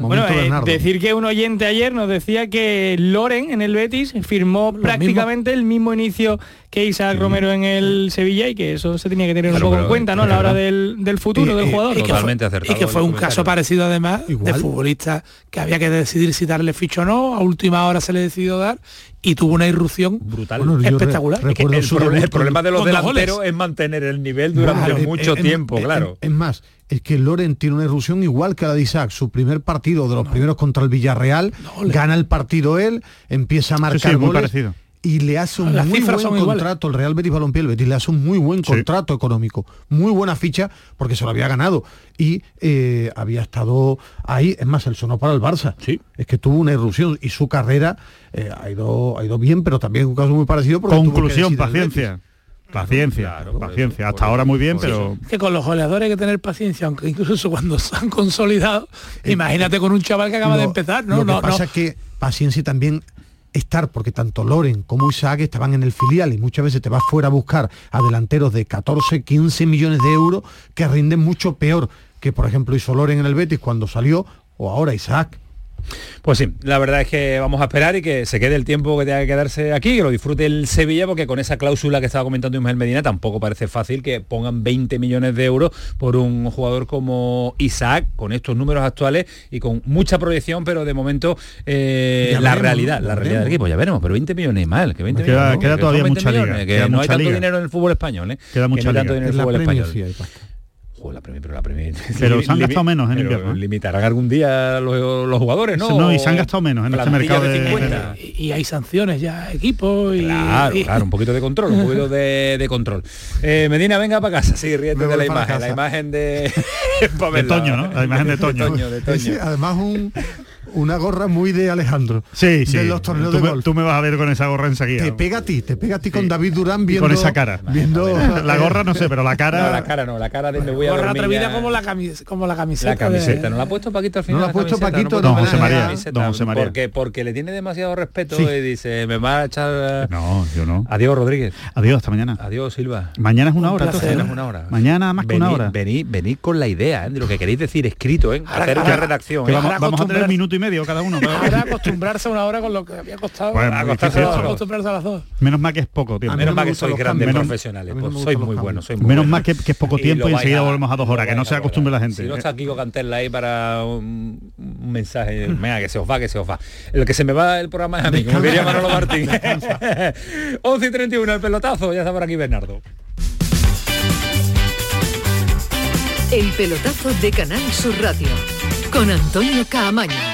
Bueno, eh, decir que un oyente ayer nos decía que Loren en el Betis firmó prácticamente el mismo inicio que Isaac Romero en el Sevilla y que eso se tenía que tener Claro, un poco en cuenta, ¿no? A la hora del, del futuro Y- del jugador. y que fue- Totalmente acertado Y que fue un comentario. caso parecido además Igual. de futbolista que había que decidir si darle ficho o no, a última hora se le decidió dar y tuvo una irrupción brutal. Bueno, yo re- espectacular. Es que el, problema de los delanteros es mantener el nivel durante Vale, mucho tiempo, es- claro. Es, más, es que Loren tiene una erupción igual que la de Isaac. Su primer partido de los primeros contra el Villarreal, gana el partido él, empieza a marcar sí, muy goles parecido. Y le hace un Las muy buen son iguales. contrato. El Real Betis Balompié, el Betis le hace un muy buen Sí. contrato económico, muy buena ficha porque se lo había ganado y eh, había estado ahí. Es más, él sonó para el Barça. Sí. Es que tuvo una erupción y su carrera eh, ha, ido, ha ido bien, pero también un caso muy parecido. Conclusión, el paciencia. Paciencia, Claro, paciencia. eso, Hasta por ahora muy bien, pero Es que con los goleadores hay que tener paciencia, aunque incluso cuando se han consolidado, imagínate con un chaval que acaba de empezar, ¿no? Lo que no, pasa no. es que paciencia y también estar, porque tanto Loren como Isaac estaban en el filial y muchas veces te vas fuera a buscar a delanteros de 14, 15 millones de euros que rinden mucho peor que por ejemplo hizo Loren en el Betis cuando salió o ahora Isaac. Pues sí, la verdad es que vamos a esperar y que se quede el tiempo que tenga que quedarse aquí, que lo disfrute el Sevilla, porque con esa cláusula que estaba comentando Ismael Medina tampoco parece fácil que pongan 20 millones de euros por un jugador como Isaac, con estos números actuales y con mucha proyección, pero de momento eh, la veremos, realidad, la realidad del equipo, ya veremos, pero 20 millones mal, que 20 Queda- millones, ¿no? queda Que todavía son 20 mucha liga, millones, que queda no hay tanto liga. dinero en el fútbol español, ¿eh? Queda Que mucha no hay tanto liga. dinero en el fútbol español. La Premier, pero la Premier. Pero se han gastado menos en invierno, ¿eh? Limitarán algún día los, los jugadores, ¿no? No, y se han gastado menos en este Plantilla mercado de- 50. Y, y hay sanciones ya, equipos y... Claro, y- claro, un poquito de control, un poquito de, de control. Eh, Medina, venga para casa, sí, ríete de la imagen, la imagen de... De Toño, ¿no? La imagen de Toño. de Toño. Sí, además un- una gorra muy de Alejandro. Sí, sí. De los torneos tú, de me, golf. tú me vas a ver con esa gorra enseguida. Te pega a ti, te pega a ti con. David Durán Y viendo con esa cara. viendo La gorra no sé, pero la cara... No, la cara no, la cara de me voy a Gorra dormir atrevida ya. como la, camis- como la camiseta. La camiseta, de- ¿no la ha puesto Paquito al final? No la ha puesto camiseta? Paquito, puesto José María, camiseta, don José María. Porque, porque le tiene demasiado respeto Sí. y dice, me va a echar... No, yo no. Adiós, Rodríguez. Adiós, hasta mañana. Adiós, Silva. Mañana es una hora. Mañana ¿no? es una hora. Mañana más que una hora. Venid, con la idea ¿eh? de lo que queréis decir escrito, ¿eh? Hacer una redacción. ¿eh? vamos, a tener minuto y medio cada uno. acostumbrarse a una hora con lo que había costado. Bueno, acostarse, difícil a, esto. acostumbrarse a las dos. Menos mal que es poco tiempo. Menos no mal que sois grandes cambios. profesionales, pues me sois muy buenos, cambios. muy Menos mal que, que es poco tiempo y enseguida a- volvemos a dos horas, que no se acostumbre la gente. Si no está aquí con Cantela ahí para un, un mensaje, venga, que se os va, que se os va. El que se me va el programa es a mí, como diría Manolo Martín. 11 y 31, el pelotazo, ya está por aquí Bernardo. El pelotazo de Canal Sur Radio con Antonio Caamaño.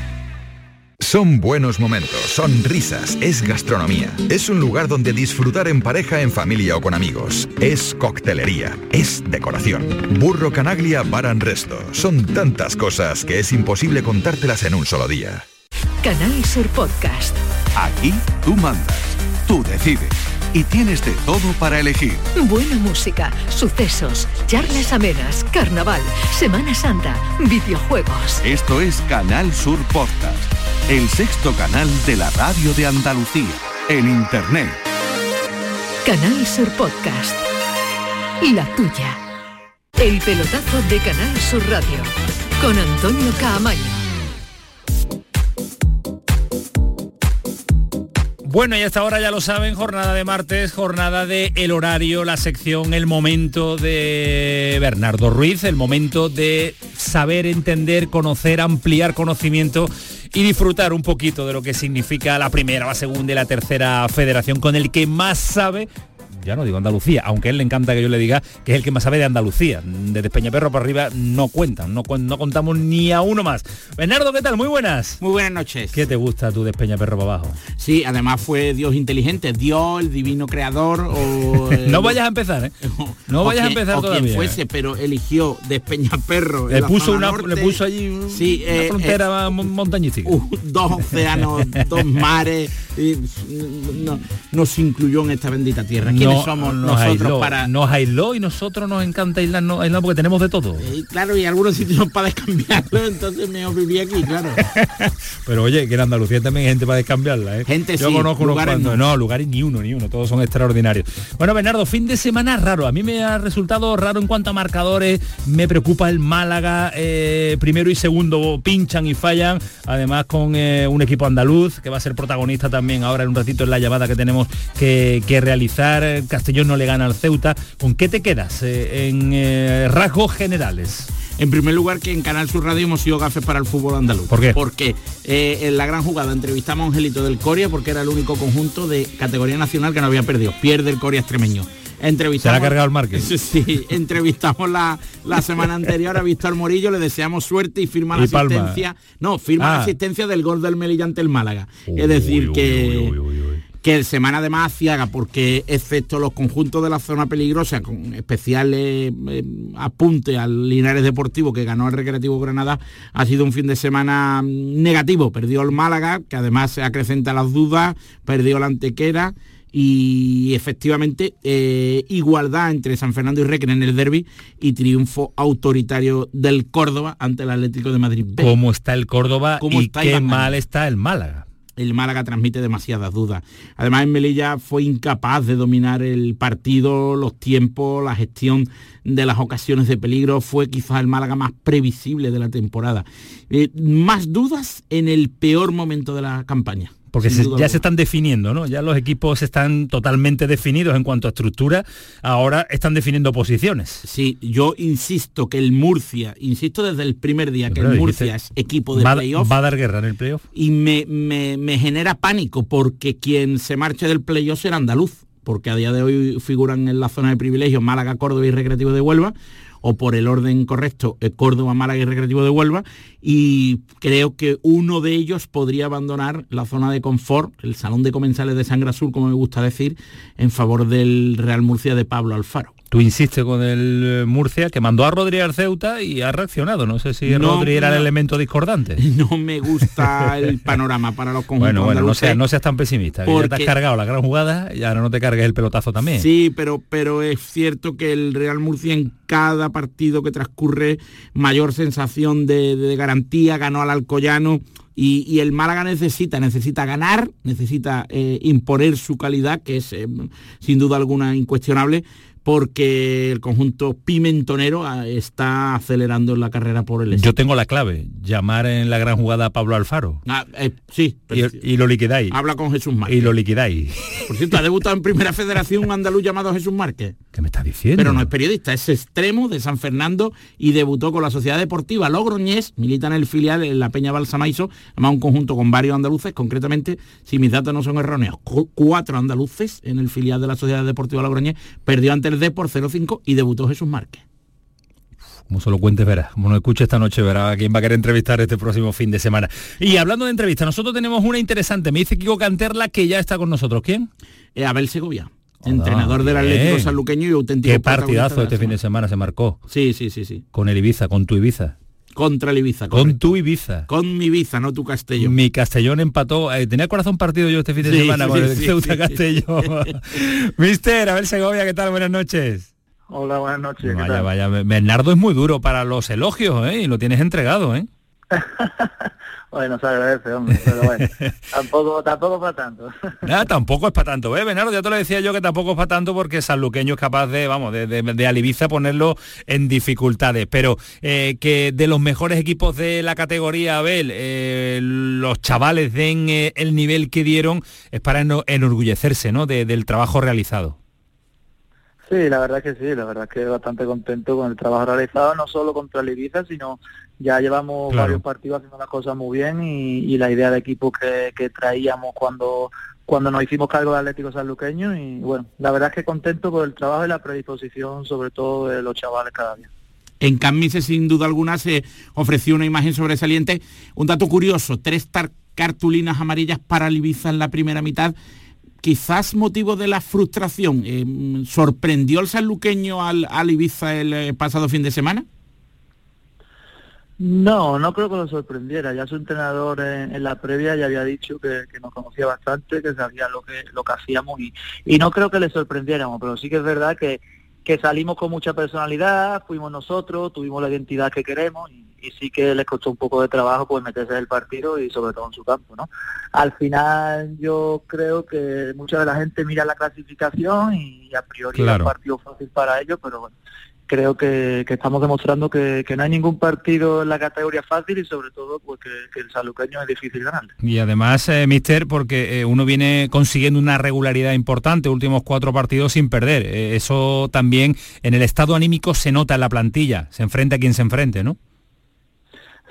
Son buenos momentos, son risas, es gastronomía. Es un lugar donde disfrutar en pareja, en familia o con amigos. Es coctelería, es decoración. Burro Canaglia Baran Resto. Son tantas cosas que es imposible contártelas en un solo día. Canal Sur Podcast. Aquí tú mandas, tú decides y tienes de todo para elegir. Buena música, sucesos, charlas amenas, carnaval, Semana Santa, videojuegos. Esto es Canal Sur Podcast, el sexto canal de la radio de Andalucía, en Internet. Canal Sur Podcast. La tuya. El pelotazo de Canal Sur Radio. Con Antonio Caamaño. Bueno, y hasta ahora ya lo saben, jornada de martes, jornada de el horario, la sección, el momento de Bernardo Ruiz, el momento de saber, entender, conocer, ampliar conocimiento y disfrutar un poquito de lo que significa la primera, la segunda y la tercera federación con el que más sabe ya no digo Andalucía, aunque a él le encanta que yo le diga que es el que más sabe de Andalucía. Desde Peñaperro para arriba no cuentan, no, no contamos ni a uno más. Bernardo, ¿qué tal? Muy buenas. Muy buenas noches. ¿Qué te gusta tú de Peñaperro para abajo? Sí, además fue Dios inteligente, Dios, el divino creador o... no vayas a empezar, ¿eh? No vayas a empezar o todavía. Quien fuese, pero eligió Despeñaperro. Le puso, una, le puso allí sí, una eh, frontera eh, montañística. Dos océanos, dos mares. Y, no, nos incluyó en esta bendita tierra. ¿Quiénes no, somos nos nosotros aisló, para...? Nos aisló y nosotros nos encanta aislarnos, aislar porque tenemos de todo. Eh, claro, y algunos sitios para descambiarlo, entonces mejor vivir aquí, claro. Pero oye, que en Andalucía también hay gente para descambiarla, ¿eh? Gente Yo sí, conozco unos lugares cuantos. no. No, lugares ni uno, ni uno, todos son extraordinarios. Bueno, Bernardo, fin de semana raro. A mí me ha resultado raro en cuanto a marcadores. Me preocupa el Málaga. eh, primero y segundo pinchan y fallan. Además con eh, un equipo andaluz que va a ser protagonista también ahora en un ratito en la llamada que tenemos que, que realizar. Castellón no le gana al Ceuta. ¿Con qué te quedas eh, en eh, rasgos generales? En primer lugar, que en Canal Sur Radio hemos sido gafes para el fútbol andaluz. ¿Por qué? Porque eh, en la gran jugada entrevistamos a Angelito del Coria porque era el único conjunto de categoría nacional que no había perdido. Pierde el Coria extremeño. Entrevistamos, Se la ha cargado el Márquez. Sí, entrevistamos la, la semana anterior a Víctor Morillo, le deseamos suerte y firma la palma. asistencia. No, firma la Ah. asistencia del gol del Melilla ante el Málaga. es decir, que que el semana además aciaga porque excepto los conjuntos de la zona peligrosa con especial eh, eh, apunte al Linares Deportivo que ganó el Recreativo Granada ha sido un fin de semana mm, negativo perdió el Málaga que además se acrecenta las dudas perdió la Antequera y efectivamente eh, igualdad entre San Fernando y Requena en el derby y triunfo autoritario del Córdoba ante el Atlético de Madrid B. ¿Cómo está el Córdoba ¿Cómo y está qué mal está el Málaga? El Málaga transmite demasiadas dudas. Además, en Melilla fue incapaz de dominar el partido, los tiempos, la gestión de las ocasiones de peligro. Fue quizás el Málaga más previsible de la temporada. Eh, más dudas en el peor momento de la campaña. Porque se- ya se están definiendo, ¿no? Ya los equipos están totalmente definidos en cuanto a estructura, ahora están definiendo posiciones. Sí, yo insisto que el Murcia, insisto desde el primer día que el Murcia es equipo de va, playoff. va a dar guerra en el playoff. y me, me- me genera pánico porque quien se marche del playoff será andaluz, porque a día de hoy figuran en la zona de privilegio Málaga, Córdoba y Recreativo de Huelva, o por el orden correcto, eh, Córdoba, Málaga y Recreativo de Huelva, y creo que uno de ellos podría abandonar la zona de confort, el salón de comensales de Sangre Azul, como me gusta decir, en favor del Real Murcia de Pablo Alfaro. Tú insistes con el eh, Murcia, que mandó a Rodri al Ceuta y ha reaccionado. No sé si No, Rodri era el elemento discordante. No me gusta el panorama para los conjuntos Bueno, bueno, no seas, no seas tan pesimista. que Ya te has porque- cargado la gran jugada y ahora no te cargues el pelotazo también. Sí, pero, pero es cierto que el Real Murcia en cada partido que transcurre mayor sensación de, de garantía, ganó al Alcoyano y, y el Málaga necesita, necesita ganar, necesita eh, imponer su calidad, que es eh, sin duda alguna incuestionable, porque el conjunto pimentonero ah, está acelerando en la carrera por el Yo tengo la clave, llamar en la gran jugada a Pablo Alfaro. Ah, eh, sí, Y, y lo liquidáis. habla con Jesús Márquez. Y lo liquidáis. Por cierto, ha debutado en Primera Federación un andaluz llamado Jesús Márquez. ¿Qué me estás diciendo? Pero no es periodista, es extremo de San Fernando y debutó con la Sociedad Deportiva Logroñés, milita en el filial en la Peña Balsamaiso, además un conjunto con varios andaluces, concretamente, si mis datos no son erróneos, cu- cuatro andaluces en el filial de la Sociedad Deportiva Logroñés, perdió ante el D por 0-5 y debutó Jesús Márquez. Como se lo cuentes, verás. Como lo escuche esta noche, verás a quién va a querer entrevistar este próximo fin de semana. Y hablando de entrevistas, nosotros tenemos una interesante. Me dice Kiko Canterla que ya está con nosotros. ¿Quién? Eh, Abel Segovia, entrenador del Atlético. Sanluqueño y auténtico Qué partidazo este fin de semana se marcó. Sí, sí, sí, sí. Con el Ibiza, con tu Ibiza. Contra el Ibiza. Con correcto. tu Ibiza. Con mi Ibiza, no tu Castellón. Mi Castellón empató. eh, tenía corazón partido yo este fin de Sí, semana con sí, el sí, Ceuta sí, Castellón. Mister, Abel Segovia, ¿qué tal? Buenas noches. Hola, buenas noches. ¿qué Vaya, tal? vaya. Bernardo es muy duro para los elogios, ¿eh? Y lo tienes entregado, ¿eh? bueno, se agradece, hombre, pero bueno, tampoco, tampoco para tanto. Nada, tampoco es para tanto, ¿eh, Bernardo? Ya te lo decía yo que tampoco es para tanto porque Sanluqueño es capaz de, vamos, de, de, de Alibiza ponerlo en dificultades. Pero eh, que de los mejores equipos de la categoría, Abel, eh, los chavales den eh, el nivel que dieron, es para enorgullecerse, ¿no? del trabajo realizado. Sí, la verdad que sí, la verdad que bastante contento con el trabajo realizado, no solo contra el Ibiza, sino ya llevamos varios partidos haciendo las cosas muy bien y, la idea de equipo que, traíamos cuando cuando nos hicimos cargo de Atlético Sanluqueño y bueno, la verdad es que contento con el trabajo y la predisposición sobre todo de los chavales cada día. En Cammise sin duda alguna se ofreció una imagen sobresaliente. Un dato curioso, tres cartulinas amarillas para el Ibiza en la primera mitad quizás motivo de la frustración. Eh, ¿Sorprendió el sanluqueño al, Ibiza el eh, pasado fin de semana? No, no creo que lo sorprendiera. Ya su entrenador en, la previa ya había dicho que, nos conocía bastante, que sabía lo que lo que hacíamos y, y no creo que le sorprendiéramos, pero sí que es verdad que, que salimos con mucha personalidad, fuimos nosotros, tuvimos la identidad que queremos y, y sí que les costó un poco de trabajo pues meterse en el partido y sobre todo en su campo, ¿no? Al final yo creo que mucha de la gente mira la clasificación y a priori es un partido fácil para ellos, pero bueno, creo que, estamos demostrando que, no hay ningún partido en la categoría fácil y sobre todo pues que, el saluqueño es difícil ganar. Y además, eh, Mister, porque eh, uno viene consiguiendo una regularidad importante, últimos cuatro partidos sin perder. Eh, eso también en el estado anímico se nota en la plantilla, se enfrenta a quien se enfrente, ¿no?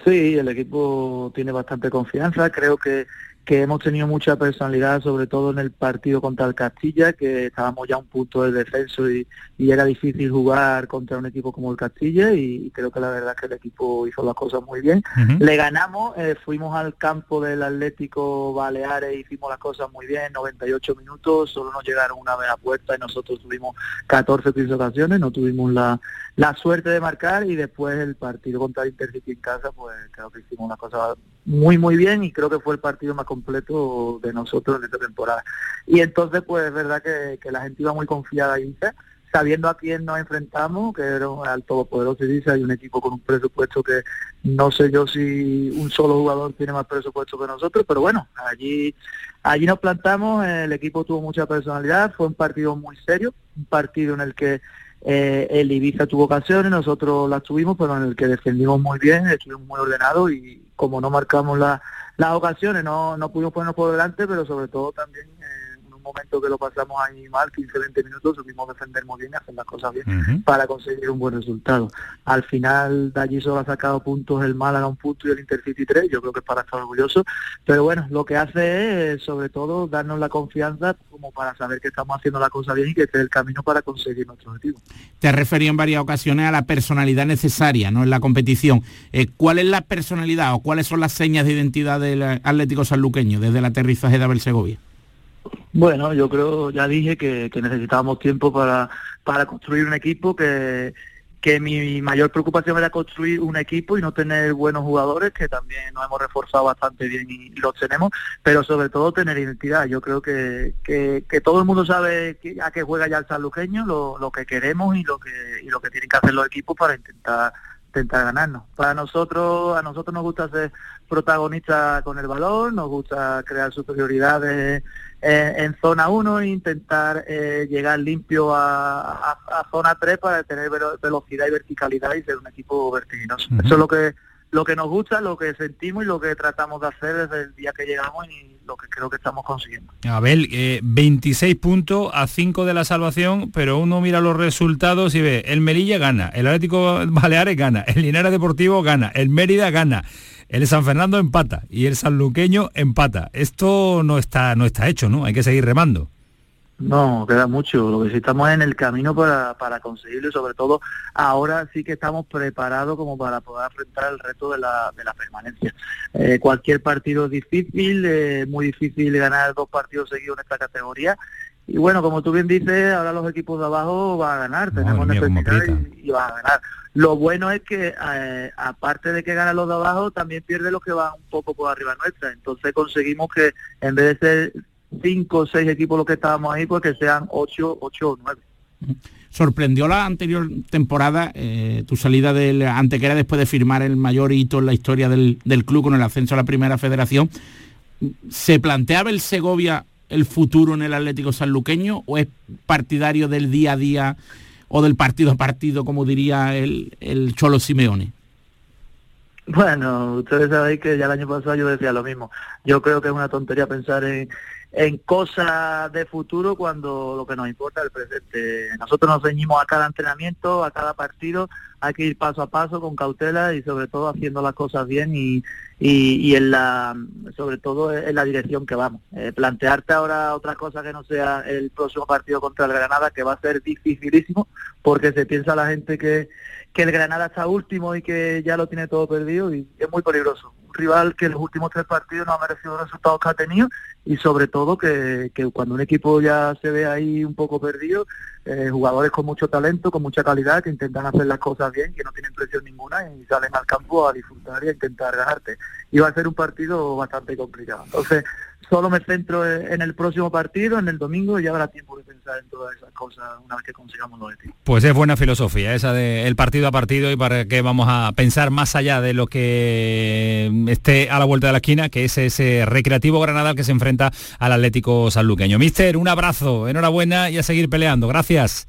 Sí, el equipo tiene bastante confianza. Creo que que hemos tenido mucha personalidad, sobre todo en el partido contra el Castilla, que estábamos ya a un punto de descenso y, era difícil jugar contra un equipo como el Castilla y, creo que la verdad es que el equipo hizo las cosas muy bien. Le ganamos, eh, fuimos al campo del Atlético Baleares hicimos las cosas muy bien, 98 minutos, solo nos llegaron una vez a puerta y nosotros tuvimos 14 15 ocasiones, no tuvimos la, la suerte de marcar y después el partido contra el Intercity en casa, pues creo que hicimos las cosas muy muy bien y creo que fue el partido más completo de nosotros en esta temporada. Y entonces pues es verdad que, la gente iba muy confiada ahí, sabiendo a quién nos enfrentamos, que era un al todopoderoso dice hay un equipo con un presupuesto que no sé yo si un solo jugador tiene más presupuesto que nosotros, pero bueno, allí allí nos plantamos, el equipo tuvo mucha personalidad, fue un partido muy serio, un partido en el que eh, el Ibiza tuvo ocasiones, nosotros las tuvimos, pero en el que defendimos muy bien, estuvimos muy ordenados y como no marcamos las ocasiones, no, no pudimos ponernos por delante, pero sobre todo también momento que lo pasamos ahí mal, 15, 20 minutos, supimos defender muy bien y hacer las cosas bien para conseguir un buen resultado. Al final de allí solo ha sacado puntos el Málaga un punto y el Intercity 3, yo creo que es para estar orgulloso, pero bueno, lo que hace es sobre todo darnos la confianza como para saber que estamos haciendo la cosa bien y que este es el camino para conseguir nuestro objetivo. Te has referido en varias ocasiones a la personalidad necesaria ¿no? en la competición. Eh, ¿Cuál es la personalidad o cuáles son las señas de identidad del Atlético Sanluqueño desde el aterrizaje de Abel Segovia? Bueno, yo creo, ya dije que, necesitábamos tiempo para, para construir un equipo, que, que mi mayor preocupación era construir un equipo y no tener buenos jugadores, que también nos hemos reforzado bastante bien y, los tenemos, pero sobre todo tener identidad. Yo creo que, que, todo el mundo sabe a qué juega ya el sanluqueño, lo, lo que queremos y lo que, y lo que tienen que hacer los equipos para intentar intentar ganarnos. Para nosotros, a nosotros nos gusta ser protagonistas con el balón, nos gusta crear superioridades en zona 1 e intentar eh, llegar limpio a, zona 3 para tener velocidad y verticalidad y ser un equipo vertiginoso. Eso es lo que lo que nos gusta, lo que sentimos y lo que tratamos de hacer desde el día que llegamos y lo que creo que estamos consiguiendo. Abel, 26 eh, puntos a 5 de la salvación, pero uno mira los resultados y ve, el Melilla gana, el Atlético Baleares gana, el Linares Deportivo gana, el Mérida gana, el San Fernando empata y el Sanluqueño empata. Esto no está, no está hecho, ¿no? Hay que seguir remando. No, queda mucho. Lo que sí estamos en el camino para, para conseguirlo y sobre todo ahora sí que estamos preparados como para poder afrontar el reto de la, de la permanencia. Eh, cualquier partido es difícil, es muy difícil ganar dos partidos seguidos en esta categoría. Y bueno, como tú bien dices, ahora los equipos de abajo van a ganar, tenemos necesidad y, y, van a ganar. Lo bueno es que eh, aparte de que ganan los de abajo, también pierde los que van un poco por arriba nuestra. Entonces conseguimos que en vez de ser cinco o seis equipos los que estábamos ahí, pues que sean ocho, ocho o nueve. sorprendió la anterior temporada eh, tu salida del Antequera después de firmar el mayor hito en la historia del, del, club con el ascenso a la primera federación. ¿Se planteaba el Segovia el futuro en el Atlético Sanluqueño o es partidario del día a día o del partido a partido, como diría el, el Cholo Simeone? Bueno, ustedes saben que ya el año pasado yo decía lo mismo. Yo creo que es una tontería pensar en, en cosas de futuro cuando lo que nos importa es el presente. Nosotros nos ceñimos a cada entrenamiento, a cada partido, hay que ir paso a paso con cautela y sobre todo haciendo las cosas bien y, y, en la sobre todo en la dirección que vamos. Eh, plantearte ahora otra cosa que no sea el próximo partido contra el Granada, que va a ser dificilísimo, porque se piensa la gente que, que el Granada está último y que ya lo tiene todo perdido y es muy peligroso rival que en los últimos tres partidos no ha merecido los resultados que ha tenido y sobre todo que, cuando un equipo ya se ve ahí un poco perdido, eh, jugadores con mucho talento, con mucha calidad, que intentan hacer las cosas bien, que no tienen presión ninguna y salen al campo a disfrutar y a intentar ganarte. Y va a ser un partido bastante complicado. Entonces, solo me centro en el próximo partido, en el domingo, y ya habrá tiempo de pensar en todas esas cosas una vez que consigamos los objetivos. Pues es buena filosofía esa de el partido a partido y para que vamos a pensar más allá de lo que esté a la vuelta de la esquina, que es ese recreativo Granada que se enfrenta al Atlético Sanluqueño. Mister, un abrazo, enhorabuena y a seguir peleando. Gracias.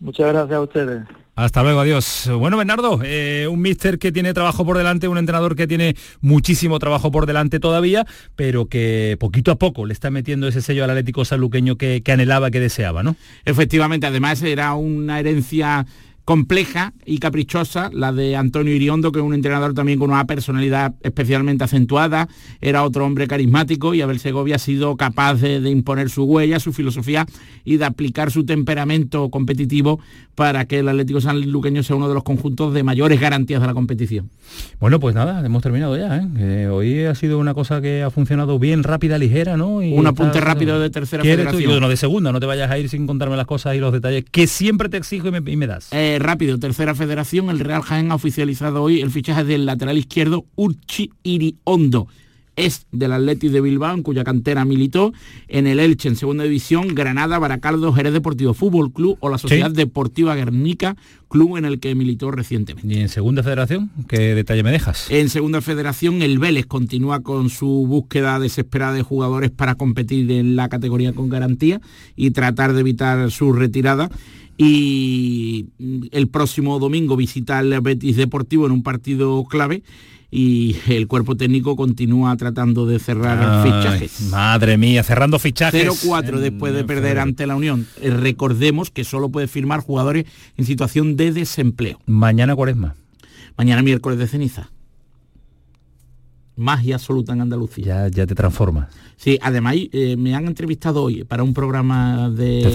Muchas gracias a ustedes. Hasta luego, adiós. Bueno, Bernardo, eh, un mister que tiene trabajo por delante, un entrenador que tiene muchísimo trabajo por delante todavía, pero que poquito a poco le está metiendo ese sello al Atlético Saluqueño que, que anhelaba, que deseaba, ¿no? Efectivamente, además era una herencia compleja y caprichosa, la de Antonio Iriondo, que es un entrenador también con una personalidad especialmente acentuada, era otro hombre carismático y Abel Segovia ha sido capaz de, imponer su huella, su filosofía y de aplicar su temperamento competitivo para que el Atlético Sanluqueño sea uno de los conjuntos de mayores garantías de la competición. Bueno, pues nada, hemos terminado ya. ¿eh? hoy ha sido una cosa que ha funcionado bien, rápida, ligera, ¿no? Y un apunte rápido de tercera federación. no, de segunda, no te vayas a ir sin contarme las cosas y los detalles que siempre te exijo y me, das. Eh, rápido, tercera federación, el Real Jaén ha oficializado hoy el fichaje del lateral izquierdo Urchi Iriondo es del Athletic de Bilbao, en cuya cantera militó, en el Elche, en segunda división, Granada, Baracaldo, Jerez Deportivo Fútbol Club o la Sociedad Deportiva Guernica, club en el que militó recientemente. ¿Y en segunda federación? ¿Qué detalle me dejas? En segunda federación, el Vélez continúa con su búsqueda desesperada de jugadores para competir en la categoría con garantía y tratar de evitar su retirada y el próximo domingo visita el Betis Deportivo en un partido clave y el cuerpo técnico continúa tratando de cerrar fichajes. Madre mía, cerrando fichajes. 0-4 después de perder ante la Unión. Eh, recordemos que solo puede firmar jugadores en situación de desempleo. Mañana cuaresma. Mañana miércoles de ceniza magia absoluta en Andalucía. Ya, ya te transformas. Sí, además eh, me han entrevistado hoy para un programa de,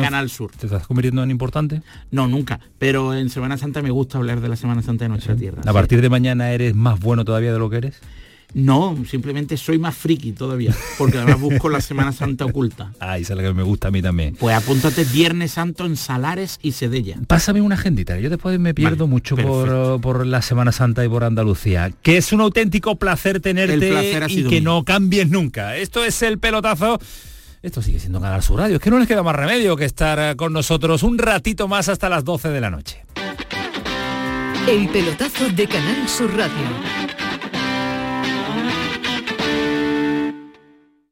Canal Sur. ¿Te estás convirtiendo en importante? No, nunca. Pero en Semana Santa me gusta hablar de la Semana Santa de nuestra tierra. ¿A partir de mañana eres más bueno todavía de lo que eres? No, simplemente soy más friki todavía, porque además busco la Semana Santa oculta. Ay, esa es la que me gusta a mí también. Pues apúntate Viernes Santo en Salares y Sedella. Pásame una agendita, yo después me pierdo mucho por, la Semana Santa y por Andalucía. Que es un auténtico placer tenerte y que no cambies nunca. Esto es el pelotazo. Esto sigue siendo Canal Sur Radio. Es que no les queda más remedio que estar eh, con nosotros un ratito más hasta las 12 de la noche. El pelotazo de Canal Sur Radio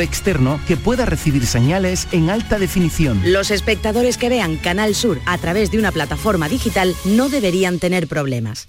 externo que pueda recibir señales en alta definición. Los espectadores que vean Canal Sur a través de una plataforma digital no deberían tener problemas.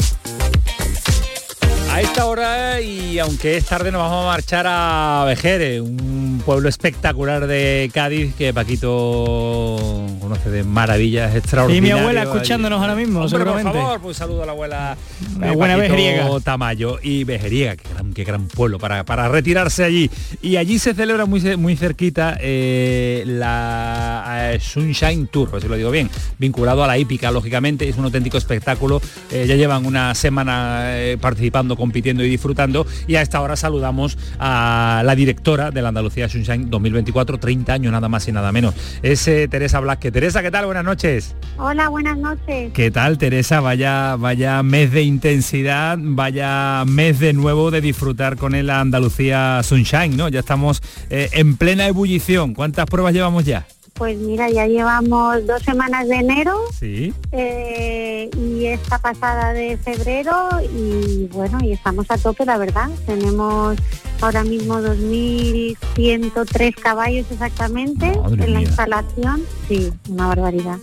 A esta hora, y aunque es tarde, nos vamos a marchar a Vejeres, un pueblo espectacular de Cádiz que Paquito conoce de maravillas Y extraordinarias. mi abuela escuchándonos ahora mismo, Hombre, por favor, pues saludo a la abuela La buena Paquito Vejeriega. Tamayo y Vejeriega, qué gran, qué gran pueblo para, para retirarse allí. Y allí se celebra muy, muy cerquita eh, la eh, Sunshine Tour, si lo digo bien, vinculado a la hípica, lógicamente, es un auténtico espectáculo. Eh, ya llevan una semana eh, participando, compitiendo y disfrutando. Y a esta hora saludamos a la directora de la Andalucía Sunshine 2024, 30 años nada más y nada menos. Es eh, Teresa Blasque. Teresa, ¿qué tal? Buenas noches. Hola, buenas noches. ¿Qué tal, Teresa? Vaya, vaya mes de intensidad, vaya mes de nuevo de disfrutar con el Andalucía Sunshine, ¿no? Ya estamos eh, en plena ebullición. ¿Cuántas pruebas llevamos ya? Pues mira, ya llevamos dos semanas de enero Sí. eh, y esta pasada de febrero y bueno, y estamos a tope, la verdad. Tenemos ahora mismo 2.103 caballos exactamente Madre en la mía. instalación. Sí, una barbaridad.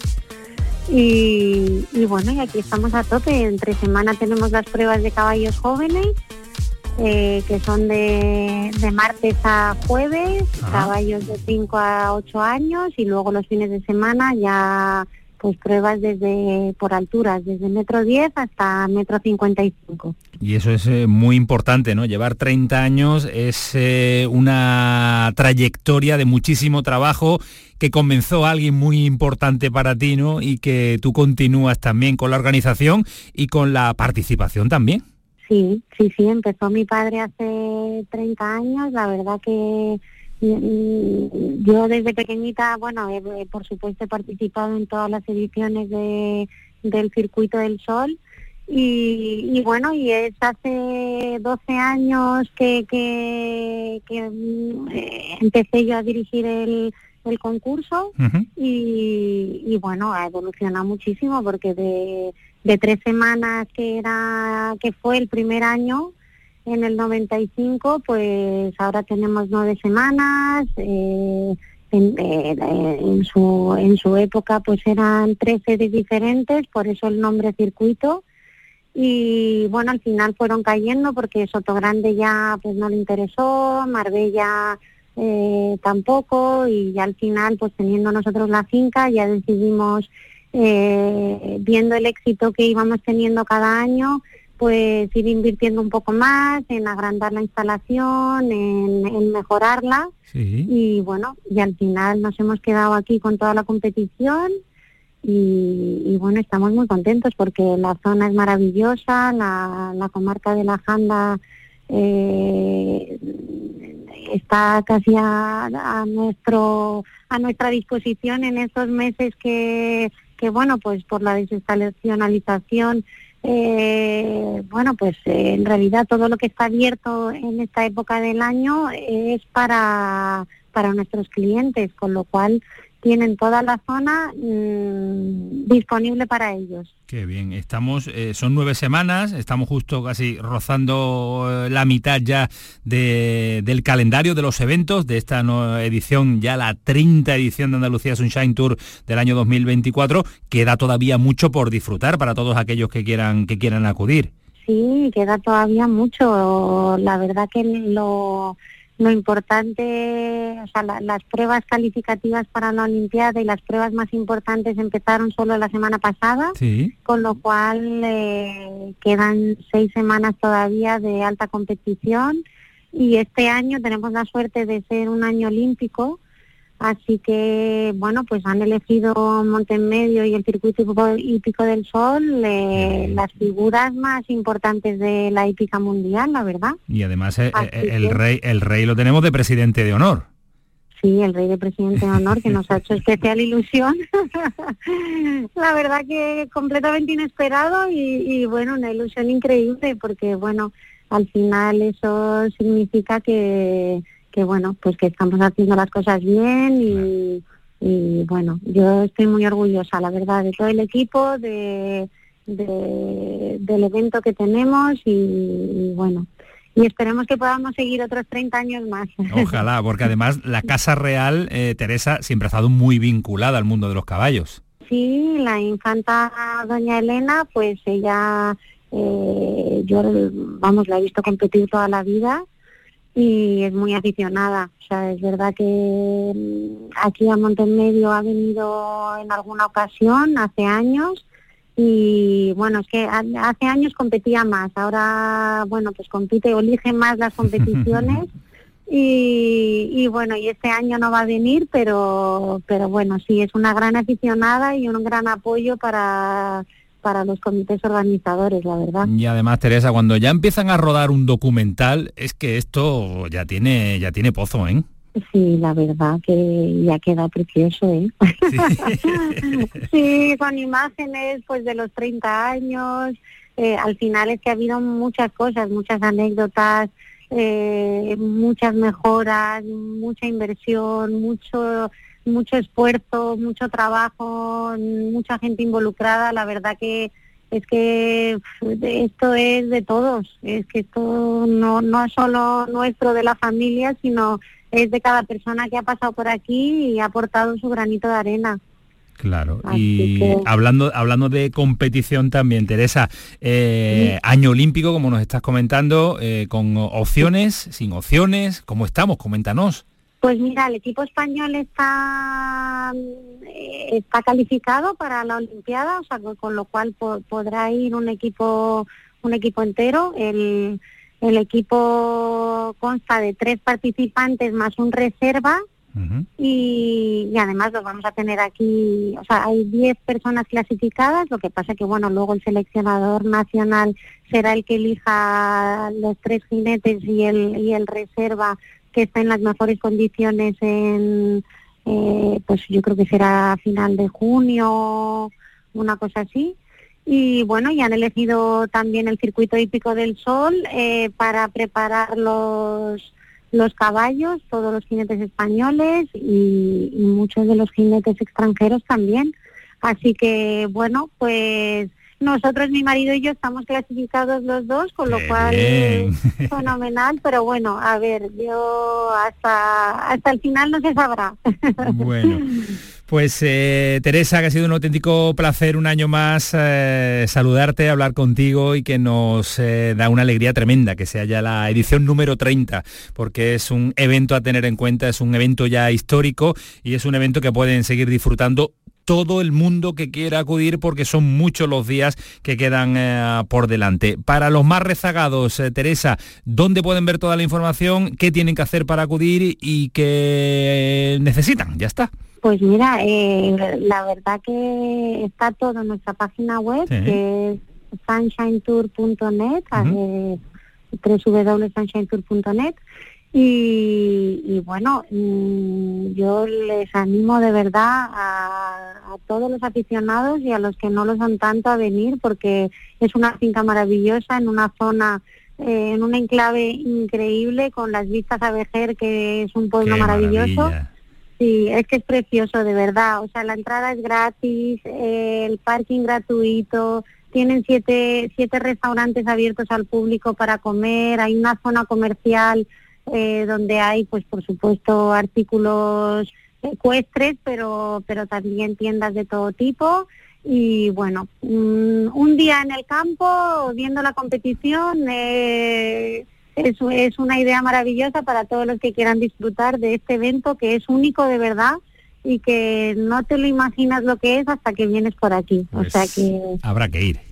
Y, y bueno, y aquí estamos a tope. Entre semana tenemos las pruebas de caballos jóvenes, eh, que son de, de martes a jueves, caballos de 5 a 8 años, y luego los fines de semana ya pues pruebas desde por alturas, desde metro 10 hasta metro 55. Y eso es eh, muy importante, ¿no? Llevar 30 años es eh, una trayectoria de muchísimo trabajo que comenzó alguien muy importante para ti, ¿no? Y que tú continúas también con la organización y con la participación también. Sí, sí, sí, empezó mi padre hace 30 años, la verdad que mm, yo desde pequeñita, bueno, he- he, por supuesto he participado en todas las ediciones de, del Circuito del Sol y, y bueno, y es hace 12 años que, que, que, mm, eh, empecé yo a dirigir el, el concurso y, y bueno, ha evolucionado muchísimo porque de, de tres semanas que era que fue el primer año en el 95, pues ahora tenemos nueve semanas. eh, en, eh, en su en su época pues eran tres series diferentes, por eso el nombre circuito. Y bueno, al final fueron cayendo porque Sotogrande ya pues no le interesó, Marbella eh, tampoco y ya al final pues teniendo nosotros la finca ya decidimos eh, viendo el éxito que íbamos teniendo cada año pues ir invirtiendo un poco más en agrandar la instalación, en, en mejorarla. Y bueno, y al final nos hemos quedado aquí con toda la competición y, y bueno, estamos muy contentos porque la zona es maravillosa, la, la comarca de la Janda eh, está casi a, a nuestro a nuestra disposición en estos meses que, que bueno pues por la desestacionalización eh, bueno pues eh, en realidad todo lo que está abierto en esta época del año es para para nuestros clientes con lo cual tienen toda la zona mm, disponible para ellos Qué bien, estamos, eh, son nueve semanas, estamos justo casi rozando eh, la mitad ya de- del calendario de los eventos de esta nueva edición, ya la 30 edición de Andalucía Sunshine Tour del año 2024. Queda todavía mucho por disfrutar para todos aquellos que quieran, que quieran acudir. Sí, queda todavía mucho. La verdad que lo, lo importante, o sea, la- las pruebas calificativas para la Olimpiada y las pruebas más importantes empezaron solo la semana pasada, Sí. con lo cual eh, quedan seis semanas todavía de alta competición y este año tenemos la suerte de ser un año olímpico, Así que, bueno, pues han elegido Montemedio y el circuito hípico del Sol eh, las figuras más importantes de la hípica mundial, la verdad. Y además eh, eh, el, rey, el rey lo tenemos de presidente de honor. Sí, el rey de presidente de honor que nos ha hecho especial ilusión. la verdad que completamente inesperado y, y bueno, una ilusión increíble porque bueno, al final eso significa que que bueno, pues que estamos haciendo las cosas bien y, bueno, yo estoy muy orgullosa, la verdad, de todo el equipo, de, del evento que tenemos y, bueno, y esperemos que podamos seguir otros 30 años más. Ojalá, porque además la Casa Real, eh, Teresa, siempre ha estado muy vinculada al mundo de los caballos. Sí, la infanta doña Elena, pues ella, eh, yo, vamos, la he visto competir toda la vida y es muy aficionada. O sea, es verdad que mm, aquí a Montemedio ha venido en alguna ocasión, hace años, y bueno, es que hace años competía más, ahora, bueno, pues compite o elige más las competiciones. Y, y, bueno, y este año no va a venir, pero, pero bueno, sí, es una gran aficionada y un gran apoyo para, para los comités organizadores, la verdad. Y además, Teresa, cuando ya empiezan a rodar un documental, es que esto ya tiene, ya tiene pozo, ¿eh? Sí, la verdad que ya queda precioso, ¿eh? Sí, con imágenes pues de los 30 años, eh, al final es que ha habido muchas cosas, muchas anécdotas, eh, muchas mejoras, mucha inversión, mucho mucho esfuerzo, mucho trabajo, mucha gente involucrada. La verdad que es que esto es de todos, es que esto no, no es solo nuestro de la familia, sino es de cada persona que ha pasado por aquí y ha aportado su granito de arena. Claro, y hablando, hablando de competición también, Teresa, eh, año olímpico, como nos estás comentando, eh, con opciones, sin opciones, ¿cómo estamos? Coméntanos. Pues mira, el equipo español está eh, está calificado para la Olimpiada, o sea, con, lo cual podrá ir un equipo un equipo entero. El, el equipo consta de tres participantes más un reserva y, y, además los vamos a tener aquí, o sea, hay diez personas clasificadas, lo que pasa que bueno, luego el seleccionador nacional será el que elija los tres jinetes y el, y el reserva que está en las mejores condiciones en, eh, pues yo creo que será final de junio, una cosa así. Y bueno, ya han elegido también el circuito hípico del sol eh, para preparar los, los caballos, todos los jinetes españoles y muchos de los jinetes extranjeros también. Así que bueno, pues nosotros, mi marido y yo, estamos clasificados los dos, con lo cual fenomenal, pero bueno, a ver, yo hasta, hasta el final no se sabrá. Bueno. Pues eh, Teresa, que ha sido un auténtico placer un año más eh, saludarte, hablar contigo y que nos eh, da una alegría tremenda que sea ya la edición número 30, porque es un evento a tener en cuenta, es un evento ya histórico y es un evento que pueden seguir disfrutando todo el mundo que quiera acudir porque son muchos los días que quedan eh, por delante. Para los más rezagados, eh, Teresa, ¿dónde pueden ver toda la información? ¿Qué tienen que hacer para acudir y qué necesitan? Ya está. Pues mira, eh, la verdad que está todo en nuestra página web, que es sunshinetour.net, www.sunshinetour.net y, bueno, mm, yo les animo de verdad a, todos los aficionados y a los que no lo son tanto a venir porque es una finca maravillosa en una zona, eh, en un enclave increíble con las vistas a Vejer, que es un pueblo maravilloso. Sí, es que es precioso, de verdad. O sea, la entrada es gratis, el parking gratuito, tienen siete, siete restaurantes abiertos al público para comer, hay una zona comercial eh, donde hay, pues por supuesto, artículos ecuestres, pero, pero también tiendas de todo tipo. Y bueno, mm, un día en el campo, viendo la competición, eh, eso es una idea maravillosa para todos los que quieran disfrutar de este evento que es único de verdad y que no te lo imaginas lo que es hasta que vienes por aquí. o sea pues que habrá que ir.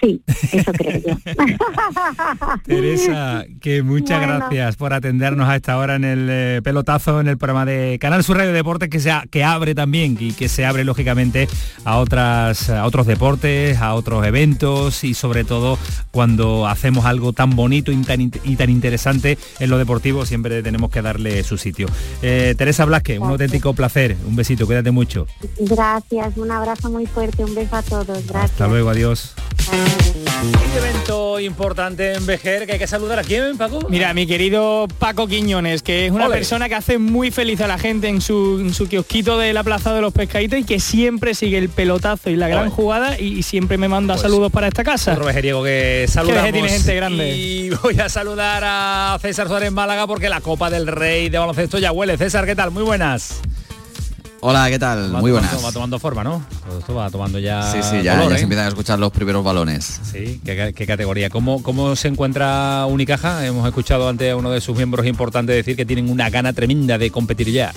Sí, eso creo yo. Teresa, que muchas Bueno. gracias por atendernos a esta hora en el eh, pelotazo, en el programa de Canal Sur Radio Deportes, que, sea, que abre también y que se abre lógicamente a, otras, a otros deportes, a otros eventos y sobre todo cuando hacemos algo tan bonito y tan, y tan interesante en lo deportivo, siempre tenemos que darle su sitio. Eh, Teresa Blasque, un auténtico placer, un besito, cuídate mucho. Gracias, un abrazo muy fuerte, un beso a todos. Gracias. Hasta luego, adiós. Evento importante en Vejer que hay que saludar a quién, Paco. Mira, mi querido Paco Quiñones, que es una Ole. persona que hace muy feliz a la gente en su, en su kiosquito de la Plaza de los Pescaditos y que siempre sigue el pelotazo y la gran Ole. jugada y, y siempre me manda Pues, saludos para esta casa. Otro vejeriego que saludamos. Tiene gente grande. Y voy a saludar a César Suárez Málaga porque la Copa del Rey de baloncesto ya huele. César, ¿qué tal? Muy buenas. Hola, ¿qué tal? Va Muy tomando- buenas. Va tomando forma, ¿no? Todo Esto va tomando ya Sí, sí, ya, color, ya ¿eh? se empiezan a escuchar los primeros balones. Sí, ¿qué, qué categoría? ¿Cómo, ¿Cómo se encuentra Unicaja? Hemos escuchado antes a uno de sus miembros importantes decir que tienen una gana tremenda de competir ya.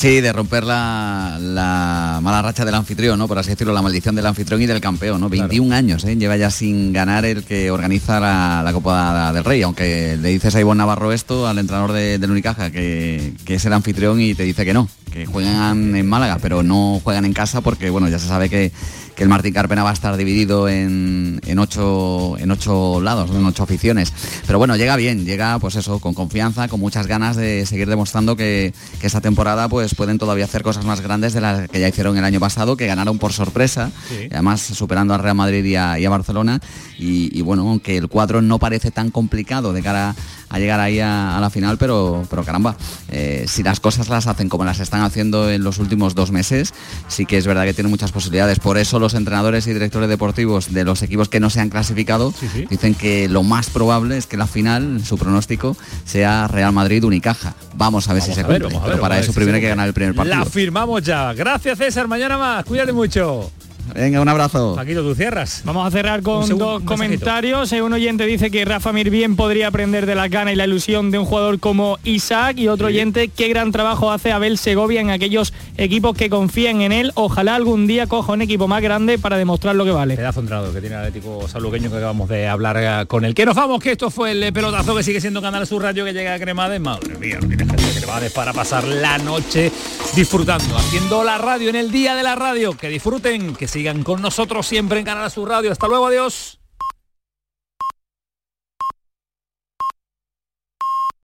Sí, de romper la, la mala racha del anfitrión, ¿no? Por así decirlo, la maldición del anfitrión y del campeón, ¿no? 21 años, ¿eh? Lleva ya sin ganar el que organiza la, la Copa del Rey, aunque le dices a Ivonne Navarro esto, al entrenador de, del Unicaja, que, que es el anfitrión y te dice que no, que juegan en Málaga, pero no juegan en casa porque, bueno, ya se sabe que, que el Martín Carpena va a estar dividido en, en ocho, en ocho lados, en ocho aficiones. Pero bueno, llega bien, llega pues eso, con confianza, con muchas ganas de seguir demostrando que, que esta temporada pues pueden todavía hacer cosas más grandes de las que ya hicieron el año pasado, que ganaron por sorpresa, Sí. además superando a Real Madrid y a, y a Barcelona. Y, y bueno, aunque el cuadro no parece tan complicado de cara a llegar ahí a, a la final, pero, pero caramba, eh, si las cosas las hacen como las están haciendo en los últimos dos meses, sí que es verdad que tienen muchas posibilidades. Por eso los entrenadores y directores deportivos de los equipos que no se han clasificado dicen que lo más probable es que la final, su pronóstico, sea Real Madrid-Unicaja. Vamos a ver si se ver, cumple. ver, pero para ver eso primero hay que ganar el primer partido. La firmamos ya. Gracias César, mañana más. Cuídate mucho. Venga, un abrazo. Paquito, tú cierras. Vamos a cerrar con segundo, dos un comentarios. Eh, Un oyente dice que Rafa Mir bien podría aprender de la gana y la ilusión de un jugador como Isaac y otro oyente qué gran trabajo hace Abel Segovia en aquellos equipos que confían en él. Ojalá algún día coja un equipo más grande para demostrar lo que vale. Pedazo de entrenador que tiene el Atlético Saluqueño que acabamos de hablar eh, con él. Que nos vamos, que esto fue el eh, pelotazo que sigue siendo Canal Sur Radio que llega a Cremades. Madre mía, no tiene gente de Cremades para pasar la noche disfrutando, haciendo la radio en el día de la radio. Que disfruten, que sigan con nosotros siempre en Canal Sur Radio. Hasta luego, adiós.